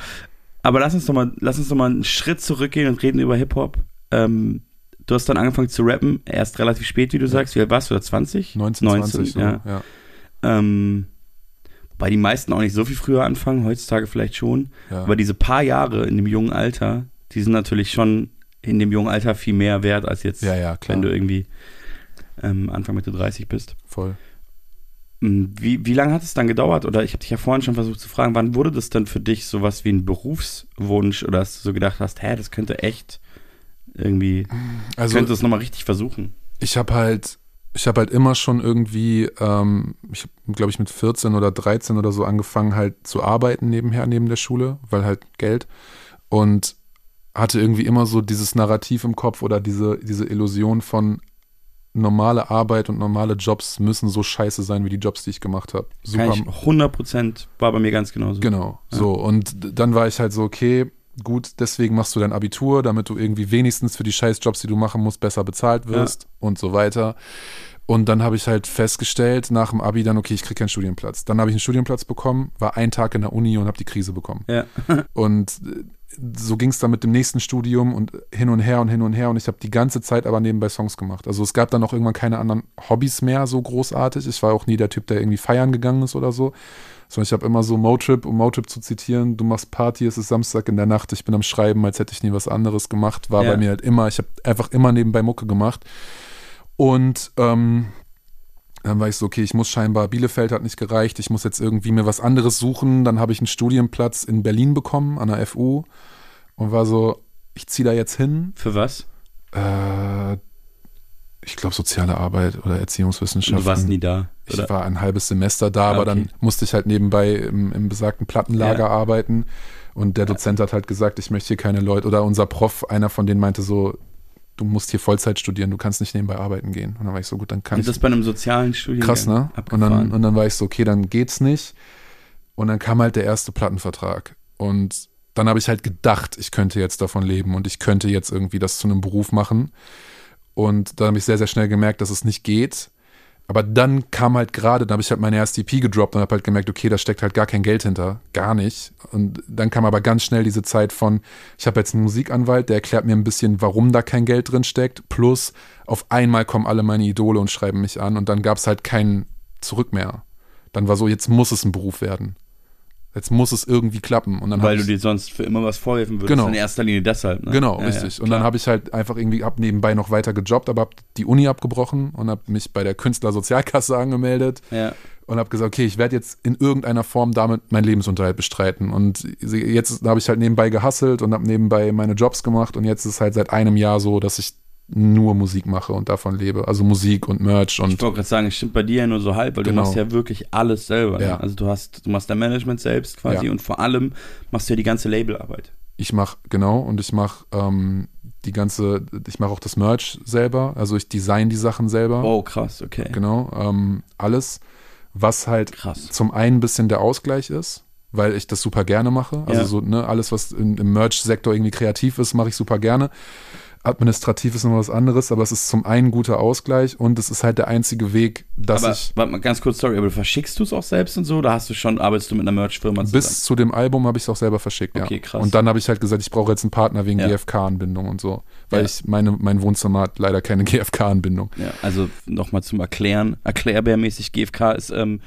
[SPEAKER 2] Aber lass uns doch mal, lass uns doch mal einen Schritt zurückgehen und reden über Hip-Hop. Ähm, du hast dann angefangen zu rappen, erst relativ spät, wie du sagst. Wie alt warst du da? 20?
[SPEAKER 6] 19, 20, so,
[SPEAKER 2] ja.
[SPEAKER 6] ja.
[SPEAKER 2] Ähm, wobei die meisten auch nicht so viel früher anfangen, heutzutage vielleicht schon.
[SPEAKER 6] Ja.
[SPEAKER 2] Aber diese paar Jahre in dem jungen Alter, die sind natürlich schon in dem jungen Alter viel mehr wert als jetzt,
[SPEAKER 6] Ja, ja,
[SPEAKER 2] wenn du irgendwie ähm, Anfang Mitte 30 bist.
[SPEAKER 6] Voll.
[SPEAKER 2] Mm, Wie, wie lange hat es dann gedauert? Oder ich habe dich ja vorhin schon versucht zu fragen, wann wurde das dann für dich sowas wie ein Berufswunsch oder dass du so gedacht hast, hä, das könnte echt irgendwie,
[SPEAKER 6] Also-
[SPEAKER 2] könnte es nochmal richtig versuchen.
[SPEAKER 6] Ich habe halt, ich habe halt immer schon irgendwie, ähm, ich habe, glaube ich, mit 14 oder 13 oder so angefangen halt zu arbeiten nebenher, neben der Schule, weil halt Geld. Und hatte irgendwie immer so dieses Narrativ im Kopf oder diese, diese Illusion von normale Arbeit und normale Jobs müssen so scheiße sein wie die Jobs, die ich gemacht habe.
[SPEAKER 2] Kann ich 100% war bei mir ganz genauso.
[SPEAKER 6] Genau,
[SPEAKER 2] Ja.
[SPEAKER 6] so. Und dann war ich halt so, okay, gut, deswegen machst du dein Abitur, damit du irgendwie wenigstens für die Scheißjobs, die du machen musst, besser bezahlt wirst und so weiter. Und dann habe ich halt festgestellt, nach dem Abi dann, okay, ich kriege keinen Studienplatz. Dann habe ich einen Studienplatz bekommen, war ein Tag in der Uni und habe die Krise bekommen.
[SPEAKER 2] Ja. *laughs* *laughs*
[SPEAKER 6] Und so ging es dann mit dem nächsten Studium und hin und her und hin und her. Und ich habe die ganze Zeit aber nebenbei Songs gemacht. Also es gab dann auch irgendwann keine anderen Hobbys mehr so großartig. Ich war auch nie der Typ, der irgendwie feiern gegangen ist oder so. Sondern ich habe immer so Motrip, um Motrip zu zitieren, du machst Party, es ist Samstag in der Nacht, ich bin am Schreiben, als hätte ich nie was anderes gemacht. War
[SPEAKER 2] Ja.
[SPEAKER 6] bei mir halt immer, ich habe einfach immer nebenbei Mucke gemacht. Und ähm, dann war ich so, okay, ich muss scheinbar, Bielefeld hat nicht gereicht, ich muss jetzt irgendwie mir was anderes suchen. Dann habe ich einen Studienplatz in Berlin bekommen, an der FU. Und war so, ich ziehe da jetzt hin.
[SPEAKER 2] Für was?
[SPEAKER 6] Äh, ich glaube, soziale Arbeit oder Erziehungswissenschaften.
[SPEAKER 2] Du warst nie da,
[SPEAKER 6] Ich
[SPEAKER 2] oder?
[SPEAKER 6] war ein halbes Semester da,
[SPEAKER 2] Ah,
[SPEAKER 6] aber
[SPEAKER 2] okay.
[SPEAKER 6] dann musste ich halt nebenbei im, im besagten Plattenlager
[SPEAKER 2] Ja.
[SPEAKER 6] arbeiten. Und der Dozent hat halt gesagt, ich möchte hier keine Leute, oder unser Prof, einer von denen meinte so, du musst hier Vollzeit studieren, du kannst nicht nebenbei arbeiten gehen. Und dann war ich so, gut, dann kann
[SPEAKER 2] Und
[SPEAKER 6] ich.
[SPEAKER 2] das bei einem sozialen Studiengang?
[SPEAKER 6] Krass, ne? Und dann, und dann war ich so, okay, dann geht's nicht. Und dann kam halt der erste Plattenvertrag. Und dann habe ich halt gedacht, ich könnte jetzt davon leben und ich könnte jetzt irgendwie das zu einem Beruf machen. Und da habe ich sehr, sehr schnell gemerkt, dass es nicht geht. Aber dann kam halt gerade, dann habe ich halt meine erste EP gedroppt und habe halt gemerkt, okay, da steckt halt gar kein Geld hinter. Gar nicht. Und dann kam aber ganz schnell diese Zeit von, ich habe jetzt einen Musikanwalt, der erklärt mir ein bisschen, warum da kein Geld drin steckt. Plus, auf einmal kommen alle meine Idole und schreiben mich an. Und dann gab es halt kein Zurück mehr. Dann war so, jetzt muss es ein Beruf werden. Jetzt muss es irgendwie klappen. Und dann
[SPEAKER 2] Weil du dir sonst für immer was vorhelfen würdest.
[SPEAKER 6] Genau.
[SPEAKER 2] In erster Linie deshalb. Ne?
[SPEAKER 6] Genau,
[SPEAKER 2] Ja,
[SPEAKER 6] richtig.
[SPEAKER 2] Ja,
[SPEAKER 6] und dann habe ich halt einfach irgendwie, hab nebenbei noch weiter gejobbt, aber hab die Uni abgebrochen und habe mich bei der Künstlersozialkasse *laughs* angemeldet
[SPEAKER 2] Ja.
[SPEAKER 6] und habe gesagt, okay, ich werde jetzt in irgendeiner Form damit meinen Lebensunterhalt bestreiten. Und jetzt habe ich halt nebenbei gehustelt und habe nebenbei meine Jobs gemacht und jetzt ist es halt seit einem Jahr so, dass ich nur Musik mache und davon lebe. Also Musik und Merch und
[SPEAKER 2] Ich wollte gerade sagen, es stimmt bei dir ja nur so halb, weil
[SPEAKER 6] Genau.
[SPEAKER 2] du machst ja wirklich alles selber. Ne?
[SPEAKER 6] Ja.
[SPEAKER 2] Also du hast, du machst dein Management selbst quasi
[SPEAKER 6] Ja.
[SPEAKER 2] und vor allem machst du ja die ganze Labelarbeit.
[SPEAKER 6] Ich mache, genau, und ich mache ähm, die ganze, ich mache auch das Merch selber, also ich design die Sachen selber.
[SPEAKER 2] Oh, krass, okay.
[SPEAKER 6] Genau, ähm, alles, was halt zum einen ein bisschen der Ausgleich ist, weil ich das super gerne mache. Also
[SPEAKER 2] Ja.
[SPEAKER 6] so, ne, alles, was in, im Merch-Sektor irgendwie kreativ ist, mache ich super gerne. Administrativ ist noch was anderes, aber es ist zum einen ein guter Ausgleich und es ist halt der einzige Weg, dass
[SPEAKER 2] aber,
[SPEAKER 6] ich
[SPEAKER 2] warte mal ganz kurz, sorry, aber verschickst du es auch selbst und so? Da hast du schon, arbeitest du mit einer Merch-Firma zusammen?
[SPEAKER 6] bis zu dem Album habe ich es auch selber verschickt, ja.
[SPEAKER 2] Okay, krass.
[SPEAKER 6] Und dann habe ich halt gesagt, ich brauche jetzt einen Partner wegen
[SPEAKER 2] Ja.
[SPEAKER 6] GFK-Anbindung und so, weil
[SPEAKER 2] Ja.
[SPEAKER 6] ich meine, mein Wohnzimmer hat leider keine *laughs* GFK-Anbindung.
[SPEAKER 2] Ja, also nochmal zum Erklären, erklärbärmäßig GfK ist ähm,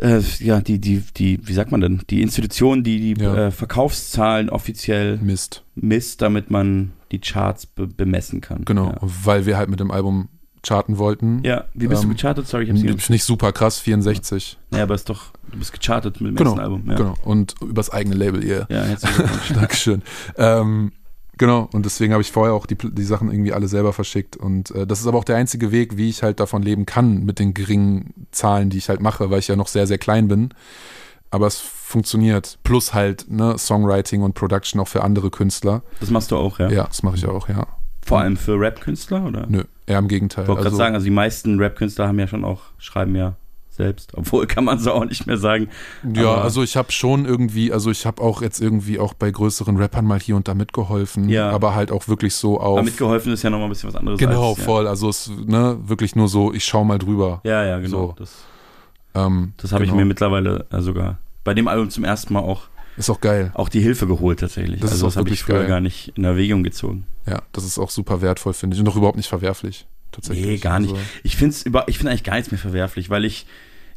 [SPEAKER 2] äh, ja die, die, die, wie sagt man denn, die Institution, die die
[SPEAKER 6] Ja.
[SPEAKER 2] äh, Verkaufszahlen offiziell
[SPEAKER 6] misst.
[SPEAKER 2] misst, damit man die Charts be bemessen kann.
[SPEAKER 6] Genau,
[SPEAKER 2] Ja.
[SPEAKER 6] weil wir halt mit dem Album charten wollten.
[SPEAKER 2] Ja, wie bist du gechartet? Sorry, ich hab's nicht-
[SPEAKER 6] Nicht super krass, 64.
[SPEAKER 2] Ja, aber ist doch, du bist gechartet mit dem
[SPEAKER 6] Genau,
[SPEAKER 2] ersten Album. Ja.
[SPEAKER 6] genau. Und übers eigene Label, ihr.
[SPEAKER 2] Ja, herzlichen. *laughs*
[SPEAKER 6] Dankeschön. Ähm, Genau, und deswegen habe ich vorher auch die, die Sachen irgendwie alle selber verschickt. Und äh, das ist aber auch der einzige Weg, wie ich halt davon leben kann, mit den geringen Zahlen, die ich halt mache, weil ich ja noch sehr, sehr klein bin. Aber es funktioniert. Plus halt ne, Songwriting und Production auch für andere Künstler.
[SPEAKER 2] Das machst du auch, ja?
[SPEAKER 6] Ja, das mache ich auch, ja.
[SPEAKER 2] Vor allem für Rap-Künstler, oder?
[SPEAKER 6] Nö, eher im Gegenteil.
[SPEAKER 2] Ich wollte gerade
[SPEAKER 6] Also-
[SPEAKER 2] sagen, also die meisten Rap-Künstler haben ja schon auch, schreiben ja selbst. Obwohl *laughs* kann man so auch nicht mehr sagen.
[SPEAKER 6] Ja,
[SPEAKER 2] Aber-
[SPEAKER 6] also ich habe schon irgendwie, also ich habe auch jetzt irgendwie auch bei größeren Rappern mal hier und da mitgeholfen,
[SPEAKER 2] Ja.
[SPEAKER 6] aber halt auch wirklich so auf.
[SPEAKER 2] Aber mitgeholfen ist ja nochmal ein bisschen was anderes.
[SPEAKER 6] genau,
[SPEAKER 2] als, ja.
[SPEAKER 6] voll. Also es ne wirklich nur so, ich schau mal drüber.
[SPEAKER 2] Ja, ja, genau.
[SPEAKER 6] So.
[SPEAKER 2] Das,
[SPEAKER 6] Ähm,
[SPEAKER 2] das habe ich
[SPEAKER 6] genau.
[SPEAKER 2] mir mittlerweile äh, sogar bei dem Album zum ersten Mal auch,
[SPEAKER 6] Ist auch geil.
[SPEAKER 2] auch die Hilfe geholt tatsächlich.
[SPEAKER 6] Das
[SPEAKER 2] also das habe ich früher
[SPEAKER 6] geil.
[SPEAKER 2] gar nicht in Erwägung gezogen.
[SPEAKER 6] Ja, das ist auch super wertvoll, finde ich. Und auch überhaupt nicht verwerflich. Tatsächlich.
[SPEAKER 2] Nee, gar nicht.
[SPEAKER 6] Also,
[SPEAKER 2] Ich finde ich find eigentlich gar nichts mehr verwerflich, weil ich,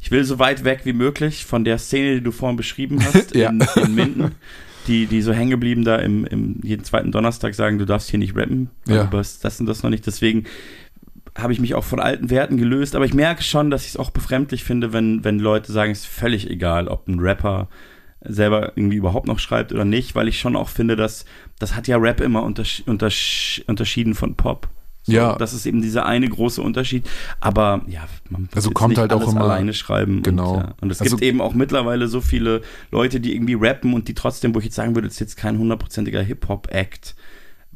[SPEAKER 2] ich will so weit weg wie möglich von der Szene, die du vorhin beschrieben *laughs* hast,
[SPEAKER 6] Ja.
[SPEAKER 2] in, in Minden, die, die so hängen geblieben da im, im jeden zweiten Donnerstag sagen, du darfst hier nicht rappen,
[SPEAKER 6] Ja.
[SPEAKER 2] du das und das noch nicht. Deswegen habe ich mich auch von alten Werten gelöst, aber ich merke schon, dass ich es auch befremdlich finde, wenn, wenn Leute sagen, es ist völlig egal, ob ein Rapper selber irgendwie überhaupt noch schreibt oder nicht, weil ich schon auch finde, dass das hat ja Rap immer untersch untersch unterschieden von Pop. So,
[SPEAKER 6] Ja.
[SPEAKER 2] Das ist eben dieser eine große Unterschied. Aber ja, man
[SPEAKER 6] Also kommt
[SPEAKER 2] nicht
[SPEAKER 6] halt auch immer-
[SPEAKER 2] alleine schreiben.
[SPEAKER 6] Genau.
[SPEAKER 2] Und, ja. und es
[SPEAKER 6] Also-
[SPEAKER 2] gibt eben auch mittlerweile so viele Leute, die irgendwie rappen und die trotzdem, wo ich jetzt sagen würde, das ist jetzt kein hundertprozentiger Hip-Hop-Act.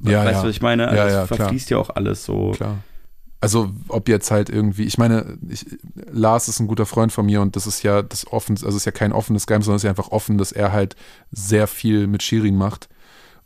[SPEAKER 6] Ja,
[SPEAKER 2] weißt
[SPEAKER 6] ja.
[SPEAKER 2] du, was ich meine? Also
[SPEAKER 6] Ja,
[SPEAKER 2] es
[SPEAKER 6] ja, klar.
[SPEAKER 2] verfließt ja auch alles so.
[SPEAKER 6] Klar. Also ob jetzt halt irgendwie, ich meine, ich, Lars ist ein guter Freund von mir und das ist ja das offen, also es ist ja kein offenes Geheimnis, sondern es ist ja einfach offen, dass er halt sehr viel mit Shirin macht.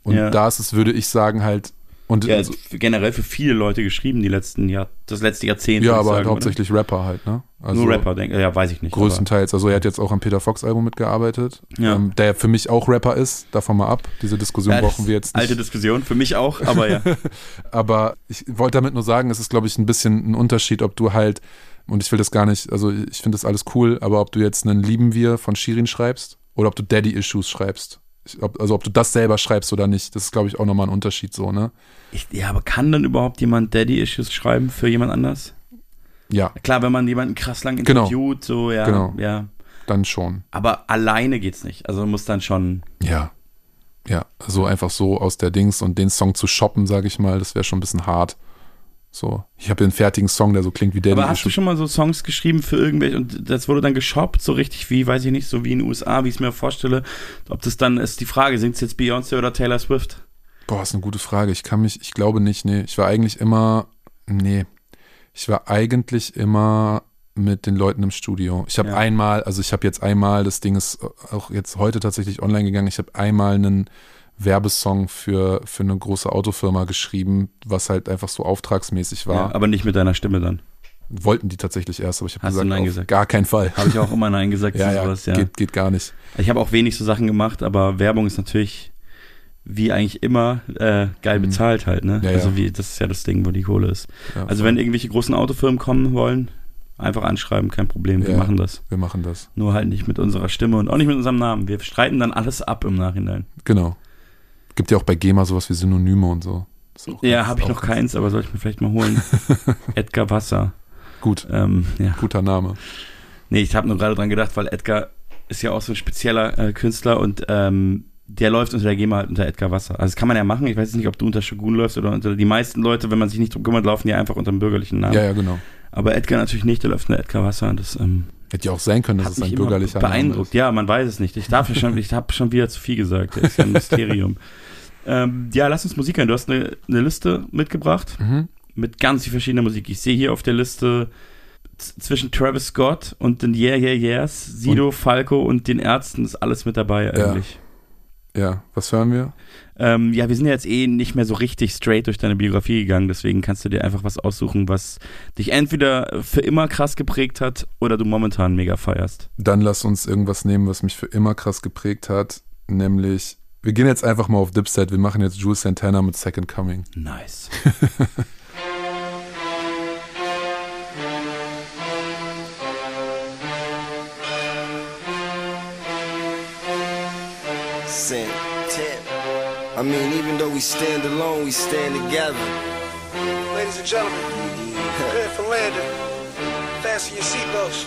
[SPEAKER 6] Und
[SPEAKER 2] Ja.
[SPEAKER 6] da ist es, würde ich sagen, halt, und
[SPEAKER 2] Ja,
[SPEAKER 6] also,
[SPEAKER 2] generell für viele Leute geschrieben, die letzten Jahr, das letzte Jahrzehnt.
[SPEAKER 6] ja aber halt
[SPEAKER 2] sagen, oder?
[SPEAKER 6] hauptsächlich Rapper halt, ne? Also
[SPEAKER 2] Nur Rapper, denke Ja, weiß ich nicht.
[SPEAKER 6] Größtenteils. Also er hat jetzt auch am Peter Fox Album mitgearbeitet,
[SPEAKER 2] Ja.
[SPEAKER 6] ähm, der für mich auch Rapper ist. Davon mal ab. Diese Diskussion
[SPEAKER 2] Ja,
[SPEAKER 6] brauchen wir jetzt *laughs* nicht.
[SPEAKER 2] Alte Diskussion, für mich auch, aber ja. *laughs*
[SPEAKER 6] Aber ich wollte damit nur sagen, es ist, glaube ich, ein bisschen ein Unterschied, ob du halt, und ich will das gar nicht, also ich finde das alles cool, aber ob du jetzt einen Lieben wir von Shirin schreibst oder ob du Daddy Issues schreibst. Ob, also ob du das selber schreibst oder nicht, das ist, glaube ich, auch nochmal ein Unterschied so, ne?
[SPEAKER 2] Ich, ja, aber kann dann überhaupt jemand Daddy-Issues schreiben für jemand anders?
[SPEAKER 6] Ja,
[SPEAKER 2] Klar, wenn man jemanden krass lang
[SPEAKER 6] Genau.
[SPEAKER 2] interviewt, so, ja,
[SPEAKER 6] Genau.
[SPEAKER 2] ja.
[SPEAKER 6] dann schon.
[SPEAKER 2] Aber alleine geht's nicht. Also muss dann schon.
[SPEAKER 6] Ja. Ja, also einfach so aus der Dings und den Song zu shoppen, sage ich mal, das wäre schon ein bisschen hart. So, ich habe einen fertigen Song, der so klingt wie Daddy
[SPEAKER 2] Aber hast du schon mal so Songs geschrieben für irgendwelche und das wurde dann geshoppt, so richtig wie, weiß ich nicht, so wie in den USA, wie ich es mir vorstelle. Ob das dann ist die Frage, singt jetzt Beyoncé oder Taylor Swift?
[SPEAKER 6] Boah, ist eine gute Frage. Ich kann mich, ich glaube nicht, nee. Ich war eigentlich immer, nee. Ich war eigentlich immer mit den Leuten im Studio. Ich habe
[SPEAKER 2] Ja.
[SPEAKER 6] einmal, also ich habe jetzt einmal, das Ding ist auch jetzt heute tatsächlich online gegangen, ich habe einmal einen Werbesong für, für eine große Autofirma geschrieben, was halt einfach so auftragsmäßig war.
[SPEAKER 2] Ja, aber nicht mit deiner Stimme dann.
[SPEAKER 6] Wollten die tatsächlich erst, aber ich habe gesagt,
[SPEAKER 2] Nein
[SPEAKER 6] auf
[SPEAKER 2] gesagt?
[SPEAKER 6] gar keinen Fall.
[SPEAKER 2] Habe ich auch immer Nein gesagt *laughs*
[SPEAKER 6] ja, ja,
[SPEAKER 2] sowas, ja.
[SPEAKER 6] Geht, geht gar nicht.
[SPEAKER 2] Ich habe auch wenig so Sachen gemacht, aber Werbung ist natürlich wie eigentlich immer äh, geil bezahlt halt, ne?
[SPEAKER 6] Mhm. Ja,
[SPEAKER 2] also wie, das ist ja das Ding, wo die Kohle ist. Also wenn irgendwelche großen Autofirmen kommen wollen, einfach anschreiben, kein Problem, wir machen das.
[SPEAKER 6] Wir machen das.
[SPEAKER 2] Nur halt nicht mit unserer Stimme und auch nicht mit unserem Namen. Wir streiten dann alles ab im Nachhinein.
[SPEAKER 6] Genau. Gibt ja auch bei GEMA sowas wie Synonyme und so. Ist
[SPEAKER 2] Ja, habe ich noch keins, aber soll ich mir vielleicht mal holen. *laughs* Edgar Wasser.
[SPEAKER 6] Gut.
[SPEAKER 2] Ähm, ja.
[SPEAKER 6] Guter Name.
[SPEAKER 2] Nee, ich habe nur gerade dran gedacht, weil Edgar ist ja auch so ein spezieller äh, Künstler und ähm, der läuft unter der GEMA halt unter Edgar Wasser. Also das kann man ja machen. Ich weiß nicht, ob du unter Shogun läufst oder unter die meisten Leute, wenn man sich nicht drum kümmert, laufen ja einfach unter dem bürgerlichen Namen.
[SPEAKER 6] Ja, ja, genau.
[SPEAKER 2] Aber Edgar natürlich nicht, der läuft unter Edgar Wasser. und Das ähm,
[SPEAKER 6] Hätte ja auch sein können, dass es ein
[SPEAKER 2] mich immer
[SPEAKER 6] bürgerlicher
[SPEAKER 2] beeindruckt. Ja, man weiß es nicht. Ich darf ja schon, ich habe schon wieder zu viel gesagt. Das ist ja ein *laughs* Mysterium. Ähm, ja, lass uns Musik hören. Du hast eine, eine Liste mitgebracht.
[SPEAKER 6] Mhm.
[SPEAKER 2] mit ganz viel verschiedener Musik. Ich sehe hier auf der Liste zwischen Travis Scott und den Yeah Yeah Yeahs, Sido, Falco und den Ärzten ist alles mit dabei eigentlich.
[SPEAKER 6] Ja, was hören wir?
[SPEAKER 2] Ähm, ja, wir sind ja jetzt eh nicht mehr so richtig straight durch deine Biografie gegangen, deswegen kannst du dir einfach was aussuchen, was dich entweder für immer krass geprägt hat oder du momentan mega feierst.
[SPEAKER 6] Dann lass uns irgendwas nehmen, was mich für immer krass geprägt hat, nämlich wir gehen jetzt einfach mal auf Dipset, wir machen jetzt Jules Santana mit Second Coming.
[SPEAKER 2] Nice. *laughs*
[SPEAKER 16] Santana. I mean, even though we stand alone, we stand together.
[SPEAKER 17] Ladies and gentlemen, prepare for landing. Fasten your seatbelts.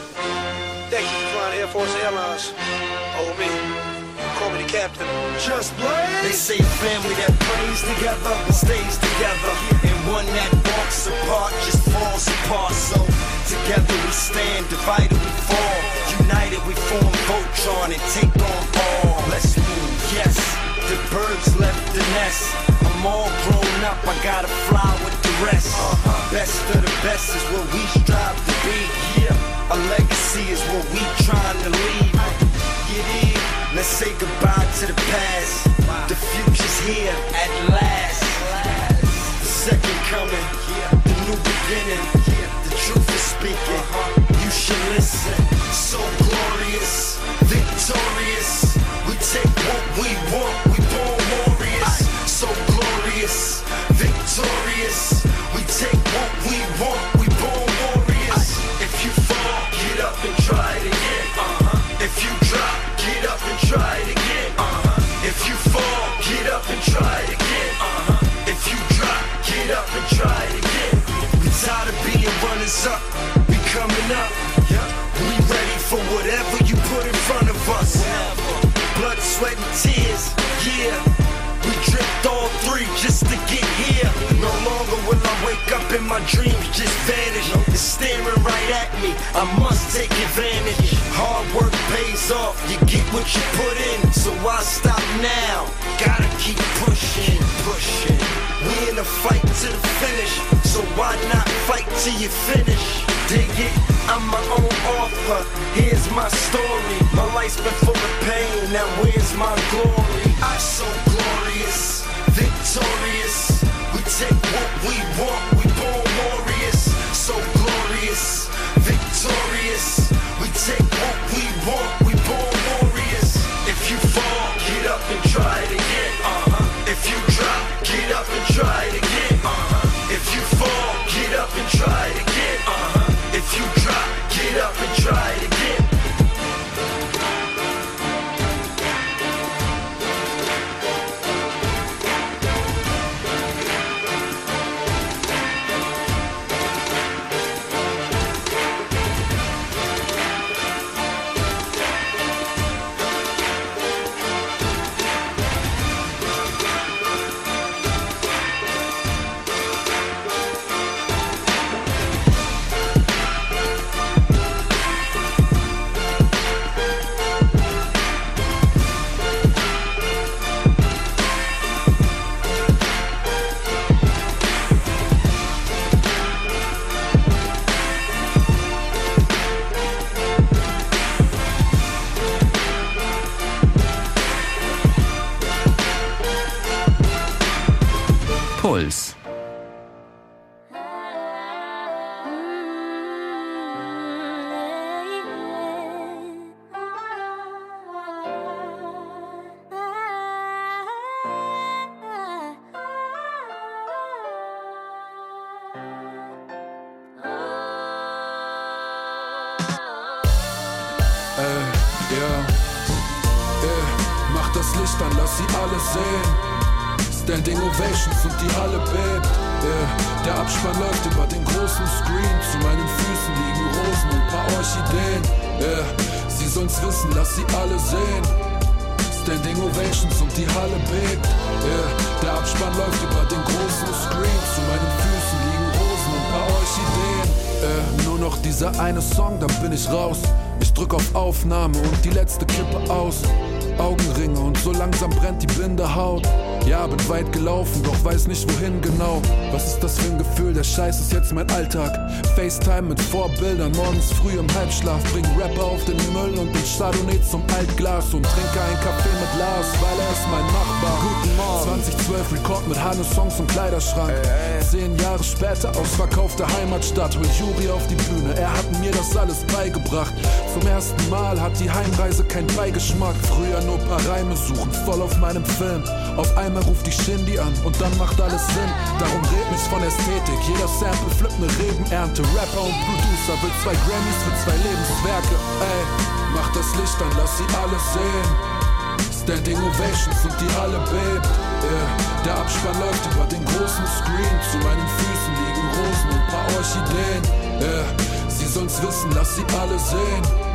[SPEAKER 17] Thank you for flying Air Force Airlines. Oh, me. Call me the captain.
[SPEAKER 16] Just blaze. They say family that plays together stays together, and one that walks apart just falls apart. So together we stand, divided we fall, united we form Voltron and take on all. Let's move, yes. The birds left the nest. I'm all grown up, I gotta fly with the rest. Uh-huh. Best of the best is what we strive to be. Yeah, a legacy is what we trying to leave. Get in, let's say goodbye to the past. The future's here at last. The second coming, the new beginning. The truth is speaking. You should listen. So glorious, victorious. We take what we want. We born warriors. So glorious, victorious. Tears. Yeah. We dripped all three just to get here. No longer will I wake up and my dreams just vanish. It's staring right at me. I must take advantage. Hard work pays off. You get what you put in. So why stop now? Gotta keep pushing, pushing. We in a fight to the finish. So why not fight till you finish? Dig it? I'm my own author. Here's my story. My life's been full of pain. Now where's my glory? I'm so glorious, victorious. We take what we want. We born warriors. So glorious, victorious. We take what we want. We born warriors. If you fall, get up and try it again. Uh-huh. If you drop, get up and try it again.
[SPEAKER 3] Licht an, lass sie alle sehen. Standing Ovations und die Halle bebt. Yeah. Der Abspann läuft über den großen Screen. Zu meinen Füßen liegen Rosen und paar Orchideen. Yeah. Sie sollen's wissen, lass sie alle sehen. Standing Ovations und die Halle bebt. Yeah. Der Abspann läuft über den großen Screen. Zu meinen Füßen liegen Rosen und paar Orchideen. Äh, nur noch dieser eine Song, dann bin ich raus. Ich drück auf Aufnahme und die letzte Kippe aus. Augenringe und so langsam brennt die Bindehaut. Ja, bin weit gelaufen, doch weiß nicht wohin genau. Was ist das für ein Gefühl? Der Scheiß ist jetzt mein Alltag. FaceTime mit Vorbildern, morgens früh im Halbschlaf. Bring Rapper auf den Müll und den Chardonnay zum Altglas. Und trinke einen Kaffee mit Lars, weil er ist mein Nachbar. Guten Morgen. 2012 Rekord mit Hannes Songs und Kleiderschrank. Zehn Jahre später ausverkaufte Heimatstadt. Hol Juri auf die Bühne, er hat mir das alles beigebracht. Zum ersten Mal hat die Heimreise keinen Beigeschmack. Früher nur paar Reime suchen, voll auf meinem Film. Auf einmal ruft die Shindy an und dann macht alles Sinn. Darum red nicht von Ästhetik. Jeder Sample flippt ne Rebenernte. Rapper und Producer will zwei Grammys für zwei Lebenswerke. Ey, mach das Licht an, lass sie alle sehen. Standing Ovations und die Halle bebt. Yeah. Der Abspann läuft über den großen Screen. Zu meinen Füßen liegen Rosen und paar Orchideen. Yeah. Sie sollen's wissen, lass sie alle sehen.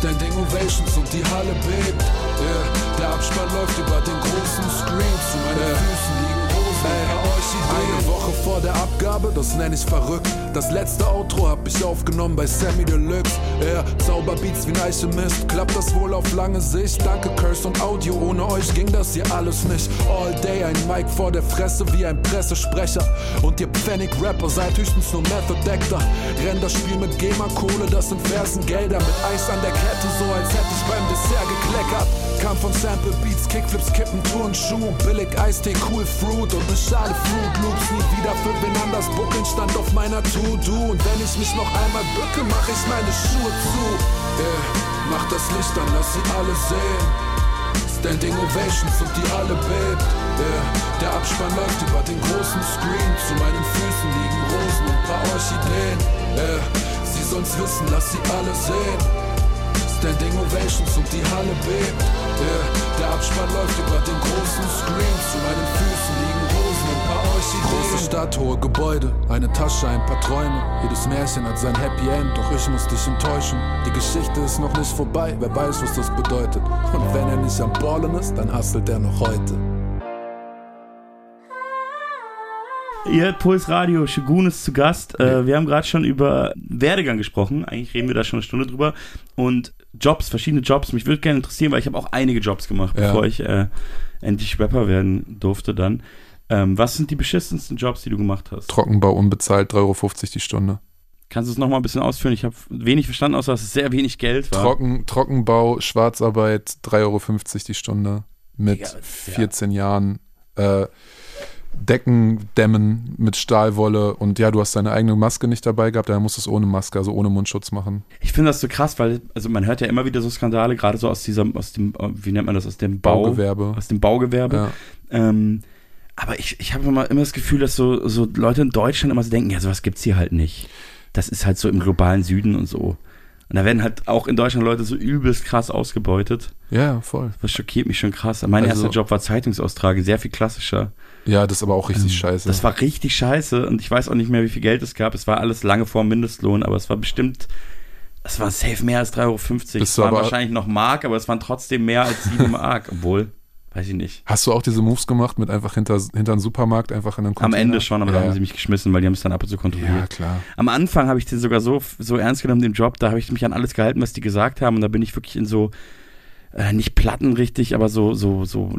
[SPEAKER 3] Standing Ovations und die Halle bebt. Yeah. Der Abspann läuft über den großen Screen. Zu meinen Füßen liegen Rosen. Euch Eine Woche vor der Abgabe, das nenn ich verrückt. Das letzte Outro hab ich aufgenommen bei Sammy Deluxe. Er. Zauberbeats wie ein Alchemist. Klappt das wohl auf lange Sicht? Danke, Curse und Audio. Ohne euch ging das hier alles nicht. All day ein Mic vor der Fresse wie ein Pressesprecher. Und ihr Pfennig-Rapper seid höchstens nur Method-Actor. Renn das Spiel mit GEMA-Kohle, das sind Fersengelder. Mit Eis an der Kette, so als hätte ich beim Dessert gekleckert. Kam von Sample Beats, Kickflips, Kippen, Turnschuh, billig Eistee, Cool Fruit und ne Schale Fruit Loops. Nie wieder für wen anders buckeln stand auf meiner To-Do. Und wenn ich mich noch einmal bücke, mach ich meine Schuhe zu. Yeah, mach das Licht an, lass sie alle sehen. Standing Ovations und die Halle bebt. Yeah, der Abspann läuft über den großen Screen. Zu meinen Füßen liegen Rosen und paar Orchideen. Yeah, sie sollen's wissen, lass sie alle sehen. Standing Ovations und die Halle bebt. Yeah, der Abspann läuft über den großen Screen. Zu meinen Füßen liegen Rosen und paar Orchideen. Große Stadt, hohe Gebäude, eine Tasche, ein paar Träume. Jedes Märchen hat sein Happy End, doch ich muss dich enttäuschen. Die Geschichte ist noch nicht vorbei, wer weiß, was das bedeutet. Und wenn er nicht am Ballen ist, dann hustelt er noch heute.
[SPEAKER 2] Ihr hört Puls Radio, Shogun ist zu Gast. Äh, wir haben gerade schon über Werdegang gesprochen. Eigentlich reden wir da schon eine Stunde drüber. Und Jobs, verschiedene Jobs. Mich würde gerne interessieren, weil ich habe auch einige Jobs gemacht,
[SPEAKER 6] Ja.
[SPEAKER 2] bevor ich äh, endlich Rapper werden durfte dann. Ähm, was sind die beschissensten Jobs, die du gemacht hast?
[SPEAKER 6] Trockenbau unbezahlt, 3,50 Euro die Stunde.
[SPEAKER 2] Kannst du es nochmal ein bisschen ausführen? Ich habe wenig verstanden, außer dass es sehr wenig Geld war.
[SPEAKER 6] Trocken, Trockenbau, Schwarzarbeit, 3,50 Euro die Stunde. Mit
[SPEAKER 2] ja-
[SPEAKER 6] 14 Jahren. Äh, Decken dämmen mit Stahlwolle und ja, du hast deine eigene Maske nicht dabei gehabt, daher musst du es ohne Maske, also ohne Mundschutz machen.
[SPEAKER 2] Ich finde das so krass, weil also man hört ja immer wieder so Skandale, gerade so aus diesem, aus dem, wie nennt man das, aus dem Bau,
[SPEAKER 6] Baugewerbe.
[SPEAKER 2] aus dem Baugewerbe.
[SPEAKER 6] Ja.
[SPEAKER 2] Ähm, aber ich, ich habe immer, immer das Gefühl, dass so, so Leute in Deutschland immer so denken, ja, sowas gibt's hier halt nicht. Das ist halt so im globalen Süden und so. Und da werden halt auch in Deutschland Leute so übelst krass ausgebeutet.
[SPEAKER 6] Ja, voll.
[SPEAKER 2] Das schockiert mich schon krass. Mein
[SPEAKER 6] Also-
[SPEAKER 2] erster Job war Zeitungsaustragen, sehr viel klassischer.
[SPEAKER 6] Ja, das ist aber auch richtig
[SPEAKER 2] Ähm,
[SPEAKER 6] scheiße.
[SPEAKER 2] Das war richtig scheiße und ich weiß auch nicht mehr, wie viel Geld es gab. Es war alles lange vor dem Mindestlohn, aber es war bestimmt, es war safe mehr als 3,50 Euro. Es waren wahrscheinlich noch Mark, aber es waren trotzdem mehr als 7 Mark. *laughs* Obwohl, weiß ich nicht.
[SPEAKER 6] Hast du auch diese Moves gemacht mit einfach hinter, hinter einen Supermarkt einfach in einen
[SPEAKER 2] Am
[SPEAKER 6] Container?
[SPEAKER 2] Ende schon, aber
[SPEAKER 6] ja.
[SPEAKER 2] da haben sie mich geschmissen, weil die haben es dann ab und zu kontrolliert.
[SPEAKER 6] Ja, klar.
[SPEAKER 2] Am Anfang habe ich den sogar so, so ernst genommen, den Job, da habe ich mich an alles gehalten, was die gesagt haben und da bin ich wirklich in so, äh, nicht Platten richtig, aber so, so, so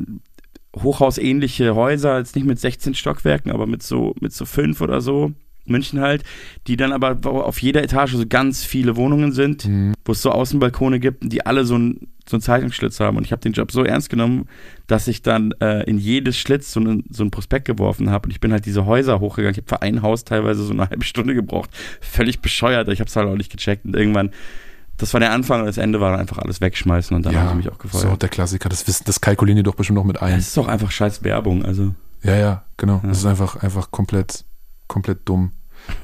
[SPEAKER 2] hochhausähnliche Häuser, jetzt nicht mit 16 Stockwerken, aber mit so, mit so fünf oder so, München halt, die dann aber auf jeder Etage so ganz viele Wohnungen sind,
[SPEAKER 6] Mhm.
[SPEAKER 2] wo es so Außenbalkone gibt, die alle so ein so einen Zeitungsschlitz haben. Und ich habe den Job so ernst genommen, dass ich dann äh, in jedes Schlitz so einen, so einen Prospekt geworfen habe. Und ich bin halt diese Häuser hochgegangen. Ich habe für ein Haus teilweise so eine halbe Stunde gebraucht. Völlig bescheuert. Ich habe es halt auch nicht gecheckt. Und irgendwann, das war der Anfang und das Ende war dann einfach alles wegschmeißen. Und dann haben sie mich auch gefeuert.
[SPEAKER 6] So, der Klassiker, das wissen, das kalkulieren die doch bestimmt noch mit ein.
[SPEAKER 2] Es ist doch einfach scheiß Werbung. Also
[SPEAKER 6] Ja, ja, genau. Das ist einfach, einfach komplett, komplett dumm.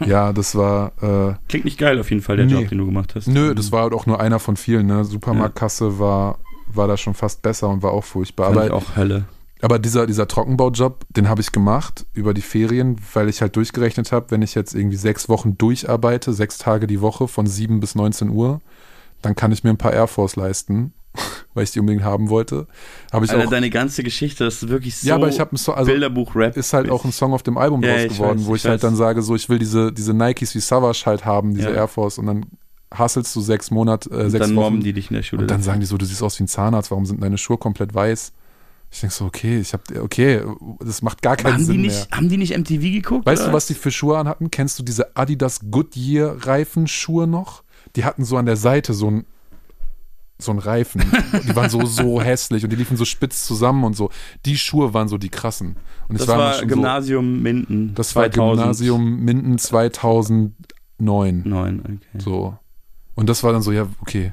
[SPEAKER 6] Ja, das war. Äh,
[SPEAKER 2] klingt nicht geil auf jeden Fall, der
[SPEAKER 6] Nee.
[SPEAKER 2] Job, den du gemacht hast.
[SPEAKER 6] Nö, das war halt auch nur einer von vielen. Ne? Supermarktkasse war, war da schon fast besser und war auch furchtbar.
[SPEAKER 2] Fand
[SPEAKER 6] Aber
[SPEAKER 2] ich auch Hölle.
[SPEAKER 6] Aber dieser, dieser Trockenbaujob, den habe ich gemacht über die Ferien, weil ich halt durchgerechnet habe, wenn ich jetzt irgendwie sechs Wochen durcharbeite, sechs Tage die Woche von 7 bis 19 Uhr, dann kann ich mir ein paar Air Force leisten, *laughs* weil ich die unbedingt haben wollte. Habe ich
[SPEAKER 2] Alter,
[SPEAKER 6] auch.
[SPEAKER 2] deine ganze Geschichte ist wirklich so
[SPEAKER 6] ja, aber ich habe ein Song, also
[SPEAKER 2] Bilderbuch-Rap.
[SPEAKER 6] ist halt auch ein Song auf dem Album
[SPEAKER 2] Ja,
[SPEAKER 6] draus geworden,
[SPEAKER 2] weiß,
[SPEAKER 6] wo
[SPEAKER 2] ich
[SPEAKER 6] ich, halt dann sage, so ich will diese, diese Nikes wie Savage halt haben, diese
[SPEAKER 2] Ja.
[SPEAKER 6] Air Force und dann hasselst du sechs Monate, äh,
[SPEAKER 2] Und
[SPEAKER 6] sechs
[SPEAKER 2] dann
[SPEAKER 6] Wochen.
[SPEAKER 2] mobben die dich in der Schule
[SPEAKER 6] Und dann sagen die so, du siehst aus wie ein Zahnarzt, warum sind deine Schuhe komplett weiß? Ich denke so, okay, ich habe, okay, das macht gar keinen
[SPEAKER 2] haben
[SPEAKER 6] Sinn
[SPEAKER 2] die,
[SPEAKER 6] mehr.
[SPEAKER 2] nicht, haben die nicht MTV geguckt?
[SPEAKER 6] Weißt
[SPEAKER 2] oder?
[SPEAKER 6] du, was die für Schuhe anhatten? Kennst du diese Adidas Goodyear Reifenschuhe noch? Die hatten so an der Seite so ein so ein Reifen. *laughs* die waren so so hässlich und die liefen so spitz zusammen und so. Die Schuhe waren so die krassen. Und
[SPEAKER 2] Das
[SPEAKER 6] war,
[SPEAKER 2] war, Gymnasium Minden.
[SPEAKER 6] So, das war
[SPEAKER 2] 2000.
[SPEAKER 6] Gymnasium Minden 2009.
[SPEAKER 2] Neun, okay.
[SPEAKER 6] So. Und das war dann so, ja, okay.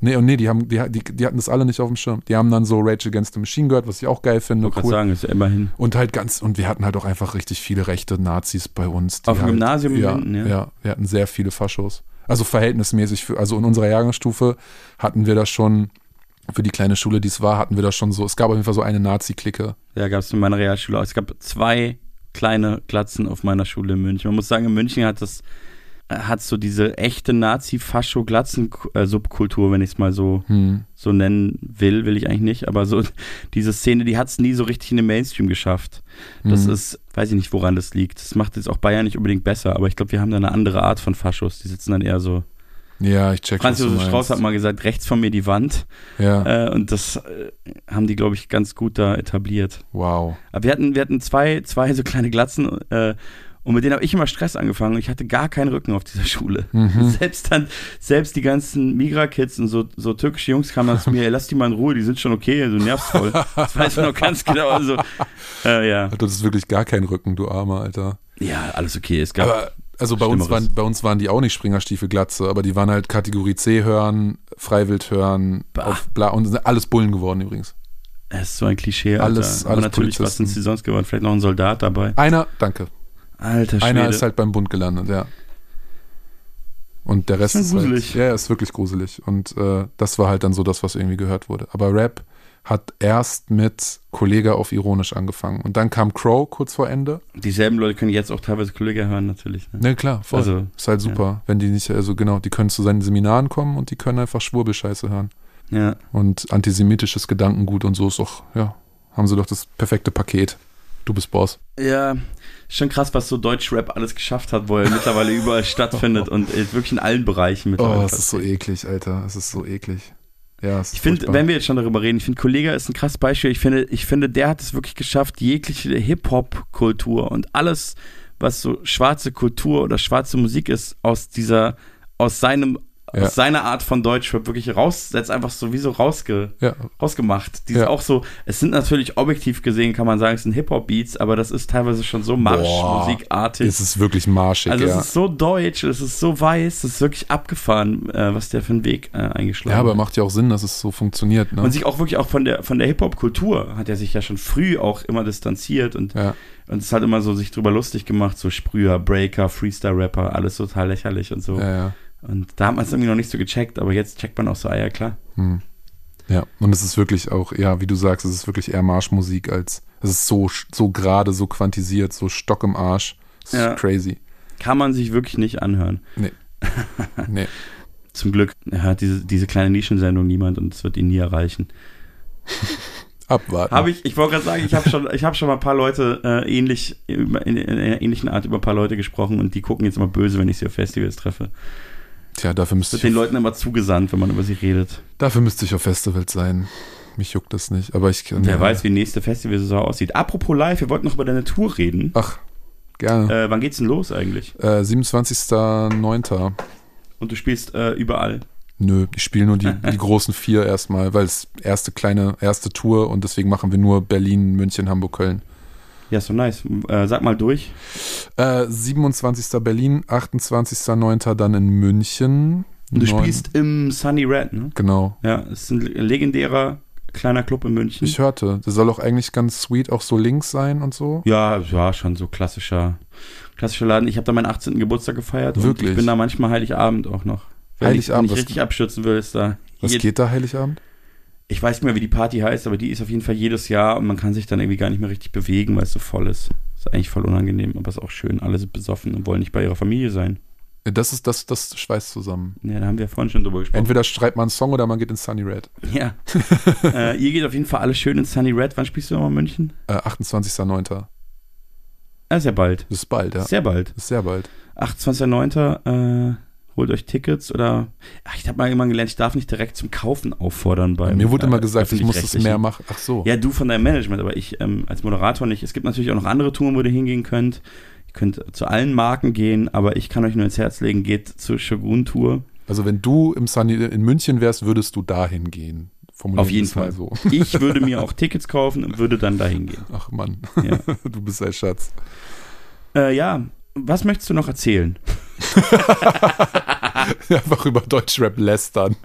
[SPEAKER 6] Nee, und nee, die, haben, die, die, die hatten das alle nicht auf dem Schirm. Die haben dann so Rage Against the Machine gehört, was ich auch geil finde.
[SPEAKER 2] Ich gerade sagen, ist ja immerhin.
[SPEAKER 6] Und halt ganz, und wir hatten halt auch einfach richtig viele rechte Nazis bei uns.
[SPEAKER 2] Auf dem
[SPEAKER 6] halt,
[SPEAKER 2] Gymnasium
[SPEAKER 6] ja,
[SPEAKER 2] Minden, ja?
[SPEAKER 6] ja. wir hatten sehr viele Faschos. Also verhältnismäßig, für, also in unserer Jahrgangsstufe hatten wir das schon, für die kleine Schule, die es war, hatten wir das schon so, es gab auf jeden Fall so eine Nazi-Clique.
[SPEAKER 2] Ja, gab es in meiner Realschule auch. Es gab zwei kleine Glatzen auf meiner Schule in München. Man muss sagen, in München hat das hat so diese echte Nazi-Fascho-Glatzen-Subkultur, wenn ich es mal so,
[SPEAKER 6] Hm.
[SPEAKER 2] so nennen will, will ich eigentlich nicht, aber so *laughs* diese Szene, die hat es nie so richtig in den Mainstream geschafft. Das
[SPEAKER 6] Mhm.
[SPEAKER 2] ist, weiß ich nicht, woran das liegt. Das macht jetzt auch Bayern nicht unbedingt besser, aber ich glaube, wir haben da eine andere Art von Faschos. Die sitzen dann eher so.
[SPEAKER 6] Ja, ich check,
[SPEAKER 2] Franz Josef Strauß hat mal gesagt, rechts von mir die Wand.
[SPEAKER 6] Ja.
[SPEAKER 2] Äh, und das äh, haben die, glaube ich, ganz gut da etabliert.
[SPEAKER 6] Wow.
[SPEAKER 2] Aber wir hatten, wir hatten zwei, zwei so kleine Glatzen äh, und mit denen habe ich immer Stress angefangen. Ich hatte gar keinen Rücken auf dieser *laughs* Schule.
[SPEAKER 6] Mhm.
[SPEAKER 2] Selbst dann, selbst die ganzen Migra-Kids und so, so türkische Jungs kamen dann zu mir, ey, lass die mal in Ruhe, die sind schon okay, du nervst voll. *laughs* Das weiß ich noch ganz genau. Also, äh, ja.
[SPEAKER 6] Du hattest wirklich gar keinen Rücken, du Armer, Alter.
[SPEAKER 2] ja, alles okay. Es gab
[SPEAKER 6] Aber also bei uns, waren, bei uns waren die auch nicht Springerstiefel-Glatze, aber die waren halt Kategorie C hören, Freiwild hören, bla und sind alles Bullen geworden übrigens.
[SPEAKER 2] Es ist so ein Klischee, Alter.
[SPEAKER 6] Alles-
[SPEAKER 2] Aber
[SPEAKER 6] alles
[SPEAKER 2] natürlich, was sind sie sonst geworden? Vielleicht noch ein Soldat dabei.
[SPEAKER 6] Einer, danke.
[SPEAKER 2] Alter Schwede.
[SPEAKER 6] Einer ist halt beim Bund gelandet, ja. Und der Rest ist halt,
[SPEAKER 2] gruselig.
[SPEAKER 6] ja, ja, ist wirklich gruselig. Und äh, das war halt dann so das, was irgendwie gehört wurde. Aber Rap hat erst mit Kollege auf ironisch angefangen. Und dann kam Crow kurz vor Ende.
[SPEAKER 2] Dieselben Leute können jetzt auch teilweise Kollege hören, natürlich. Ne?
[SPEAKER 6] Ne, klar, voll.
[SPEAKER 2] Also,
[SPEAKER 6] ist halt super. Wenn die nicht, also genau, die können zu seinen Seminaren kommen und die können einfach Schwurbelscheiße hören.
[SPEAKER 2] Ja.
[SPEAKER 6] Und antisemitisches Gedankengut und so ist doch, ja, haben sie doch das perfekte Paket. Du bist Boss.
[SPEAKER 2] Ja, schon krass, was so Deutschrap alles geschafft hat, wo er mittlerweile überall stattfindet und wirklich in allen Bereichen mittlerweile.
[SPEAKER 6] Oh, es ist so eklig, Alter. Es ist so eklig. Ja,
[SPEAKER 2] Ich finde, wenn wir jetzt schon darüber reden, ich finde, Kollega ist ein krasses Beispiel. Ich finde, ich finde, der hat es wirklich geschafft, jegliche Hip-Hop-Kultur und alles, was so schwarze Kultur oder schwarze Musik ist, aus dieser, aus seinem,
[SPEAKER 6] Ja.
[SPEAKER 2] aus seiner Art von Deutschrap wirklich raus, jetzt einfach sowieso rausge,
[SPEAKER 6] Ja.
[SPEAKER 2] rausgemacht. Die ist
[SPEAKER 6] Ja.
[SPEAKER 2] auch so, es sind natürlich objektiv gesehen, kann man sagen, es sind Hip-Hop-Beats, aber das ist teilweise schon so Marschmusikartig.
[SPEAKER 6] Es ist wirklich marschig,
[SPEAKER 2] Also es ist so deutsch, es ist so weiß, es ist wirklich abgefahren, äh, was der für einen Weg äh, eingeschlagen
[SPEAKER 6] ja, aber
[SPEAKER 2] hat.
[SPEAKER 6] macht ja auch Sinn, dass es so funktioniert, ne?
[SPEAKER 2] Und sich auch wirklich auch von der, von der Hip-Hop-Kultur hat er sich ja schon früh auch immer distanziert und, und es hat immer so sich drüber lustig gemacht, so Sprüher, Breaker, Freestyle-Rapper, alles total lächerlich und so.
[SPEAKER 6] Ja, ja.
[SPEAKER 2] Und da hat man es irgendwie noch nicht so gecheckt, aber jetzt checkt man auch so, ah ja klar.
[SPEAKER 6] Hm. Ja, und es ist wirklich auch, ja, wie du sagst, es ist wirklich eher Marschmusik als, es ist so, so gerade, so quantisiert, so Stock im Arsch. Ist
[SPEAKER 2] Ja.
[SPEAKER 6] crazy.
[SPEAKER 2] Kann man sich wirklich nicht anhören.
[SPEAKER 6] Nee. *laughs* nee.
[SPEAKER 2] Zum Glück hört diese, diese kleine Nischensendung niemand und es wird ihn nie erreichen. *laughs*
[SPEAKER 6] Abwarten.
[SPEAKER 2] Habe ich, ich wollte gerade sagen, ich habe schon, ich habe schon mal ein paar Leute äh, ähnlich, in, in einer ähnlichen Art über ein paar Leute gesprochen und die gucken jetzt immer böse, wenn ich sie auf Festivals treffe.
[SPEAKER 6] Tja, dafür müsste
[SPEAKER 2] Wird
[SPEAKER 6] ich,
[SPEAKER 2] den Leuten immer zugesandt, wenn man über sie redet.
[SPEAKER 6] dafür müsste ich auf Festivals sein. Mich juckt das nicht, aber ich kann.
[SPEAKER 2] Wer
[SPEAKER 6] ja.
[SPEAKER 2] weiß, wie nächste Festivalsaison aussieht. Apropos live, wir wollten noch über deine Tour reden.
[SPEAKER 6] Ach, gerne.
[SPEAKER 2] Äh, wann geht's denn los eigentlich?
[SPEAKER 6] Äh, 27.09.
[SPEAKER 2] Und du spielst äh, überall.
[SPEAKER 6] Nö, ich spiele nur die, die großen vier erstmal, weil es erste kleine, erste Tour und deswegen machen wir nur Berlin, München, Hamburg, Köln.
[SPEAKER 2] Ja, so nice. Äh, sag mal durch.
[SPEAKER 6] Äh, 27. Berlin, 28.09. dann in München.
[SPEAKER 2] Du
[SPEAKER 6] Neun-
[SPEAKER 2] spielst im Sunny Red, ne?
[SPEAKER 6] Genau.
[SPEAKER 2] Ja, es ist ein legendärer kleiner Club in München.
[SPEAKER 6] Ich hörte, der soll auch eigentlich ganz sweet auch so links sein und so.
[SPEAKER 2] Ja, ja, schon so klassischer, klassischer Laden. Ich habe da meinen 18. Geburtstag gefeiert und
[SPEAKER 6] Wirklich?
[SPEAKER 2] ich bin da manchmal Heiligabend auch noch. Wenn
[SPEAKER 6] Heiligabend,
[SPEAKER 2] ich, wenn ich richtig abstürzen will, ist da.
[SPEAKER 6] Was geht da Heiligabend?
[SPEAKER 2] Ich weiß nicht mehr, wie die Party heißt, aber die ist auf jeden Fall jedes Jahr und man kann sich dann irgendwie gar nicht mehr richtig bewegen, weil es so voll ist. Ist eigentlich voll unangenehm, aber ist auch schön. Alle sind besoffen und wollen nicht bei ihrer Familie sein.
[SPEAKER 6] Das ist das, das schweißt zusammen.
[SPEAKER 2] Ja, da haben wir vorhin schon drüber gesprochen.
[SPEAKER 6] Entweder schreibt man einen Song oder man geht in Sunny Red.
[SPEAKER 2] Ja. *laughs* äh, ihr geht auf jeden Fall alles schön in Sunny Red. Wann spielst du nochmal in München?
[SPEAKER 6] Äh, 28.09.
[SPEAKER 2] Ah, sehr bald.
[SPEAKER 6] Das ist bald, ja.
[SPEAKER 2] Sehr bald.
[SPEAKER 6] Das ist sehr bald.
[SPEAKER 2] 28.09. Äh, holt euch Tickets oder. Ach, ich habe mal irgendwann gelernt, ich darf nicht direkt zum Kaufen auffordern beim.
[SPEAKER 6] Mir wurde
[SPEAKER 2] äh,
[SPEAKER 6] immer gesagt, ich muss das mehr machen. Ach so.
[SPEAKER 2] Ja, du von deinem Management, aber ich ähm, als Moderator nicht. Es gibt natürlich auch noch andere Touren, wo ihr hingehen könnt. Ihr könnt zu allen Marken gehen, aber ich kann euch nur ins Herz legen, geht zur Shogun Tour.
[SPEAKER 6] Also wenn du im Sunny in München wärst, würdest du dahin gehen.
[SPEAKER 2] Auf jeden Fall.
[SPEAKER 6] So.
[SPEAKER 2] Ich würde mir auch *laughs* Tickets kaufen und würde dann dahin gehen.
[SPEAKER 6] Ach Mann,
[SPEAKER 2] Ja. *laughs*
[SPEAKER 6] du bist ein Schatz.
[SPEAKER 2] Äh, ja, was möchtest du noch erzählen? *laughs*
[SPEAKER 6] Einfach über Deutschrap lästern.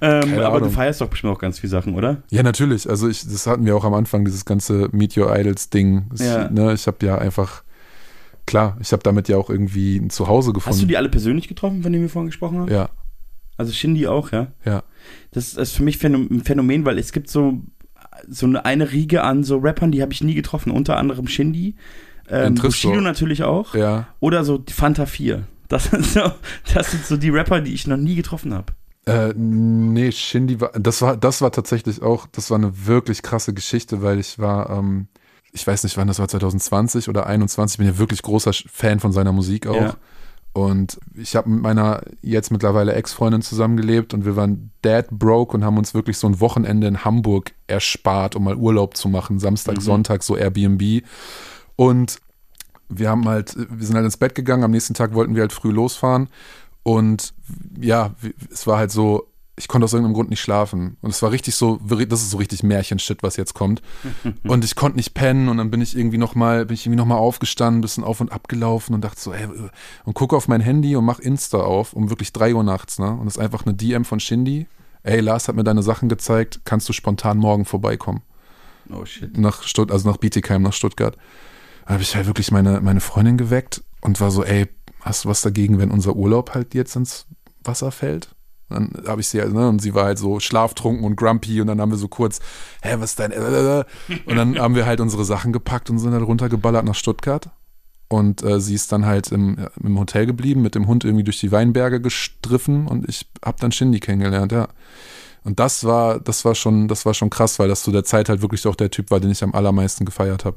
[SPEAKER 2] Ähm, aber du
[SPEAKER 6] Ahnung.
[SPEAKER 2] feierst doch bestimmt auch ganz viele Sachen, oder?
[SPEAKER 6] Ja, natürlich. Also ich, das hatten wir auch am Anfang, dieses ganze Meet Your Idols Ding. Das,
[SPEAKER 2] Ja.
[SPEAKER 6] ne, ich habe ja einfach, klar, ich habe damit ja auch irgendwie ein Zuhause gefunden.
[SPEAKER 2] Hast du die alle persönlich getroffen, von denen wir vorhin gesprochen haben?
[SPEAKER 6] Ja,
[SPEAKER 2] Also Shindy auch, ja?
[SPEAKER 6] ja.
[SPEAKER 2] Das ist für mich ein Phänomen, weil es gibt so, so eine, eine Riege an so Rappern, die habe ich nie getroffen. Unter anderem Shindy. Ähm, Bushido natürlich auch.
[SPEAKER 6] Ja.
[SPEAKER 2] Oder so die Fanta 4. Das sind so, das sind so die Rapper, die ich noch nie getroffen habe.
[SPEAKER 6] Äh, nee, Shindy war, das war, das war tatsächlich auch, das war eine wirklich krasse Geschichte, weil ich war, ähm, ich weiß nicht wann, das war 2020 oder 21, ich bin ja wirklich großer Fan von seiner Musik auch.
[SPEAKER 2] Ja.
[SPEAKER 6] Und ich habe mit meiner jetzt mittlerweile Ex-Freundin zusammengelebt und wir waren dad broke und haben uns wirklich so ein Wochenende in Hamburg erspart, um mal Urlaub zu machen. Samstag,
[SPEAKER 2] Mhm.
[SPEAKER 6] Sonntag, so Airbnb. Und wir haben halt, wir sind halt ins Bett gegangen, am nächsten Tag wollten wir halt früh losfahren. Und ja, es war halt so, ich konnte aus irgendeinem Grund nicht schlafen. Und es war richtig so, das ist so richtig Märchenshit, was jetzt kommt. *laughs* Und ich konnte nicht pennen und dann bin ich irgendwie nochmal, bin ich irgendwie nochmal aufgestanden, bisschen auf und ab gelaufen und dachte so, ey, und gucke auf mein Handy und mach Insta auf, um wirklich drei Uhr nachts, ne? Und das ist einfach eine DM von Shindy. Ey, Lars hat mir deine Sachen gezeigt, kannst du spontan morgen vorbeikommen?
[SPEAKER 2] Oh shit.
[SPEAKER 6] Nach Stutt also nach Bietigheim, nach Stuttgart. Habe ich halt wirklich meine, meine Freundin geweckt und war so, ey, hast du was dagegen, wenn unser Urlaub halt jetzt ins Wasser fällt? Dann habe ich sie halt, ne, und sie war halt so schlaftrunken und grumpy und dann haben wir so kurz, hä, was ist dein, äh, *laughs* und dann haben wir halt unsere Sachen gepackt und sind halt runtergeballert nach Stuttgart. Und äh, sie ist dann halt im, im Hotel geblieben, mit dem Hund irgendwie durch die Weinberge gestriffen und ich habe dann Shindy kennengelernt, ja. Und das war, das war schon, das war schon krass, weil das zu der Zeit halt wirklich auch der Typ war, den ich am allermeisten gefeiert habe.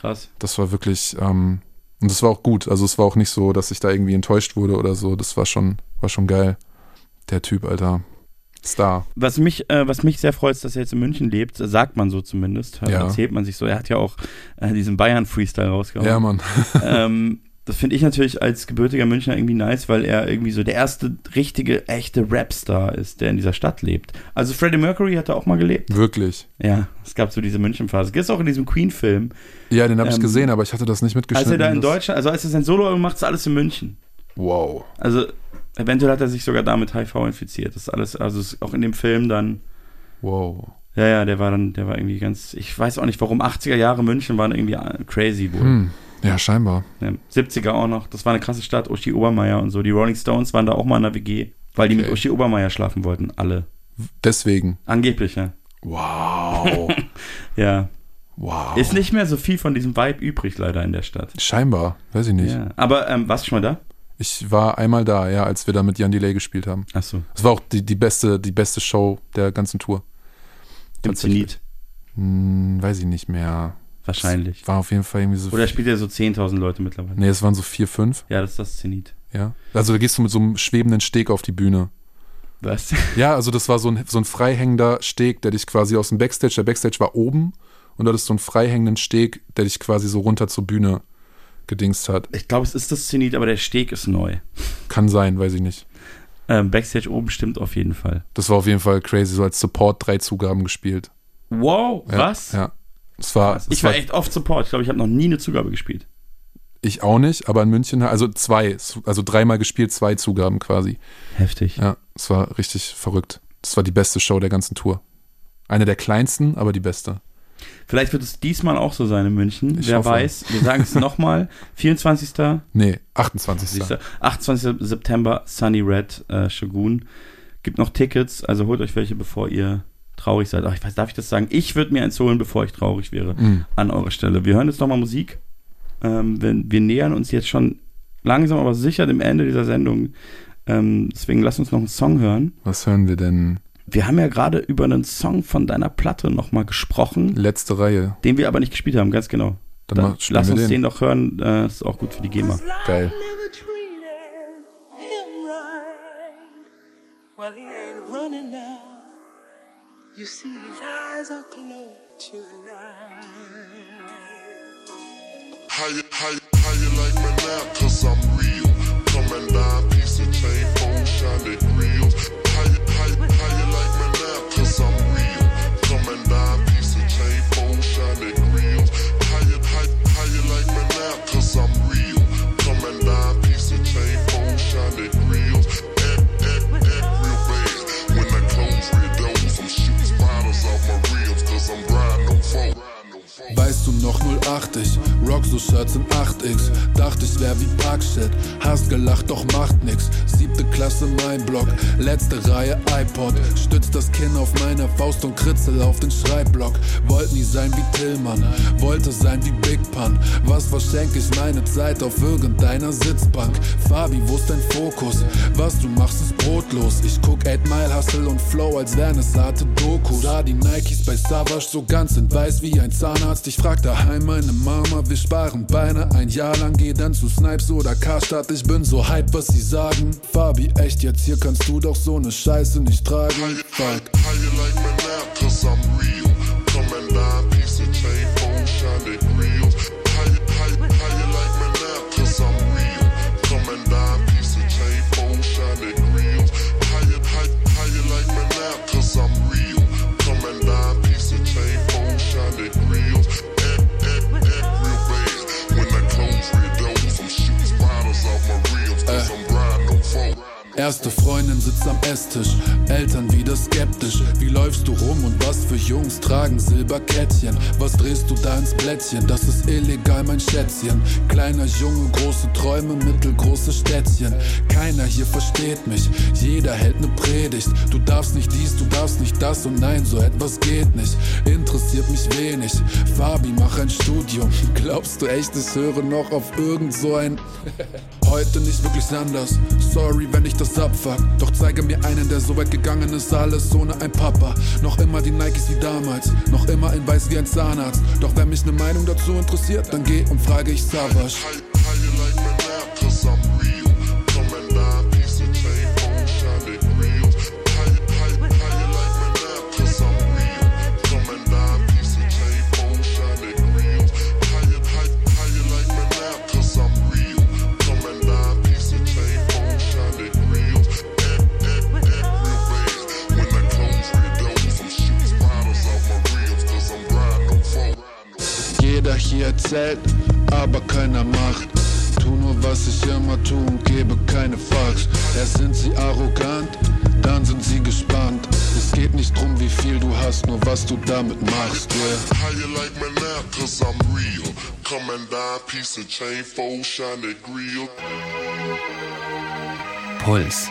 [SPEAKER 2] Krass.
[SPEAKER 6] Das war wirklich, ähm, und das war auch gut. Also es war auch nicht so, dass ich da irgendwie enttäuscht wurde oder so. Das war schon, war schon geil. Der Typ, Alter. Star.
[SPEAKER 2] Was mich, äh, was mich sehr freut, ist, dass er jetzt in München lebt, sagt man so zumindest.
[SPEAKER 6] Ja.
[SPEAKER 2] Erzählt man sich so. Er hat ja auch äh, diesen Bayern-Freestyle rausgehauen.
[SPEAKER 6] Ja, Mann.
[SPEAKER 2] ähm, *laughs* das finde ich natürlich als gebürtiger Münchner irgendwie nice, weil er irgendwie so der erste richtige, echte Rapstar ist, der in dieser Stadt lebt. Also Freddie Mercury hat da auch mal gelebt.
[SPEAKER 6] Wirklich.
[SPEAKER 2] Ja, es gab so diese München-Phase. Gibt es auch in diesem Queen-Film.
[SPEAKER 6] Ja, den habe ich
[SPEAKER 2] Ähm,
[SPEAKER 6] gesehen, aber ich hatte das nicht
[SPEAKER 2] Als
[SPEAKER 6] mitgeschnitten.
[SPEAKER 2] er da in Deutschland, also als er sein Solo macht, ist alles in München.
[SPEAKER 6] Wow.
[SPEAKER 2] Also eventuell hat er sich sogar damit HIV infiziert. Das ist alles, also ist auch in dem Film dann.
[SPEAKER 6] Wow.
[SPEAKER 2] Ja, ja, der war dann, der war irgendwie ganz, ich weiß auch nicht, warum 80er Jahre München waren irgendwie crazy wohl.
[SPEAKER 6] Hm. Ja, scheinbar.
[SPEAKER 2] Ja, 70er auch noch, das war eine krasse Stadt, Uschi Obermeier und so. Die Rolling Stones waren da auch mal in der WG, weil die mit
[SPEAKER 6] Okay.
[SPEAKER 2] Uschi Obermeier schlafen wollten, alle.
[SPEAKER 6] Deswegen.
[SPEAKER 2] Angeblich, ja.
[SPEAKER 6] Wow. *laughs*
[SPEAKER 2] ja.
[SPEAKER 6] Wow.
[SPEAKER 2] Ist nicht mehr so viel von diesem Vibe übrig leider in der Stadt.
[SPEAKER 6] Scheinbar. Weiß ich nicht.
[SPEAKER 2] Ja. Aber ähm, warst du schon mal da?
[SPEAKER 6] Ich war einmal da, ja, als wir da mit Jan Delay gespielt haben.
[SPEAKER 2] Ach so.
[SPEAKER 6] Es war auch die, die, beste, die beste Show der ganzen Tour.
[SPEAKER 2] Im. Zenit.
[SPEAKER 6] Hm, weiß ich nicht mehr.
[SPEAKER 2] Wahrscheinlich.
[SPEAKER 6] Es war auf jeden Fall irgendwie so.
[SPEAKER 2] Oder spielt er so 10.000 Leute mittlerweile?
[SPEAKER 6] Nee, es waren so vier, fünf.
[SPEAKER 2] Ja, das ist das Zenit.
[SPEAKER 6] Ja. Also da gehst du mit so einem schwebenden Steg auf die Bühne.
[SPEAKER 2] Was? *laughs*
[SPEAKER 6] Ja, also das war so ein, so ein freihängender Steg, der dich quasi aus dem Backstage, der Backstage war oben und dort ist so ein freihängenden Steg, der dich quasi so runter zur Bühne gedingst hat.
[SPEAKER 2] Ich glaube, es ist das Zenit, aber der Steg ist neu.
[SPEAKER 6] Kann sein, weiß ich nicht.
[SPEAKER 2] Ähm, Backstage oben stimmt auf jeden Fall.
[SPEAKER 6] Das war auf jeden Fall crazy, so als Support drei Zugaben gespielt.
[SPEAKER 2] Wow,
[SPEAKER 6] Ja,
[SPEAKER 2] was?
[SPEAKER 6] Ja. Es war, es
[SPEAKER 2] Ich war echt oft Support. Ich glaube, ich habe noch nie eine Zugabe gespielt.
[SPEAKER 6] Ich auch nicht, aber in München, also zwei, also dreimal gespielt, zwei Zugaben quasi.
[SPEAKER 2] Heftig.
[SPEAKER 6] Ja, es war richtig verrückt. Das war die beste Show der ganzen Tour. Eine der kleinsten, aber die beste.
[SPEAKER 2] Vielleicht wird es diesmal auch so sein in München.
[SPEAKER 6] Ich
[SPEAKER 2] Wer
[SPEAKER 6] hoffe.
[SPEAKER 2] weiß. Wir sagen es *laughs* nochmal. 24.
[SPEAKER 6] Nee, 28.
[SPEAKER 2] Siehst du, 28. September, Sunny Red, äh, Shogun. Gibt noch Tickets, also holt euch welche, bevor ihr traurig seid. Ach, ich weiß, darf ich das sagen? Ich würde mir eins holen, bevor ich traurig wäre.
[SPEAKER 6] Mhm.
[SPEAKER 2] An eurer Stelle. Wir hören jetzt nochmal Musik. Ähm, wenn, wir nähern uns jetzt schon langsam, aber sicher dem Ende dieser Sendung. Ähm, deswegen lass uns noch einen Song hören.
[SPEAKER 6] Was hören wir denn?
[SPEAKER 2] Wir haben ja gerade über einen Song von deiner Platte nochmal gesprochen.
[SPEAKER 6] Letzte Reihe.
[SPEAKER 2] Den wir aber nicht gespielt haben, ganz genau.
[SPEAKER 6] Dann
[SPEAKER 2] Dann lass
[SPEAKER 6] wir
[SPEAKER 2] uns
[SPEAKER 6] den.
[SPEAKER 2] den doch hören. Äh, Das ist auch gut für die GEMA.
[SPEAKER 6] Geil.
[SPEAKER 18] Well, he ain't running now. You see, his eyes are closed tonight.
[SPEAKER 11] How you, how you, how you like me now? Cause I'm real. Coming down, piece of chain, phone, shiny
[SPEAKER 3] noch 080, Rock so Shirts in 8x. Dachte ich wär wie Parkshit. Hast gelacht, doch macht nix. Siebte Klasse mein Block. Letzte Reihe iPod. Stützt das Kinn auf meine Faust und kritzel auf den Schreibblock. Wollt nie sein wie Tillmann. Wollte sein wie Big Pun. Was verschenk ich meine Zeit auf irgendeiner Sitzbank? Fabi, wo ist dein Fokus? Was du machst ist brotlos. Ich guck 8 Mile Hustle und Flow, als wären es harte Dokus. Sah die Nikes bei Savage so ganz in weiß wie ein Zahnarzt. Ich frag daheim meine Mama, wir sparen Beine ein Jahr lang. Geh dann zu Snipes oder Karstadt. Ich bin so hype, was sie sagen. Fabi, echt jetzt hier kannst du doch so ne Scheiße nicht tragen. Fuck.
[SPEAKER 11] How you like me now? Cause I'm real. Come and
[SPEAKER 3] Erste Freundin sitzt am Esstisch, Eltern wieder skeptisch. Wie läufst du rum und was für Jungs tragen Silberkettchen? Was drehst du da ins Blättchen? Das ist illegal, mein Schätzchen. Kleiner Junge, große Träume, mittelgroße Städtchen. Keiner hier versteht mich, jeder hält ne Predigt. Du darfst nicht dies, du darfst nicht das und nein, so etwas geht nicht. Interessiert mich wenig. Fabi, mach ein Studium. Glaubst du echt, ich höre noch auf irgend so ein. Heute nicht wirklich anders. Sorry, wenn ich das abfuck. Doch zeige mir einen, der so weit gegangen ist, alles ohne ein Papa. Noch immer die Nikes wie damals, noch immer in weiß wie ein Zahnarzt. Doch wenn mich ne Meinung dazu interessiert, dann geh und frage ich Savage. Erzählt, aber keiner macht. Tu nur, was ich immer tu und gebe keine Fucks. Erst sind sie arrogant, dann sind sie gespannt. Es geht nicht drum, wie viel du hast, nur was du damit machst, yeah.
[SPEAKER 11] How you like me now? Cause I'm real. Come and dine, piece of chain, fold, shiny grill.
[SPEAKER 1] Puls.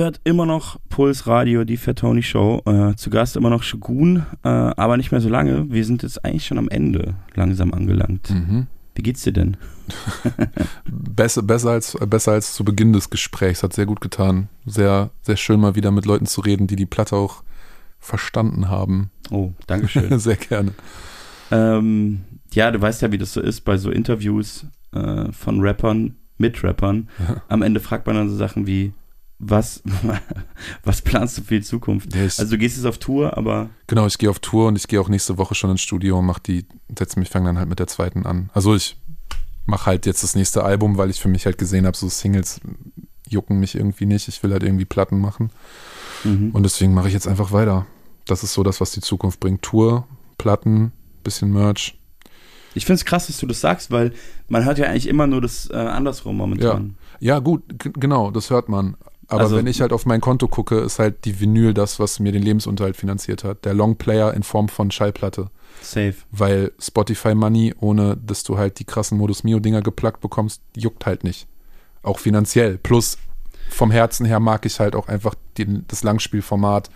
[SPEAKER 2] Hört immer noch Puls Radio, die Fat Tony Show. Äh, zu Gast immer noch Shogun, äh, aber nicht mehr so lange. Wir sind jetzt eigentlich schon am Ende langsam angelangt.
[SPEAKER 6] Mhm.
[SPEAKER 2] Wie geht's dir denn? *laughs*
[SPEAKER 6] Besser, besser, als, besser als zu Beginn des Gesprächs. Hat sehr gut getan. Sehr, sehr schön mal wieder mit Leuten zu reden, die die Platte auch verstanden haben.
[SPEAKER 2] Oh, Dankeschön. *laughs*
[SPEAKER 6] sehr gerne.
[SPEAKER 2] Ähm, ja, du weißt ja, wie das so ist bei so Interviews äh, von Rappern mit Rappern.
[SPEAKER 6] Ja.
[SPEAKER 2] Am Ende fragt man dann so Sachen wie, was, *laughs* was planst du für die Zukunft?
[SPEAKER 6] Ja,
[SPEAKER 2] also du gehst jetzt auf Tour, aber
[SPEAKER 6] Genau, ich gehe auf Tour und ich gehe auch nächste Woche schon ins Studio und mach die, setze mich, fange dann halt mit der zweiten an. Also ich mache halt jetzt das nächste Album, weil ich für mich halt gesehen habe, so Singles jucken mich irgendwie nicht. Ich will halt irgendwie Platten machen.
[SPEAKER 2] Mhm.
[SPEAKER 6] Und deswegen mache ich jetzt einfach weiter. Das ist so das, was die Zukunft bringt. Tour, Platten, bisschen Merch.
[SPEAKER 2] ich finde es krass, dass du das sagst, weil man hört ja eigentlich immer nur das äh, andersrum
[SPEAKER 6] Ja,
[SPEAKER 2] momentan.
[SPEAKER 6] ja gut, g- genau, das hört man. Aber
[SPEAKER 2] Also-
[SPEAKER 6] wenn ich halt auf mein Konto gucke, ist halt die Vinyl das, was mir den Lebensunterhalt finanziert hat. Der Longplayer in Form von Schallplatte.
[SPEAKER 2] Safe.
[SPEAKER 6] Weil Spotify Money, ohne dass du halt die krassen Modus Mio-Dinger geplackt bekommst, juckt halt nicht. Auch finanziell. Plus vom Herzen her mag ich halt auch einfach den, das Langspielformat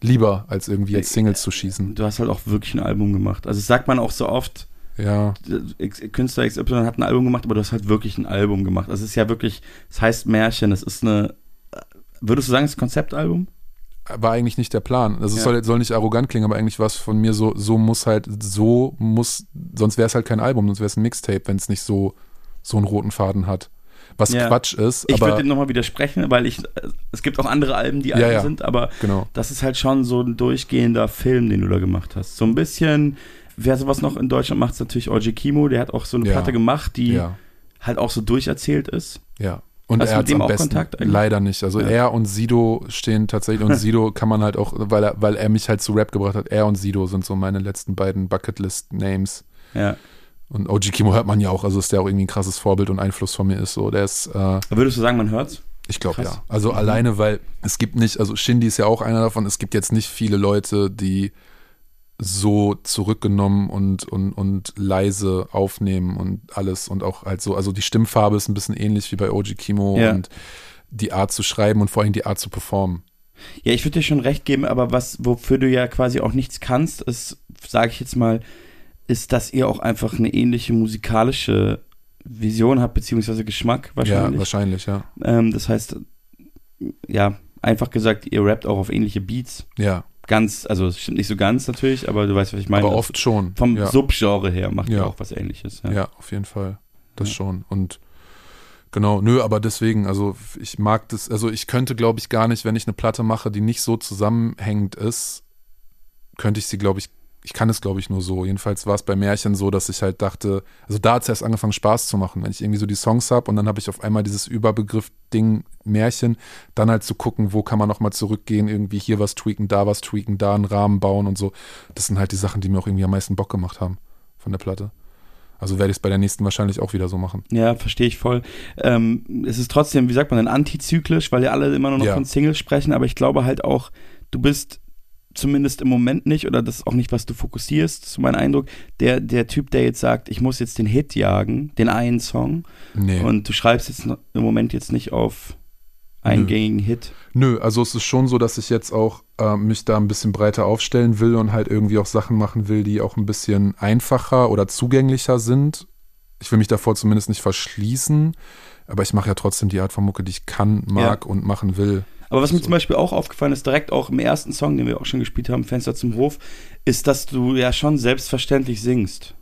[SPEAKER 6] lieber, als irgendwie jetzt Singles zu schießen.
[SPEAKER 2] Du hast halt auch wirklich ein Album gemacht. Also das sagt man auch so oft.
[SPEAKER 6] Ja.
[SPEAKER 2] Künstler XY hat ein Album gemacht, aber du hast halt wirklich ein Album gemacht. Also es ist ja wirklich, es heißt Märchen, es ist eine, würdest du sagen, es ist ein Konzeptalbum?
[SPEAKER 6] war eigentlich nicht der Plan. Also es
[SPEAKER 2] Ja.
[SPEAKER 6] soll, soll nicht arrogant klingen, aber eigentlich war es von mir so, so muss halt, so muss, sonst wäre es halt kein Album, sonst wäre es ein Mixtape, wenn es nicht so, so einen roten Faden hat. Was
[SPEAKER 2] Ja.
[SPEAKER 6] Quatsch ist,
[SPEAKER 2] Ich würde dem nochmal widersprechen, weil ich, es gibt auch andere Alben, die Alben
[SPEAKER 6] ja.
[SPEAKER 2] sind, aber
[SPEAKER 6] Genau.
[SPEAKER 2] das ist halt schon so ein durchgehender Film, den du da gemacht hast. So ein bisschen, wer sowas noch in Deutschland macht, ist natürlich Orji Kimo, der hat auch so eine. Platte gemacht, die halt auch so durcherzählt ist.
[SPEAKER 6] ja. Und
[SPEAKER 2] Hast
[SPEAKER 6] er hat am besten
[SPEAKER 2] Kontakt eigentlich?
[SPEAKER 6] leider nicht. Also
[SPEAKER 2] Ja.
[SPEAKER 6] er und Sido stehen tatsächlich und *laughs* Sido kann man halt auch, weil er, weil er mich halt zu Rap gebracht hat. Er und Sido sind so meine letzten beiden Bucketlist Names.
[SPEAKER 2] Ja.
[SPEAKER 6] Und OG Kimo hört man ja auch, also ist der auch irgendwie ein krasses Vorbild und Einfluss von mir ist so. Der ist äh,
[SPEAKER 2] Würdest du sagen, man hört's?
[SPEAKER 6] Ich glaube ja. Also
[SPEAKER 2] Mhm.
[SPEAKER 6] alleine, weil es gibt nicht, also Shindy ist ja auch einer davon, es gibt jetzt nicht viele Leute, die so zurückgenommen und, und, und leise aufnehmen und alles und auch halt so, also die Stimmfarbe ist ein bisschen ähnlich wie bei OG Kimo
[SPEAKER 2] Ja.
[SPEAKER 6] und die Art zu schreiben und vor allem die Art zu performen.
[SPEAKER 2] Ja, ich würde dir schon recht geben, aber was, wofür du ja quasi auch nichts kannst, ist, sage ich jetzt mal, ist, dass ihr auch einfach eine ähnliche musikalische Vision habt, beziehungsweise Geschmack wahrscheinlich.
[SPEAKER 6] Ja, wahrscheinlich, ja.
[SPEAKER 2] Ähm, das heißt, ja, einfach gesagt, ihr rappt auch auf ähnliche Beats.
[SPEAKER 6] Ja.
[SPEAKER 2] Ganz, also es stimmt nicht so ganz natürlich, aber du weißt, was ich meine.
[SPEAKER 6] Aber oft schon.
[SPEAKER 2] Vom
[SPEAKER 6] ja.
[SPEAKER 2] Subgenre her macht
[SPEAKER 6] Ja.
[SPEAKER 2] auch was ähnliches.
[SPEAKER 6] Ja, auf jeden Fall. Das schon. Und genau, nö, aber deswegen, also ich mag das, also ich könnte, glaube ich, gar nicht, wenn ich eine Platte mache, die nicht so zusammenhängend ist, könnte ich sie, glaube ich, ich kann es, glaube ich, nur so. Jedenfalls war es bei Märchen so, dass ich halt dachte, also da hat es erst angefangen, Spaß zu machen, wenn ich irgendwie so die Songs habe und dann habe ich auf einmal dieses Überbegriff-Ding Märchen, dann halt zu gucken, wo kann man nochmal zurückgehen, irgendwie hier was tweaken, da was tweaken, da einen Rahmen bauen und so. Das sind halt die Sachen, die mir auch irgendwie am meisten Bock gemacht haben von der Platte. Also werde ich es bei der nächsten wahrscheinlich auch wieder so machen.
[SPEAKER 2] Ja, verstehe ich voll. Ähm, es ist trotzdem, wie sagt man denn, antizyklisch, weil ja alle immer nur noch
[SPEAKER 6] Ja.
[SPEAKER 2] von Singles sprechen, aber ich glaube halt auch, du bist zumindest im Moment nicht, oder das ist auch nicht, was du fokussierst, so mein Eindruck, der, der Typ, der jetzt sagt, ich muss jetzt den Hit jagen, den einen Song,
[SPEAKER 6] Nee.
[SPEAKER 2] und du schreibst jetzt im Moment jetzt nicht auf einen gängigen Hit.
[SPEAKER 6] Nö, also es ist schon so, dass ich jetzt auch äh, mich da ein bisschen breiter aufstellen will und halt irgendwie auch Sachen machen will, die auch ein bisschen einfacher oder zugänglicher sind. Ich will mich davor zumindest nicht verschließen, aber ich mache ja trotzdem die Art von Mucke, die ich kann, mag und machen will.
[SPEAKER 2] Aber was mir zum Beispiel auch aufgefallen ist, direkt auch im ersten Song, den wir auch schon gespielt haben, Fenster zum Hof, ist, dass du ja schon selbstverständlich singst.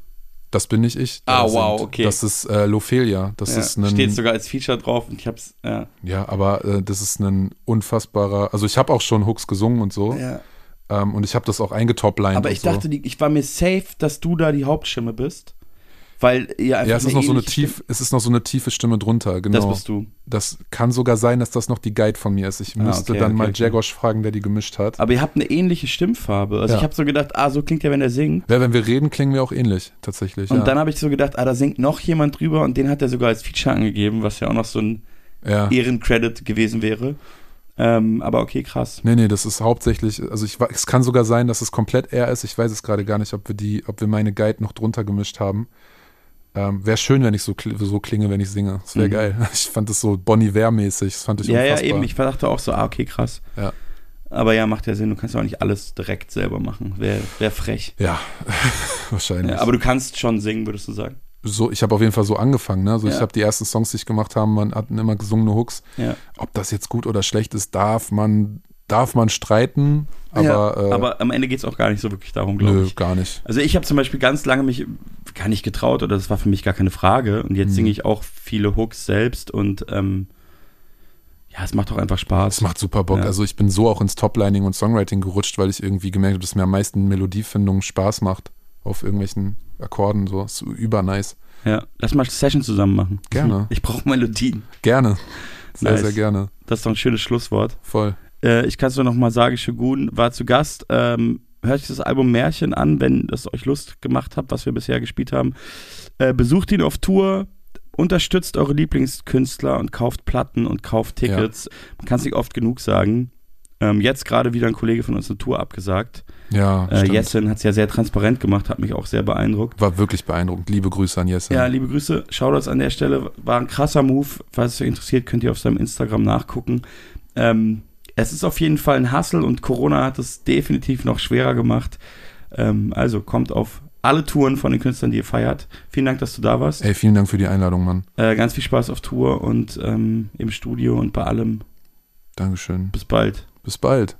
[SPEAKER 6] Das bin nicht ich.
[SPEAKER 2] Ah, wow, okay.
[SPEAKER 6] Das ist äh, Lophelia. Das
[SPEAKER 2] ja,
[SPEAKER 6] ist ein,
[SPEAKER 2] steht sogar als Feature drauf und ich hab's, ja.
[SPEAKER 6] Ja, aber äh, das ist ein unfassbarer. Also ich habe auch schon Hooks gesungen und so.
[SPEAKER 2] Ja.
[SPEAKER 6] Ähm, und ich habe das auch eingetoplined.
[SPEAKER 2] Aber ich
[SPEAKER 6] so.
[SPEAKER 2] dachte, ich war mir safe, dass du da die Hauptstimme bist. Weil ihr einfach
[SPEAKER 6] Ja, es ist noch so eine tief, es ist noch so eine tiefe Stimme drunter, genau.
[SPEAKER 2] Das bist du.
[SPEAKER 6] Das kann sogar sein, dass das noch die Guide von mir ist. Ich
[SPEAKER 2] Ah,
[SPEAKER 6] müsste
[SPEAKER 2] okay,
[SPEAKER 6] dann
[SPEAKER 2] okay,
[SPEAKER 6] mal
[SPEAKER 2] okay.
[SPEAKER 6] Jagosh fragen, der die gemischt hat.
[SPEAKER 2] Aber ihr habt eine ähnliche Stimmfarbe. Also
[SPEAKER 6] Ja.
[SPEAKER 2] ich habe so gedacht, ah, so klingt er, wenn er singt.
[SPEAKER 6] Ja, wenn wir reden, klingen wir auch ähnlich, tatsächlich.
[SPEAKER 2] Und
[SPEAKER 6] ja.
[SPEAKER 2] dann habe ich so gedacht, ah, da singt noch jemand drüber und den hat er sogar als Feature angegeben, was ja auch noch so ein
[SPEAKER 6] Ja.
[SPEAKER 2] Ehrencredit gewesen wäre. Ähm, aber okay, krass.
[SPEAKER 6] Nee, nee, das ist hauptsächlich, also ich, es kann sogar sein, dass es komplett er ist. Ich weiß es gerade gar nicht, ob wir die, ob wir meine Guide noch drunter gemischt haben. Ähm, wäre schön, wenn ich so, so klinge, wenn ich singe. Das wäre
[SPEAKER 2] Mhm.
[SPEAKER 6] geil. *laughs* Ich fand das so Bonnie mäßig Das fand ich
[SPEAKER 2] Ja, ja,
[SPEAKER 6] unfassbar.
[SPEAKER 2] eben. Ich dachte auch so, ah, okay, krass.
[SPEAKER 6] Ja.
[SPEAKER 2] Aber ja, macht ja Sinn. Du kannst ja auch nicht alles direkt selber machen. Wäre wär frech.
[SPEAKER 6] Ja, *laughs* wahrscheinlich.
[SPEAKER 2] Ja, aber du kannst schon singen, würdest du sagen.
[SPEAKER 6] so, ich habe auf jeden Fall so angefangen. Ne? Also
[SPEAKER 2] Ja.
[SPEAKER 6] ich habe die ersten Songs, die ich gemacht habe, man hatten immer gesungene Hooks.
[SPEAKER 2] Ja.
[SPEAKER 6] Ob das jetzt gut oder schlecht ist, darf man, darf man streiten. Aber,
[SPEAKER 2] ja,
[SPEAKER 6] äh,
[SPEAKER 2] aber am Ende geht es auch gar nicht so wirklich darum, glaube
[SPEAKER 6] nö,
[SPEAKER 2] ich.
[SPEAKER 6] gar nicht.
[SPEAKER 2] Also ich habe zum Beispiel ganz lange mich gar nicht getraut oder das war für mich gar keine Frage. Und jetzt
[SPEAKER 6] Mhm.
[SPEAKER 2] singe ich auch viele Hooks selbst und ähm, ja, es macht auch einfach Spaß.
[SPEAKER 6] Es macht super Bock.
[SPEAKER 2] Ja.
[SPEAKER 6] Also ich bin so auch ins Toplining und Songwriting gerutscht, weil ich irgendwie gemerkt habe, dass mir am meisten Melodiefindung Spaß macht auf irgendwelchen Akkorden. So, ist über nice.
[SPEAKER 2] Ja, lass mal Session zusammen machen.
[SPEAKER 6] Gerne.
[SPEAKER 2] Ich brauche Melodien.
[SPEAKER 6] Gerne. Sehr,
[SPEAKER 2] Nice.
[SPEAKER 6] sehr gerne.
[SPEAKER 2] Das ist doch ein schönes Schlusswort.
[SPEAKER 6] Voll.
[SPEAKER 2] Äh, ich kann es nur noch mal sagen, Shogun war zu Gast. Ähm, hört euch das Album Märchen an, wenn das euch Lust gemacht hat, was wir bisher gespielt haben. Äh, besucht ihn auf Tour, unterstützt eure Lieblingskünstler und kauft Platten und kauft Tickets. Man kann es nicht oft genug sagen. Ähm, jetzt gerade wieder ein Kollege von uns eine Tour abgesagt.
[SPEAKER 6] Ja,
[SPEAKER 2] Äh. Jessin hat es ja sehr transparent gemacht, hat mich auch sehr beeindruckt.
[SPEAKER 6] War wirklich beeindruckend. Liebe Grüße an Jesse.
[SPEAKER 2] Ja, liebe Grüße. Shoutouts an der Stelle. War ein krasser Move. Falls es euch interessiert, könnt ihr auf seinem Instagram nachgucken. Ähm, es ist auf jeden Fall ein Hassel und Corona hat es definitiv noch schwerer gemacht. Ähm, also kommt auf alle Touren von den Künstlern, die ihr feiert. Vielen Dank, dass du da warst.
[SPEAKER 6] Ey, vielen Dank für die Einladung, Mann.
[SPEAKER 2] Äh, ganz viel Spaß auf Tour und ähm, im Studio und bei allem.
[SPEAKER 6] Dankeschön.
[SPEAKER 2] Bis bald.
[SPEAKER 6] Bis bald.